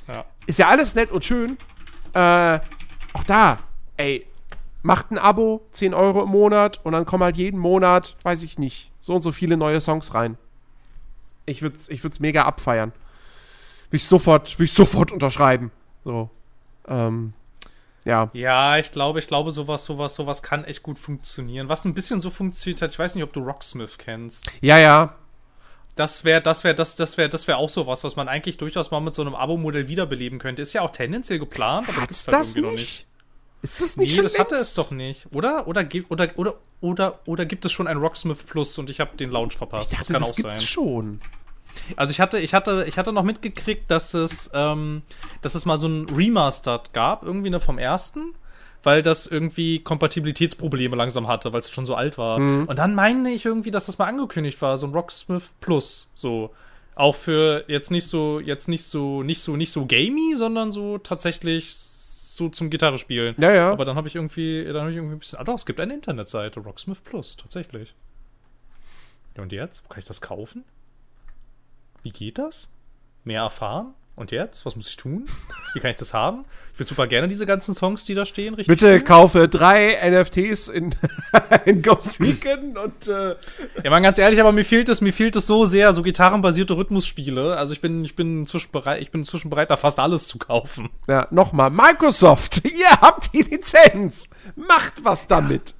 Ja. Ist ja alles nett und schön. Äh, auch da, ey, macht ein Abo, 10 Euro im Monat und dann kommen halt jeden Monat, weiß ich nicht, so und so viele neue Songs rein. Ich würd's, ich würd's mega abfeiern. Will ich sofort, will ich sofort unterschreiben. So. Ähm, ja. Ja, ich glaube, ich glaube, sowas, sowas, sowas kann echt gut funktionieren. Was ein bisschen so funktioniert hat, ich weiß nicht, ob du Rocksmith kennst. Ja, ja. Das wäre, das wäre, das, das wäre, das wäre auch sowas, was man eigentlich durchaus mal mit so einem Abo-Modell wiederbeleben könnte. Ist ja auch tendenziell geplant, aber Hat's das gibt's halt das irgendwie noch nicht? nicht. Ist das Nee, nicht schon das hatte längst? es doch nicht, oder? Oder, oder, oder, oder, oder gibt es schon ein Rocksmith Plus und ich habe den Launch Ich verpasst? dachte, das kann das auch gibt's sein. schon. Also ich hatte, ich hatte, ich hatte noch mitgekriegt, dass es, ähm, dass es mal so ein Remastered gab, irgendwie ne, vom ersten, weil das irgendwie Kompatibilitätsprobleme langsam hatte, weil es schon so alt war. Und dann meine ich irgendwie, dass das mal angekündigt war, so ein Rocksmith Plus, so auch für jetzt nicht so, jetzt nicht so, nicht so, nicht so gamey, sondern so tatsächlich so zum Gitarre spielen. Ja, ja. Aber dann habe ich irgendwie, dann habe ich irgendwie ein bisschen, ah doch, es gibt eine Internetseite, Rocksmith Plus, tatsächlich. Ja, und jetzt? Wo kann ich das kaufen? Wie geht das? Mehr erfahren? Und jetzt? Was muss ich tun? Wie kann ich das haben? Ich würde super gerne diese ganzen Songs, die da stehen, richtig. Bitte spielen. kaufe drei NFTs in, in Ghost Recon und äh, Ja, mal ganz ehrlich, aber mir fehlt es, mir fehlt es so sehr, so gitarrenbasierte Rhythmusspiele. Also ich bin, ich bin inzwischen bereit, ich bin inzwischen bereit, da fast alles zu kaufen. ja, nochmal, Microsoft, ihr habt die Lizenz. Macht was damit. Ja,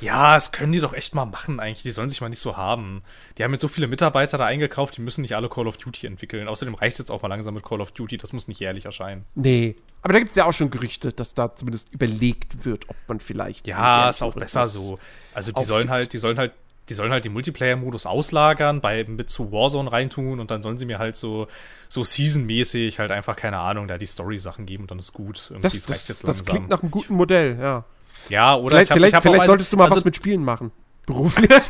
das können die doch echt mal machen eigentlich. Die sollen sich mal nicht so haben. Die haben jetzt so viele Mitarbeiter da eingekauft, die müssen nicht alle Call of Duty entwickeln. Außerdem reicht es jetzt auch mal langsam mit Call of Duty. Das muss nicht jährlich erscheinen. Nee. Aber da gibt es ja auch schon Gerüchte, dass da zumindest überlegt wird, ob man vielleicht. Ja, ist auch besser so. Also die sollen halt, die sollen halt die sollen halt den Multiplayer-Modus auslagern, bei mit zu Warzone reintun und dann sollen sie mir halt so, so Season-mäßig halt einfach, keine Ahnung, da die Story-Sachen geben und dann ist gut. Irgendwie das, das, das klingt nach einem guten Modell, ja. Ja, oder vielleicht, hab, vielleicht, vielleicht solltest du mal also, was mit Spielen machen. Beruflich.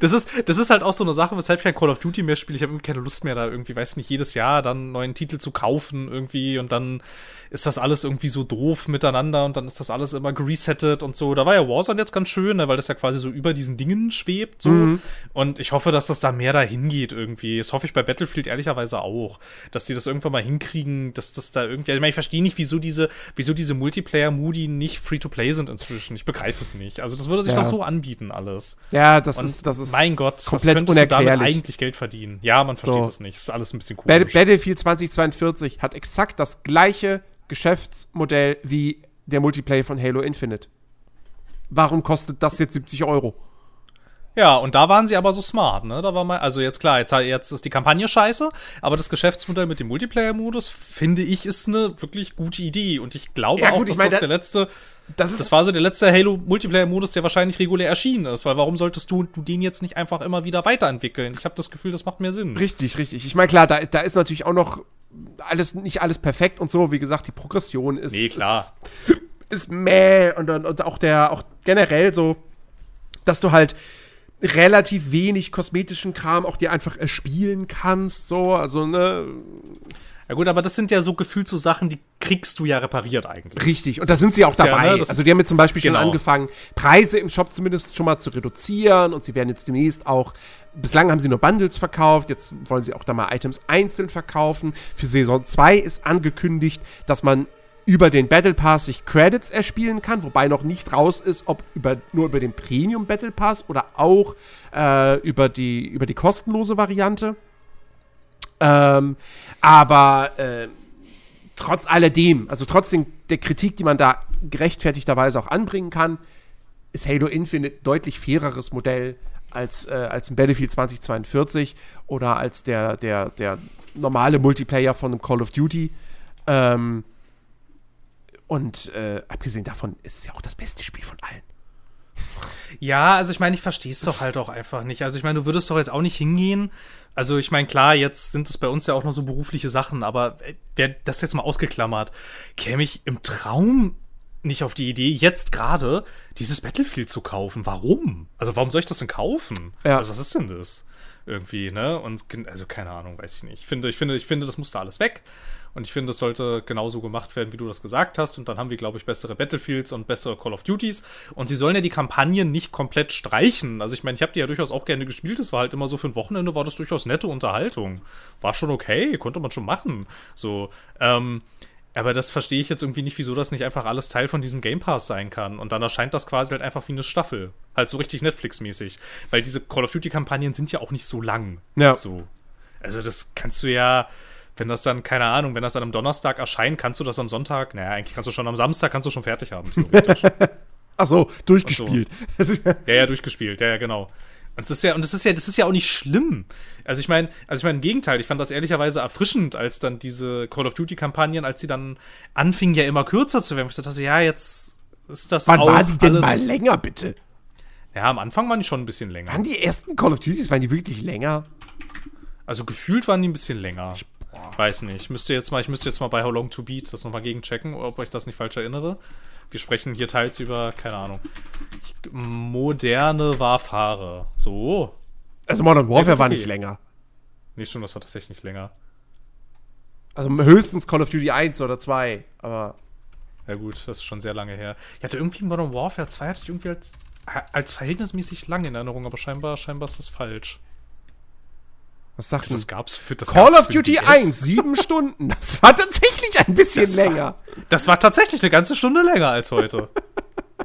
das ist, das ist halt auch so eine Sache, weshalb ich kein Call of Duty mehr spiele. Ich habe keine Lust mehr, da irgendwie, weiß nicht, jedes Jahr dann einen neuen Titel zu kaufen irgendwie und dann ist das alles irgendwie so doof miteinander und dann ist das alles immer geresettet und so. Da war ja Warzone jetzt ganz schön, ne, weil das ja quasi so über diesen Dingen schwebt so. Mhm. Und ich hoffe, dass das da mehr dahin geht irgendwie. Das hoffe ich bei Battlefield ehrlicherweise auch, dass die das irgendwann mal hinkriegen, dass das da irgendwie. Ich, mein, ich verstehe nicht, wieso diese, wieso diese Multiplayer-Moody nicht Free-to-Play sind inzwischen. Ich begreife es nicht. Also das würde sich ja. doch so anbieten alles. Ja, das und ist, das ist mein Gott, komplett was unerklärlich. Du damit eigentlich Geld verdienen? Ja, man versteht so. das nicht. Das ist alles ein bisschen komisch. Battlefield 2042 hat exakt das gleiche Geschäftsmodell wie der Multiplayer von Halo Infinite. Warum kostet das jetzt 70 Euro? Ja, und da waren sie aber so smart, ne? Da war mal, also jetzt klar, jetzt, jetzt ist die Kampagne scheiße, aber das Geschäftsmodell mit dem Multiplayer-Modus, finde ich, ist eine wirklich gute Idee. Und ich glaube ja, gut, auch, dass ich mein, das der letzte, das, das war so der letzte Halo-Multiplayer-Modus, der wahrscheinlich regulär erschienen ist, weil warum solltest du, du den jetzt nicht einfach immer wieder weiterentwickeln? Ich habe das Gefühl, das macht mehr Sinn. Richtig, richtig. Ich meine, klar, da, da ist natürlich auch noch alles, nicht alles perfekt und so. Wie gesagt, die Progression ist. Nee, klar. Ist, ist meh und, und auch der, auch generell so, dass du halt relativ wenig kosmetischen Kram auch dir einfach erspielen kannst, so, also, ne. Ja gut, aber das sind ja so gefühlt so Sachen, die kriegst du ja repariert eigentlich. Richtig, und da sind sie auch dabei. Ja, ne, also die haben jetzt zum Beispiel genau. schon angefangen, Preise im Shop zumindest schon mal zu reduzieren und sie werden jetzt demnächst auch, bislang haben sie nur Bundles verkauft, jetzt wollen sie auch da mal Items einzeln verkaufen. Für Saison 2 ist angekündigt, dass man über den Battle Pass sich Credits erspielen kann, wobei noch nicht raus ist, ob über, nur über den Premium Battle Pass oder auch äh, über, die, über die kostenlose Variante. Ähm, aber äh, trotz alledem, also trotzdem der Kritik, die man da gerechtfertigterweise auch anbringen kann, ist Halo Infinite deutlich faireres Modell als, äh, als ein Battlefield 2042 oder als der, der, der normale Multiplayer von einem Call of Duty. Ähm, und äh, abgesehen davon ist es ja auch das beste Spiel von allen. Ja, also ich meine, ich verstehe es doch halt auch einfach nicht. Also ich meine, du würdest doch jetzt auch nicht hingehen also ich meine, klar, jetzt sind es bei uns ja auch noch so berufliche Sachen, aber wer das jetzt mal ausgeklammert, käme ich im Traum nicht auf die Idee, jetzt gerade dieses Battlefield zu kaufen. Warum? Also warum soll ich das denn kaufen? Ja. Also was ist denn das? Irgendwie, ne? Und also keine Ahnung, weiß ich nicht. Ich finde, ich finde, ich finde, das muss da alles weg. Und ich finde, es sollte genauso gemacht werden, wie du das gesagt hast. Und dann haben wir, glaube ich, bessere Battlefields und bessere Call of Duties. Und sie sollen ja die Kampagnen nicht komplett streichen. Also ich meine, ich habe die ja durchaus auch gerne gespielt. Es war halt immer so für ein Wochenende, war das durchaus nette Unterhaltung. War schon okay, konnte man schon machen. So, ähm, aber das verstehe ich jetzt irgendwie nicht, wieso das nicht einfach alles Teil von diesem Game Pass sein kann. Und dann erscheint das quasi halt einfach wie eine Staffel. Halt so richtig Netflix-mäßig. Weil diese Call of Duty-Kampagnen sind ja auch nicht so lang. Ja. So. Also das kannst du ja wenn das dann, keine Ahnung, wenn das dann am Donnerstag erscheint, kannst du das am Sonntag, naja, eigentlich kannst du schon am Samstag, kannst du schon fertig haben, theoretisch. Ach so, durchgespielt. Ach so. ja, ja, durchgespielt, ja, ja, genau. Und das ist ja, und das ist ja, das ist ja auch nicht schlimm. Also ich meine, also ich meine, im Gegenteil, ich fand das ehrlicherweise erfrischend, als dann diese Call of Duty-Kampagnen, als sie dann anfingen, ja immer kürzer zu werden. Ich dachte, ja, jetzt ist das Wann auch war die denn alles mal länger, bitte? Ja, am Anfang waren die schon ein bisschen länger. Waren die ersten Call of Duties, waren die wirklich länger? Also gefühlt waren die ein bisschen länger. Ich Weiß nicht. Ich müsste jetzt mal, ich müsste jetzt mal bei How Long to Beat das nochmal gegenchecken, ob ich das nicht falsch erinnere. Wir sprechen hier teils über, keine Ahnung, moderne Warfare. So. Also Modern Warfare okay. war nicht länger. Nee, stimmt, das war tatsächlich nicht länger. Also höchstens Call of Duty 1 oder 2, aber. Ja gut, das ist schon sehr lange her. Ich hatte irgendwie Modern Warfare 2 hatte ich irgendwie als, als verhältnismäßig lang in Erinnerung, aber scheinbar, scheinbar ist das falsch. Was sagt das gab's für das Call of Duty DS? 1, sieben Stunden. Das war tatsächlich ein bisschen das länger. War, das war tatsächlich eine ganze Stunde länger als heute.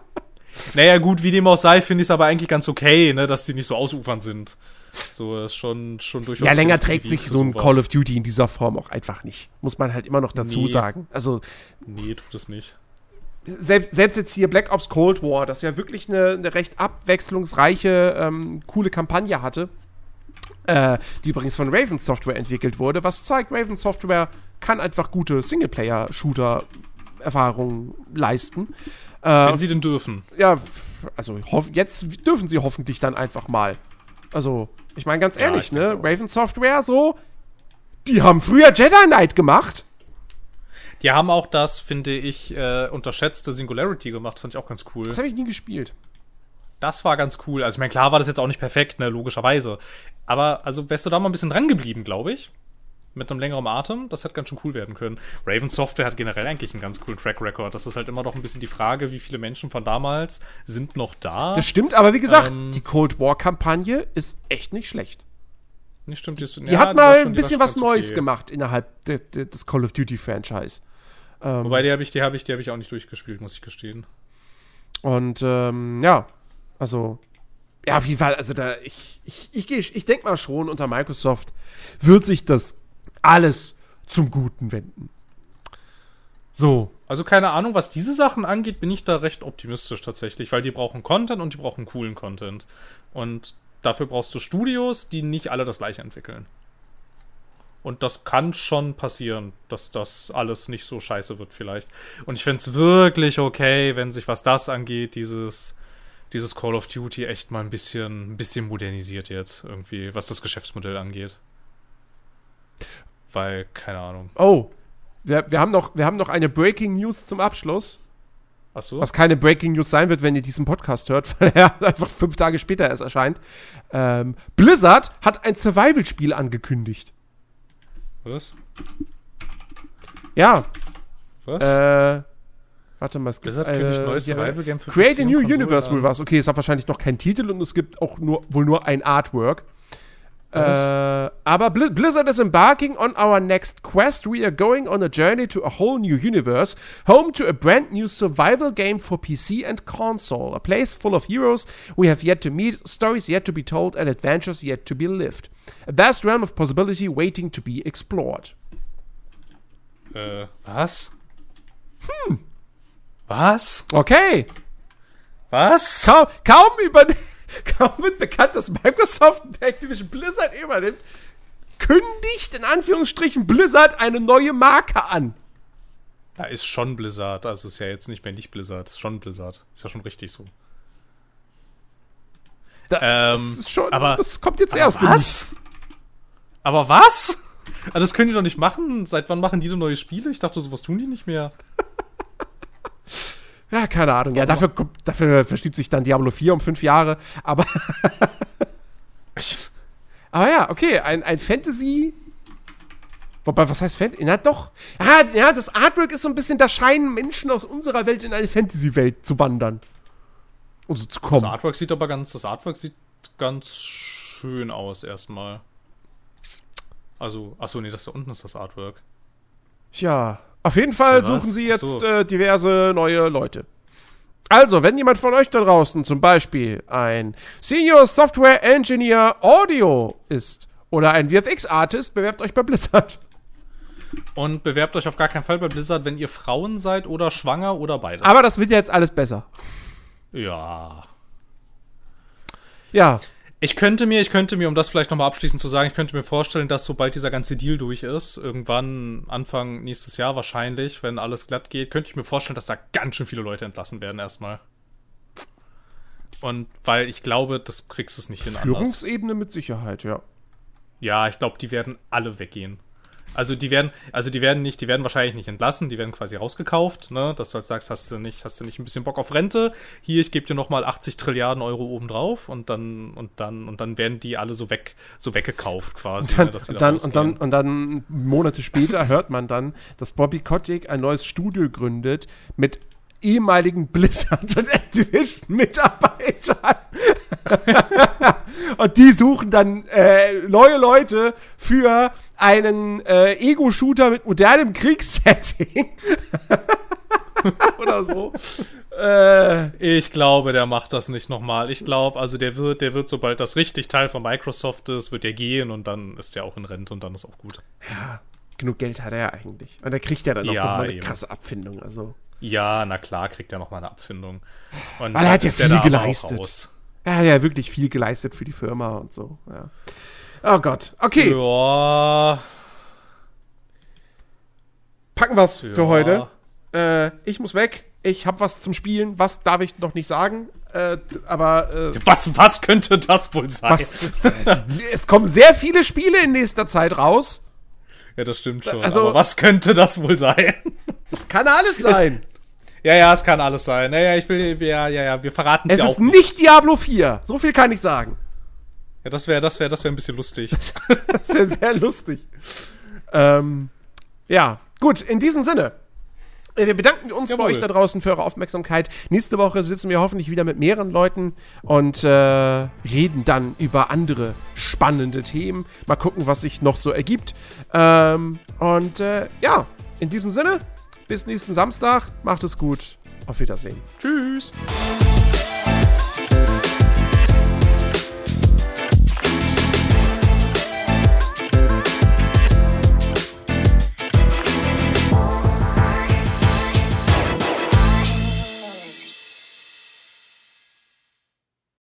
naja, gut, wie dem auch sei, finde ich es aber eigentlich ganz okay, ne, dass die nicht so ausufernd sind. So, das ist schon, schon durchaus. Ja, länger trägt sich so ein. Call of Duty in dieser Form auch einfach nicht. Muss man halt immer noch dazu nee. sagen. Also. Nee, tut es nicht. selbst, selbst jetzt hier Black Ops Cold War, das ja wirklich eine, eine recht abwechslungsreiche, ähm, coole Kampagne hatte, äh, die übrigens von Raven Software entwickelt wurde, was zeigt, Raven Software kann einfach gute Singleplayer-Shooter-Erfahrungen leisten. Äh, Wenn sie denn dürfen. Ja, also jetzt dürfen sie hoffentlich dann einfach mal. Also, ich meine ganz ehrlich, ja, ne? Raven Software so, die haben früher Jedi Knight gemacht. Die haben auch das, finde ich, äh, unterschätzte Singularity gemacht. Fand ich auch ganz cool. Das habe ich nie gespielt. Das war ganz cool. Also, ich meine, klar war das jetzt auch nicht perfekt, ne, logischerweise. Aber, also, wärst du da mal ein bisschen dran geblieben, glaube ich. Mit einem längeren Atem, das hätte ganz schön cool werden können. Raven Software hat generell eigentlich einen ganz coolen Track Record. Das ist halt immer noch ein bisschen die Frage, wie viele Menschen von damals sind noch da. Das stimmt, aber wie gesagt, ähm, die Cold War-Kampagne ist echt nicht schlecht. Nicht stimmt, die, die ja, hat mal ein bisschen was Neues okay. gemacht innerhalb de, de, des Call of Duty Franchise. Ähm, Wobei, die habe ich, die habe ich, die habe ich auch nicht durchgespielt, muss ich gestehen. Und ähm, ja, also ja, auf jeden Fall, also da, ich, ich, ich, ich, ich denke mal schon, unter Microsoft wird sich das alles zum Guten wenden. So. Also keine Ahnung, was diese Sachen angeht, bin ich da recht optimistisch tatsächlich, weil die brauchen Content und die brauchen coolen Content. Und dafür brauchst du Studios, die nicht alle das gleiche entwickeln. Und das kann schon passieren, dass das alles nicht so scheiße wird vielleicht. Und ich fände es wirklich okay, wenn sich, was das angeht, dieses, dieses Call of Duty echt mal ein bisschen, ein bisschen modernisiert jetzt irgendwie, was das Geschäftsmodell angeht. Weil, keine Ahnung. Oh, wir, wir, haben noch, wir haben noch eine Breaking News zum Abschluss. Ach so. Was keine Breaking News sein wird, wenn ihr diesen Podcast hört, weil er einfach fünf Tage später erst erscheint. Ähm, Blizzard hat ein Survival-Spiel angekündigt. Was? Ja. Was? Äh, warte mal, es gibt Blizzard ein neues Survival-Game für Create a New Universe wohl was. Okay, es hat wahrscheinlich noch keinen Titel und es gibt auch nur, wohl nur ein Artwork. Uh, aber Blizzard is embarking on our next quest. We are going on a journey to a whole new universe, home to a brand new survival game for PC and console. A place full of heroes we have yet to meet, stories yet to be told, and adventures yet to be lived. A vast realm of possibility waiting to be explored. Äh, was? Hm. Was? Okay. Was? Kaum, kaum über. Kaum wird bekannt, dass Microsoft Activision Blizzard übernimmt, kündigt in Anführungsstrichen Blizzard eine neue Marke an. Ja, ist schon Blizzard. Also ist ja jetzt nicht mehr nicht Blizzard, ist schon Blizzard. Ist ja schon richtig so. Da, ähm, das, schon, aber, das kommt jetzt erst. Was? Aber was? Also das können die doch nicht machen. Seit wann machen die denn neue Spiele? Ich dachte, sowas tun die nicht mehr. Ja, keine Ahnung. Ja, dafür, dafür verschiebt sich dann Diablo 4 um fünf Jahre. Aber. aber ja, okay, ein, ein Fantasy. Wobei, was heißt Fantasy? Na doch. Ja, ja, das Artwork ist so ein bisschen, da scheinen Menschen aus unserer Welt in eine Fantasy-Welt zu wandern. Und so zu kommen. Das Artwork sieht aber ganz, das Artwork sieht ganz schön aus, erstmal. Also, achso, nee, das da unten ist das Artwork. Tja, auf jeden Fall ja, suchen sie jetzt so. äh, diverse neue Leute. Also, wenn jemand von euch da draußen zum Beispiel ein Senior Software Engineer Audio ist oder ein VFX-Artist, bewerbt euch bei Blizzard. Und bewerbt euch auf gar keinen Fall bei Blizzard, wenn ihr Frauen seid oder schwanger oder beides. Aber das wird ja jetzt alles besser. Ja. Ja. Ich könnte mir, ich könnte mir, um das vielleicht nochmal abschließend zu sagen, ich könnte mir vorstellen, dass sobald dieser ganze Deal durch ist, irgendwann Anfang nächstes Jahr wahrscheinlich, wenn alles glatt geht, könnte ich mir vorstellen, dass da ganz schön viele Leute entlassen werden erstmal. Und weil ich glaube, das kriegst du es nicht hin Führungsebene anders. mit Sicherheit, ja. Ja, ich glaube, die werden alle weggehen. Also die werden, also die werden nicht, die werden wahrscheinlich nicht entlassen, die werden quasi rausgekauft, ne? Dass du halt sagst, hast du nicht, hast du nicht ein bisschen Bock auf Rente? Hier, ich gebe dir nochmal 80 Trilliarden Euro obendrauf und dann, und dann, und dann werden die alle so weg, so weggekauft quasi. Und dann, ne, und, dann und, dann, und dann Monate später hört man dann, dass Bobby Kotick ein neues Studio gründet mit ehemaligen Blizzard und Activision Mitarbeitern. und die suchen dann äh, neue Leute für einen äh, Ego-Shooter mit modernem Kriegssetting. Oder so. Äh, ich glaube, der macht das nicht nochmal. Ich glaube, also der wird, der wird, sobald das richtig Teil von Microsoft ist, wird er gehen und dann ist der auch in Rente und dann ist auch gut. Ja, genug Geld hat er ja eigentlich. Und er kriegt ja dann auch ja, nochmal eine krasse Abfindung. Also. Ja, na klar, kriegt er noch mal eine Abfindung. Und Weil er hat ja viel geleistet. Er hat ja wirklich viel geleistet für die Firma und so. Ja. Oh Gott. Okay. Ja. Packen wir's ja. für heute. Äh, ich muss weg. Ich habe was zum Spielen. Was darf ich noch nicht sagen? Äh, aber. Äh, was, was könnte das wohl sein? Was, es kommen sehr viele Spiele in nächster Zeit raus. Ja, das stimmt schon. Also, aber was könnte das wohl sein? Das kann alles sein. Es, ja, ja, es kann alles sein. Naja, ich will, ja, ja, ja, wir verraten es ja ist nicht Diablo 4. So viel kann ich sagen. Ja, das wäre, das wäre, das wäre ein bisschen lustig. das wäre sehr lustig. Ähm, ja, gut, in diesem Sinne. Äh, wir bedanken uns Jawohl. bei euch da draußen für eure Aufmerksamkeit. Nächste Woche sitzen wir hoffentlich wieder mit mehreren Leuten und äh, reden dann über andere spannende Themen. Mal gucken, was sich noch so ergibt. Ähm, und äh, ja, in diesem Sinne, bis nächsten Samstag. Macht es gut. Auf Wiedersehen. Tschüss.